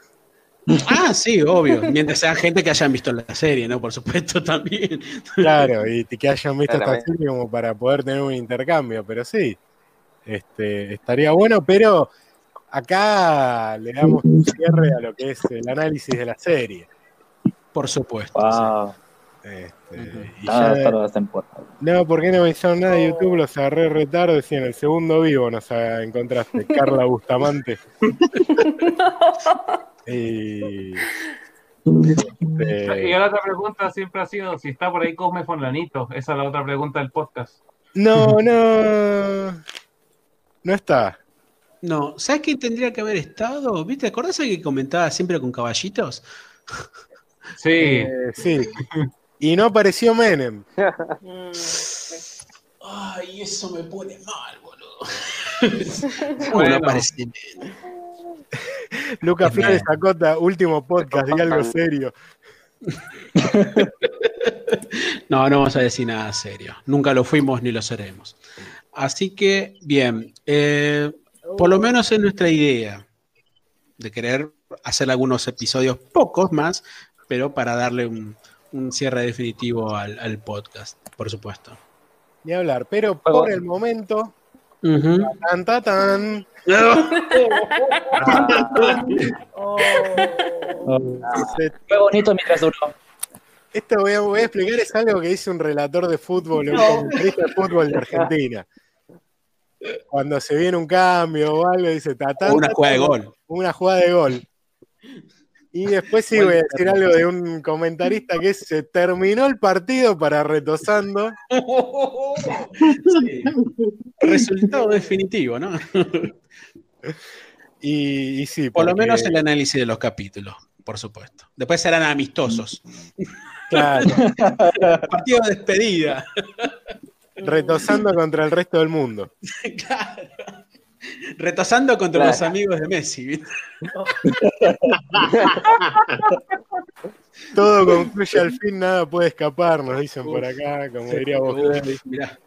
[SPEAKER 1] Ah, sí, obvio. Mientras sean gente que hayan visto la serie, ¿no? Por supuesto, también.
[SPEAKER 2] Claro, y que hayan visto esta
[SPEAKER 4] Claramente.
[SPEAKER 2] serie como para poder tener un intercambio, pero sí, este, estaría bueno, pero acá le damos un cierre a lo que es el análisis de la serie.
[SPEAKER 1] Por supuesto.
[SPEAKER 11] Wow.
[SPEAKER 2] Este, y ya- no, porque no me hicieron nada de YouTube, los agarré retardo, decía en el segundo vivo nos encontraste, Carla Bustamante. Y, Este,
[SPEAKER 6] Y la otra pregunta siempre ha sido si está por ahí Cosme Fonlanito. Esa es la otra pregunta del podcast.
[SPEAKER 2] no, no. No está.
[SPEAKER 1] No, ¿sabes quién tendría que haber estado? ¿Viste? ¿Acordás que comentaba siempre con caballitos?
[SPEAKER 6] Sí.
[SPEAKER 2] Eh, sí. Y no apareció Menem.
[SPEAKER 7] Mm,
[SPEAKER 1] Ay, eso me pone mal, boludo. ¿Cómo
[SPEAKER 6] Bueno.
[SPEAKER 1] no aparece?
[SPEAKER 2] Lucas
[SPEAKER 1] Bien.
[SPEAKER 2] Flores Acota, último podcast, di algo serio.
[SPEAKER 1] No, no vamos a decir nada serio. Nunca lo fuimos ni lo seremos. Así que, bien, eh, por lo menos es nuestra idea de querer hacer algunos episodios, pocos más, pero para darle un, un cierre definitivo al, al podcast, por supuesto.
[SPEAKER 2] Ni hablar, pero por el momento,
[SPEAKER 1] Ujú.
[SPEAKER 2] tan, tan, tan,
[SPEAKER 7] oh.
[SPEAKER 2] se-
[SPEAKER 11] Fue bonito mientras duró.
[SPEAKER 2] esto voy a, voy a explicar, es algo que dice un relator de fútbol, un comentarista de fútbol de Argentina. Cuando se viene un cambio o algo, dice ta, tan,
[SPEAKER 1] O una
[SPEAKER 2] tan,
[SPEAKER 1] jugada de
[SPEAKER 2] tan,
[SPEAKER 1] gol.
[SPEAKER 2] Una jugada de gol. Y después sí voy a decir algo de un comentarista que es, se terminó el partido para retosando.
[SPEAKER 1] Sí. Resultado definitivo, ¿no?
[SPEAKER 2] Y, y sí,
[SPEAKER 1] Por lo menos el análisis de los capítulos, por supuesto. Después serán amistosos.
[SPEAKER 2] claro,
[SPEAKER 1] Partido de despedida.
[SPEAKER 2] retosando contra el resto del mundo.
[SPEAKER 1] Claro. Retosando contra
[SPEAKER 4] Claro.
[SPEAKER 1] los amigos de Messi. ¿viste?
[SPEAKER 2] Todo concluye al fin, nada puede escapar, nos dicen por acá, como diría vos.
[SPEAKER 1] Uy, mirá.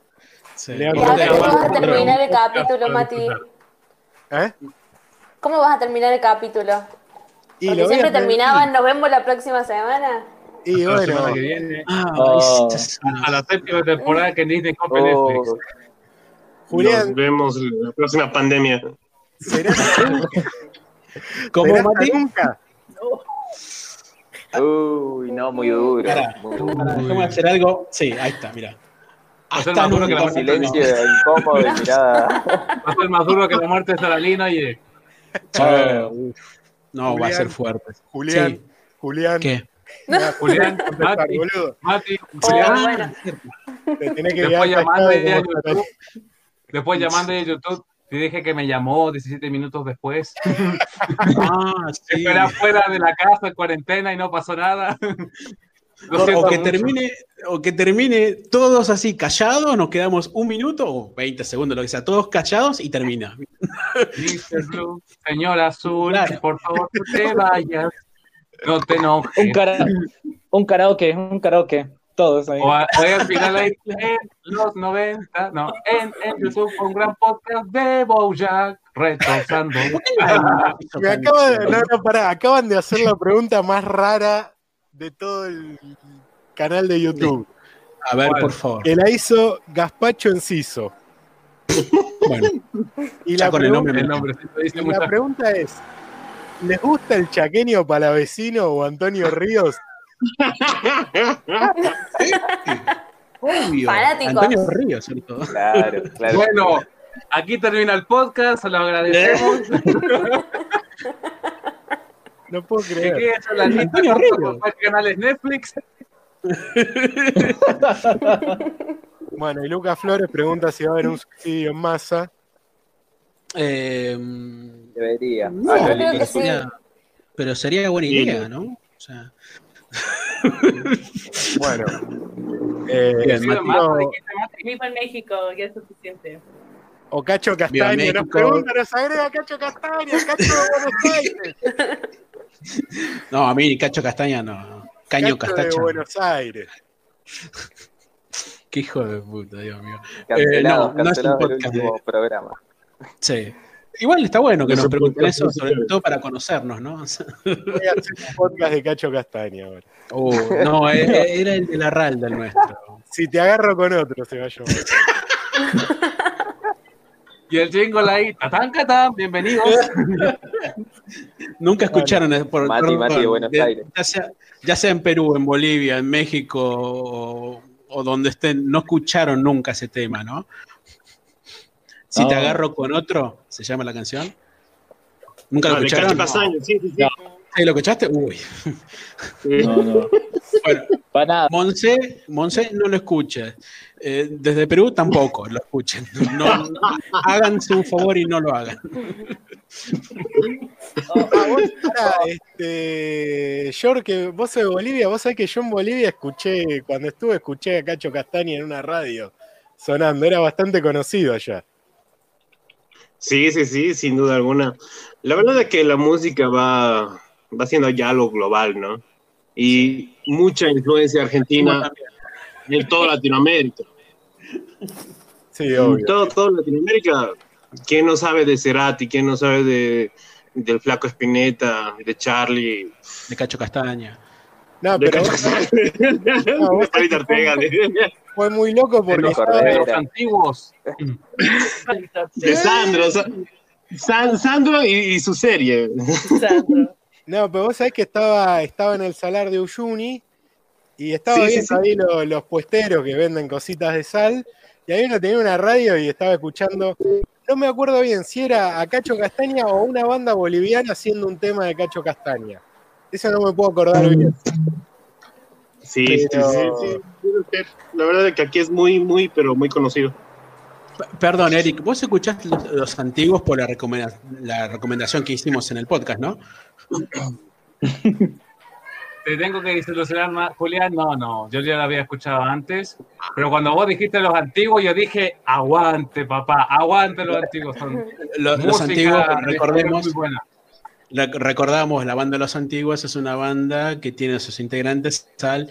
[SPEAKER 1] Sí.
[SPEAKER 2] Leandro,
[SPEAKER 3] ¿Y ahora cómo vas a terminar el capítulo, Mati?
[SPEAKER 2] ¿Eh?
[SPEAKER 3] ¿Cómo vas a terminar el capítulo?
[SPEAKER 2] Y
[SPEAKER 3] Porque
[SPEAKER 2] lo voy a
[SPEAKER 3] siempre terminaban, nos vemos la próxima semana.
[SPEAKER 2] Y
[SPEAKER 6] La semana
[SPEAKER 2] bueno,
[SPEAKER 6] que viene.
[SPEAKER 1] Ah,
[SPEAKER 11] Oh.
[SPEAKER 1] es-
[SPEAKER 6] A la séptima temporada que Disney compre
[SPEAKER 4] Oh,
[SPEAKER 6] Netflix.
[SPEAKER 2] Julián,
[SPEAKER 8] Nos vemos en la próxima pandemia.
[SPEAKER 2] ¿será
[SPEAKER 1] ¿Cómo,
[SPEAKER 2] ¿Será hasta
[SPEAKER 1] Mati?
[SPEAKER 2] nunca?
[SPEAKER 4] Uy, no, muy duro.
[SPEAKER 1] Pará,
[SPEAKER 4] muy
[SPEAKER 1] déjame hacer algo. Sí, ahí está, mira.
[SPEAKER 6] Va a ser
[SPEAKER 1] Hasta
[SPEAKER 6] más duro que la muerte.
[SPEAKER 4] Silencio incómodo y mirada.
[SPEAKER 6] Va a ser más duro que la muerte de Saralina y
[SPEAKER 1] uf. No, va a ser fuerte.
[SPEAKER 2] Julián,
[SPEAKER 1] Sí.
[SPEAKER 2] Julián,
[SPEAKER 1] ¿Qué?
[SPEAKER 6] Julián, Mati.
[SPEAKER 2] boludo.
[SPEAKER 6] Mati,
[SPEAKER 3] Oh,
[SPEAKER 6] Julián,
[SPEAKER 3] bueno.
[SPEAKER 2] Te tenés que
[SPEAKER 6] después después llamando a YouTube, te dije que me llamó 17 minutos después.
[SPEAKER 1] Ah, sí.
[SPEAKER 6] Esperé afuera de la casa en cuarentena y no pasó nada.
[SPEAKER 1] O que,
[SPEAKER 6] mucho.
[SPEAKER 1] termine, o que termine todos así callados, nos quedamos un minuto o 20 segundos, lo que sea, todos callados y termina.
[SPEAKER 6] Mr. Blue, señor Azul,
[SPEAKER 1] Claro.
[SPEAKER 6] por favor, no te vayas. No te enojes.
[SPEAKER 11] Un, cara- un karaoke, un karaoke. Todos ahí.
[SPEAKER 6] O, a- o al final ahí, en los 90, no, en, en YouTube un gran podcast de Bojack retosando.
[SPEAKER 2] Me acaba de, no, no, pará, acaban de hacer la pregunta más rara de todo el canal de YouTube.
[SPEAKER 1] A ver, por favor.
[SPEAKER 2] Que la hizo Gaspacho Enciso.
[SPEAKER 1] Bueno,
[SPEAKER 2] Y la,
[SPEAKER 1] con el nombre
[SPEAKER 6] El nombre dice
[SPEAKER 2] y
[SPEAKER 6] muchas
[SPEAKER 2] la pregunta es: ¿les gusta el chaqueño palavecino o Antonio Ríos?
[SPEAKER 1] Obvio.
[SPEAKER 3] Fanáticos.
[SPEAKER 1] Antonio Ríos, sobre todo.
[SPEAKER 4] Claro, claro.
[SPEAKER 6] Bueno, aquí termina el podcast, se lo agradecemos.
[SPEAKER 2] No puedo
[SPEAKER 6] Que
[SPEAKER 2] creer.
[SPEAKER 6] quede esa la lista
[SPEAKER 1] Antonio
[SPEAKER 6] con
[SPEAKER 1] Ríos.
[SPEAKER 6] canales Netflix.
[SPEAKER 2] Bueno, y Lucas Flores pregunta si va a haber un suicidio en masa.
[SPEAKER 1] Eh,
[SPEAKER 4] Debería.
[SPEAKER 1] no,
[SPEAKER 4] Ah, lo
[SPEAKER 3] creo que sí.
[SPEAKER 1] sería- pero sería buena idea, ¿no? O sea,
[SPEAKER 2] Bueno. Eh,
[SPEAKER 1] Bien,
[SPEAKER 6] más, Mati.
[SPEAKER 7] Viva en México, ya es suficiente.
[SPEAKER 2] o Cacho
[SPEAKER 1] México.
[SPEAKER 2] nos pregunta, nos agrega Cacho Castaña, Cacho de Buenos Aires.
[SPEAKER 1] no, a mí Cacho Castaña no. Caño
[SPEAKER 2] Cacho
[SPEAKER 1] Castaña.
[SPEAKER 2] de Buenos Aires.
[SPEAKER 1] Qué hijo de puta, Dios mío. Eh, no, no es un
[SPEAKER 4] cancelados el
[SPEAKER 1] podcast
[SPEAKER 4] último
[SPEAKER 1] de-
[SPEAKER 4] programa.
[SPEAKER 1] Sí. Igual está bueno que
[SPEAKER 8] No
[SPEAKER 1] nos pregunten eso, sobre todo para conocernos, ¿no?
[SPEAKER 2] Voy a hacer un podcast de Cacho Castaña ahora.
[SPEAKER 1] oh, no, era era el de la RAL del nuestro.
[SPEAKER 2] Si te agarro con otro, se va a llamar.
[SPEAKER 6] Y el jingle ahí, tatán, catán, bienvenidos.
[SPEAKER 1] Nunca escucharon eh, por,
[SPEAKER 4] Mati,
[SPEAKER 1] perdón,
[SPEAKER 4] Mati de Buenos Aires.
[SPEAKER 1] Ya sea, ya sea en Perú, en Bolivia, en México o, o donde estén, no escucharon nunca ese tema, ¿no? Si te
[SPEAKER 11] No.
[SPEAKER 1] agarro con otro, ¿se llama la canción? ¿Nunca lo
[SPEAKER 8] Ah, de
[SPEAKER 1] escucharon?
[SPEAKER 8] Cacho Castaño, sí, sí, sí.
[SPEAKER 1] ¿Sí, ¿Lo escuchaste? Uy.
[SPEAKER 11] No, no.
[SPEAKER 1] Bueno,
[SPEAKER 11] Para nada.
[SPEAKER 1] Monse, Monse no lo escucha. Eh, desde Perú tampoco lo escuchen. No, no- háganse un favor y no lo hagan.
[SPEAKER 2] Ah, vos, pará, este, George, que vos sos de Bolivia, vos sabés que yo en Bolivia escuché, cuando estuve, escuché a Cacho Castaña en una radio sonando, era bastante conocido allá.
[SPEAKER 8] Sí, sí, sí, sin duda alguna. La verdad es que la música va, va siendo ya algo global, ¿no? Y mucha influencia argentina en toda Latinoamérica.
[SPEAKER 2] Sí,
[SPEAKER 8] En
[SPEAKER 2] obvio.
[SPEAKER 8] todo, todo Latinoamérica, ¿quién no sabe de Cerati? ¿Quién no sabe de, del Flaco Espineta, de Charlie?
[SPEAKER 1] De Cacho Castaña.
[SPEAKER 2] No,
[SPEAKER 8] de
[SPEAKER 2] pero vos-
[SPEAKER 8] de Ortega,
[SPEAKER 2] fue muy loco porque
[SPEAKER 4] Los
[SPEAKER 2] estaba-
[SPEAKER 4] Cordero.
[SPEAKER 6] Los antiguos.
[SPEAKER 8] de Sandro. Sa- San- Sandro y, y su serie.
[SPEAKER 7] Sandro.
[SPEAKER 2] No, pero vos sabés que estaba, estaba en el salar de Uyuni y estaba
[SPEAKER 8] Sí,
[SPEAKER 2] viendo
[SPEAKER 8] sí.
[SPEAKER 2] ahí lo- los puesteros que venden cositas de sal y ahí uno tenía una radio y estaba escuchando, no me acuerdo bien si era a Cacho Castaña o una banda boliviana haciendo un tema de Cacho Castaña. Eso no me puedo acordar bien.
[SPEAKER 8] Sí, sí,
[SPEAKER 2] Pero-
[SPEAKER 8] sí. La verdad es que aquí es muy, muy, pero muy conocido.
[SPEAKER 1] Perdón, Eric, vos escuchaste los, los antiguos por la, recomenda- la recomendación que hicimos en el podcast, ¿no?
[SPEAKER 6] Te tengo que desilusionar más, Julián. No, no, yo ya lo había escuchado antes. Pero cuando vos dijiste los antiguos, yo dije, aguante, papá, aguante los antiguos. Son
[SPEAKER 1] los
[SPEAKER 6] música
[SPEAKER 1] antiguos,
[SPEAKER 6] de-
[SPEAKER 1] recordemos,
[SPEAKER 6] muy buena.
[SPEAKER 1] Rec- Recordamos, la banda de los antiguos es una banda que tiene a sus integrantes al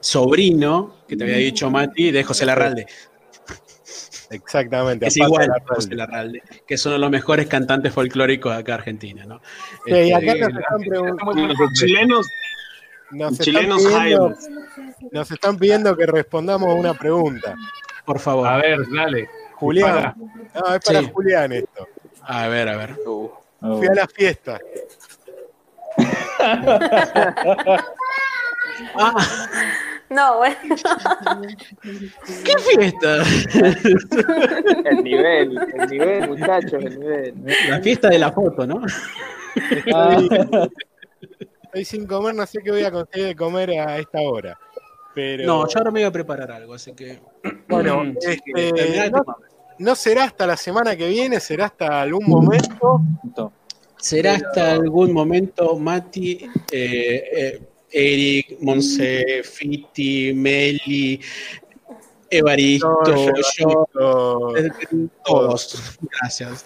[SPEAKER 1] sobrino, que te había dicho Mati, de José Larralde.
[SPEAKER 2] Exactamente.
[SPEAKER 1] Es
[SPEAKER 2] a
[SPEAKER 1] igual a. José Larralde, que es uno de los mejores cantantes folclóricos de acá Argentina. ¿no?
[SPEAKER 2] Sí, y acá
[SPEAKER 1] Este,
[SPEAKER 2] nos están, pregun-
[SPEAKER 8] Los chilenos,
[SPEAKER 2] nos están
[SPEAKER 8] chilenos
[SPEAKER 2] pidiendo,
[SPEAKER 8] Jaivas.
[SPEAKER 2] nos están pidiendo que respondamos una pregunta.
[SPEAKER 1] por favor.
[SPEAKER 6] A ver, dale.
[SPEAKER 2] Julián, no, es para
[SPEAKER 1] Sí.
[SPEAKER 2] Julián esto.
[SPEAKER 1] A ver, a ver.
[SPEAKER 4] Uh,
[SPEAKER 11] Oh.
[SPEAKER 2] Fui a la fiesta.
[SPEAKER 1] Ah,
[SPEAKER 3] No, bueno.
[SPEAKER 1] ¿Qué fiesta?
[SPEAKER 4] el nivel, el nivel, muchachos, el nivel.
[SPEAKER 1] La fiesta de la foto, ¿no?
[SPEAKER 2] Estoy, estoy sin comer, no sé qué voy a conseguir de comer a esta hora. Pero
[SPEAKER 1] No, yo ahora me voy a preparar algo, así que.
[SPEAKER 2] bueno,
[SPEAKER 1] que
[SPEAKER 2] este, no. No será hasta la semana que viene, será hasta algún momento.
[SPEAKER 1] Será hasta algún momento, Mati, eh, eh, Eric, Monse, Fiti, Meli, Evaristo,
[SPEAKER 2] No,
[SPEAKER 1] yo,
[SPEAKER 2] yo-
[SPEAKER 1] todos. Gracias.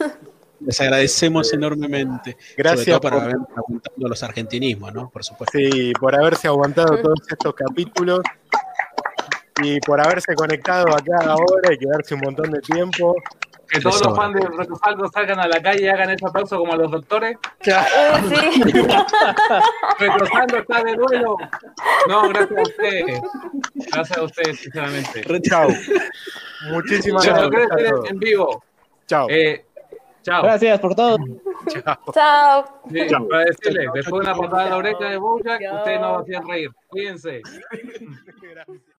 [SPEAKER 1] Les agradecemos enormemente.
[SPEAKER 2] Gracias
[SPEAKER 1] sobre todo por haber preguntado los argentinismos, ¿no? Por supuesto.
[SPEAKER 2] Sí, por haberse aguantado todos estos capítulos y por haberse conectado acá ahora y quedarse un montón de tiempo.
[SPEAKER 6] Que todos
[SPEAKER 1] Eso.
[SPEAKER 6] los fans de Retofaldo salgan a la calle y hagan ese aplauso como los doctores.
[SPEAKER 3] Eh, sí.
[SPEAKER 6] Está de duelo. No, gracias a usted. Gracias a usted, sinceramente.
[SPEAKER 2] Chao. Muchísimas gracias.
[SPEAKER 6] quiero
[SPEAKER 2] a
[SPEAKER 6] decir
[SPEAKER 2] todos.
[SPEAKER 6] en vivo.
[SPEAKER 2] Chao.
[SPEAKER 6] Eh, chao.
[SPEAKER 11] Gracias por todo.
[SPEAKER 3] Chao.
[SPEAKER 6] Sí, para decirle, después de una patada de la oreja de Bojack, ustedes nos hacían reír. Cuídense.
[SPEAKER 2] Gracias.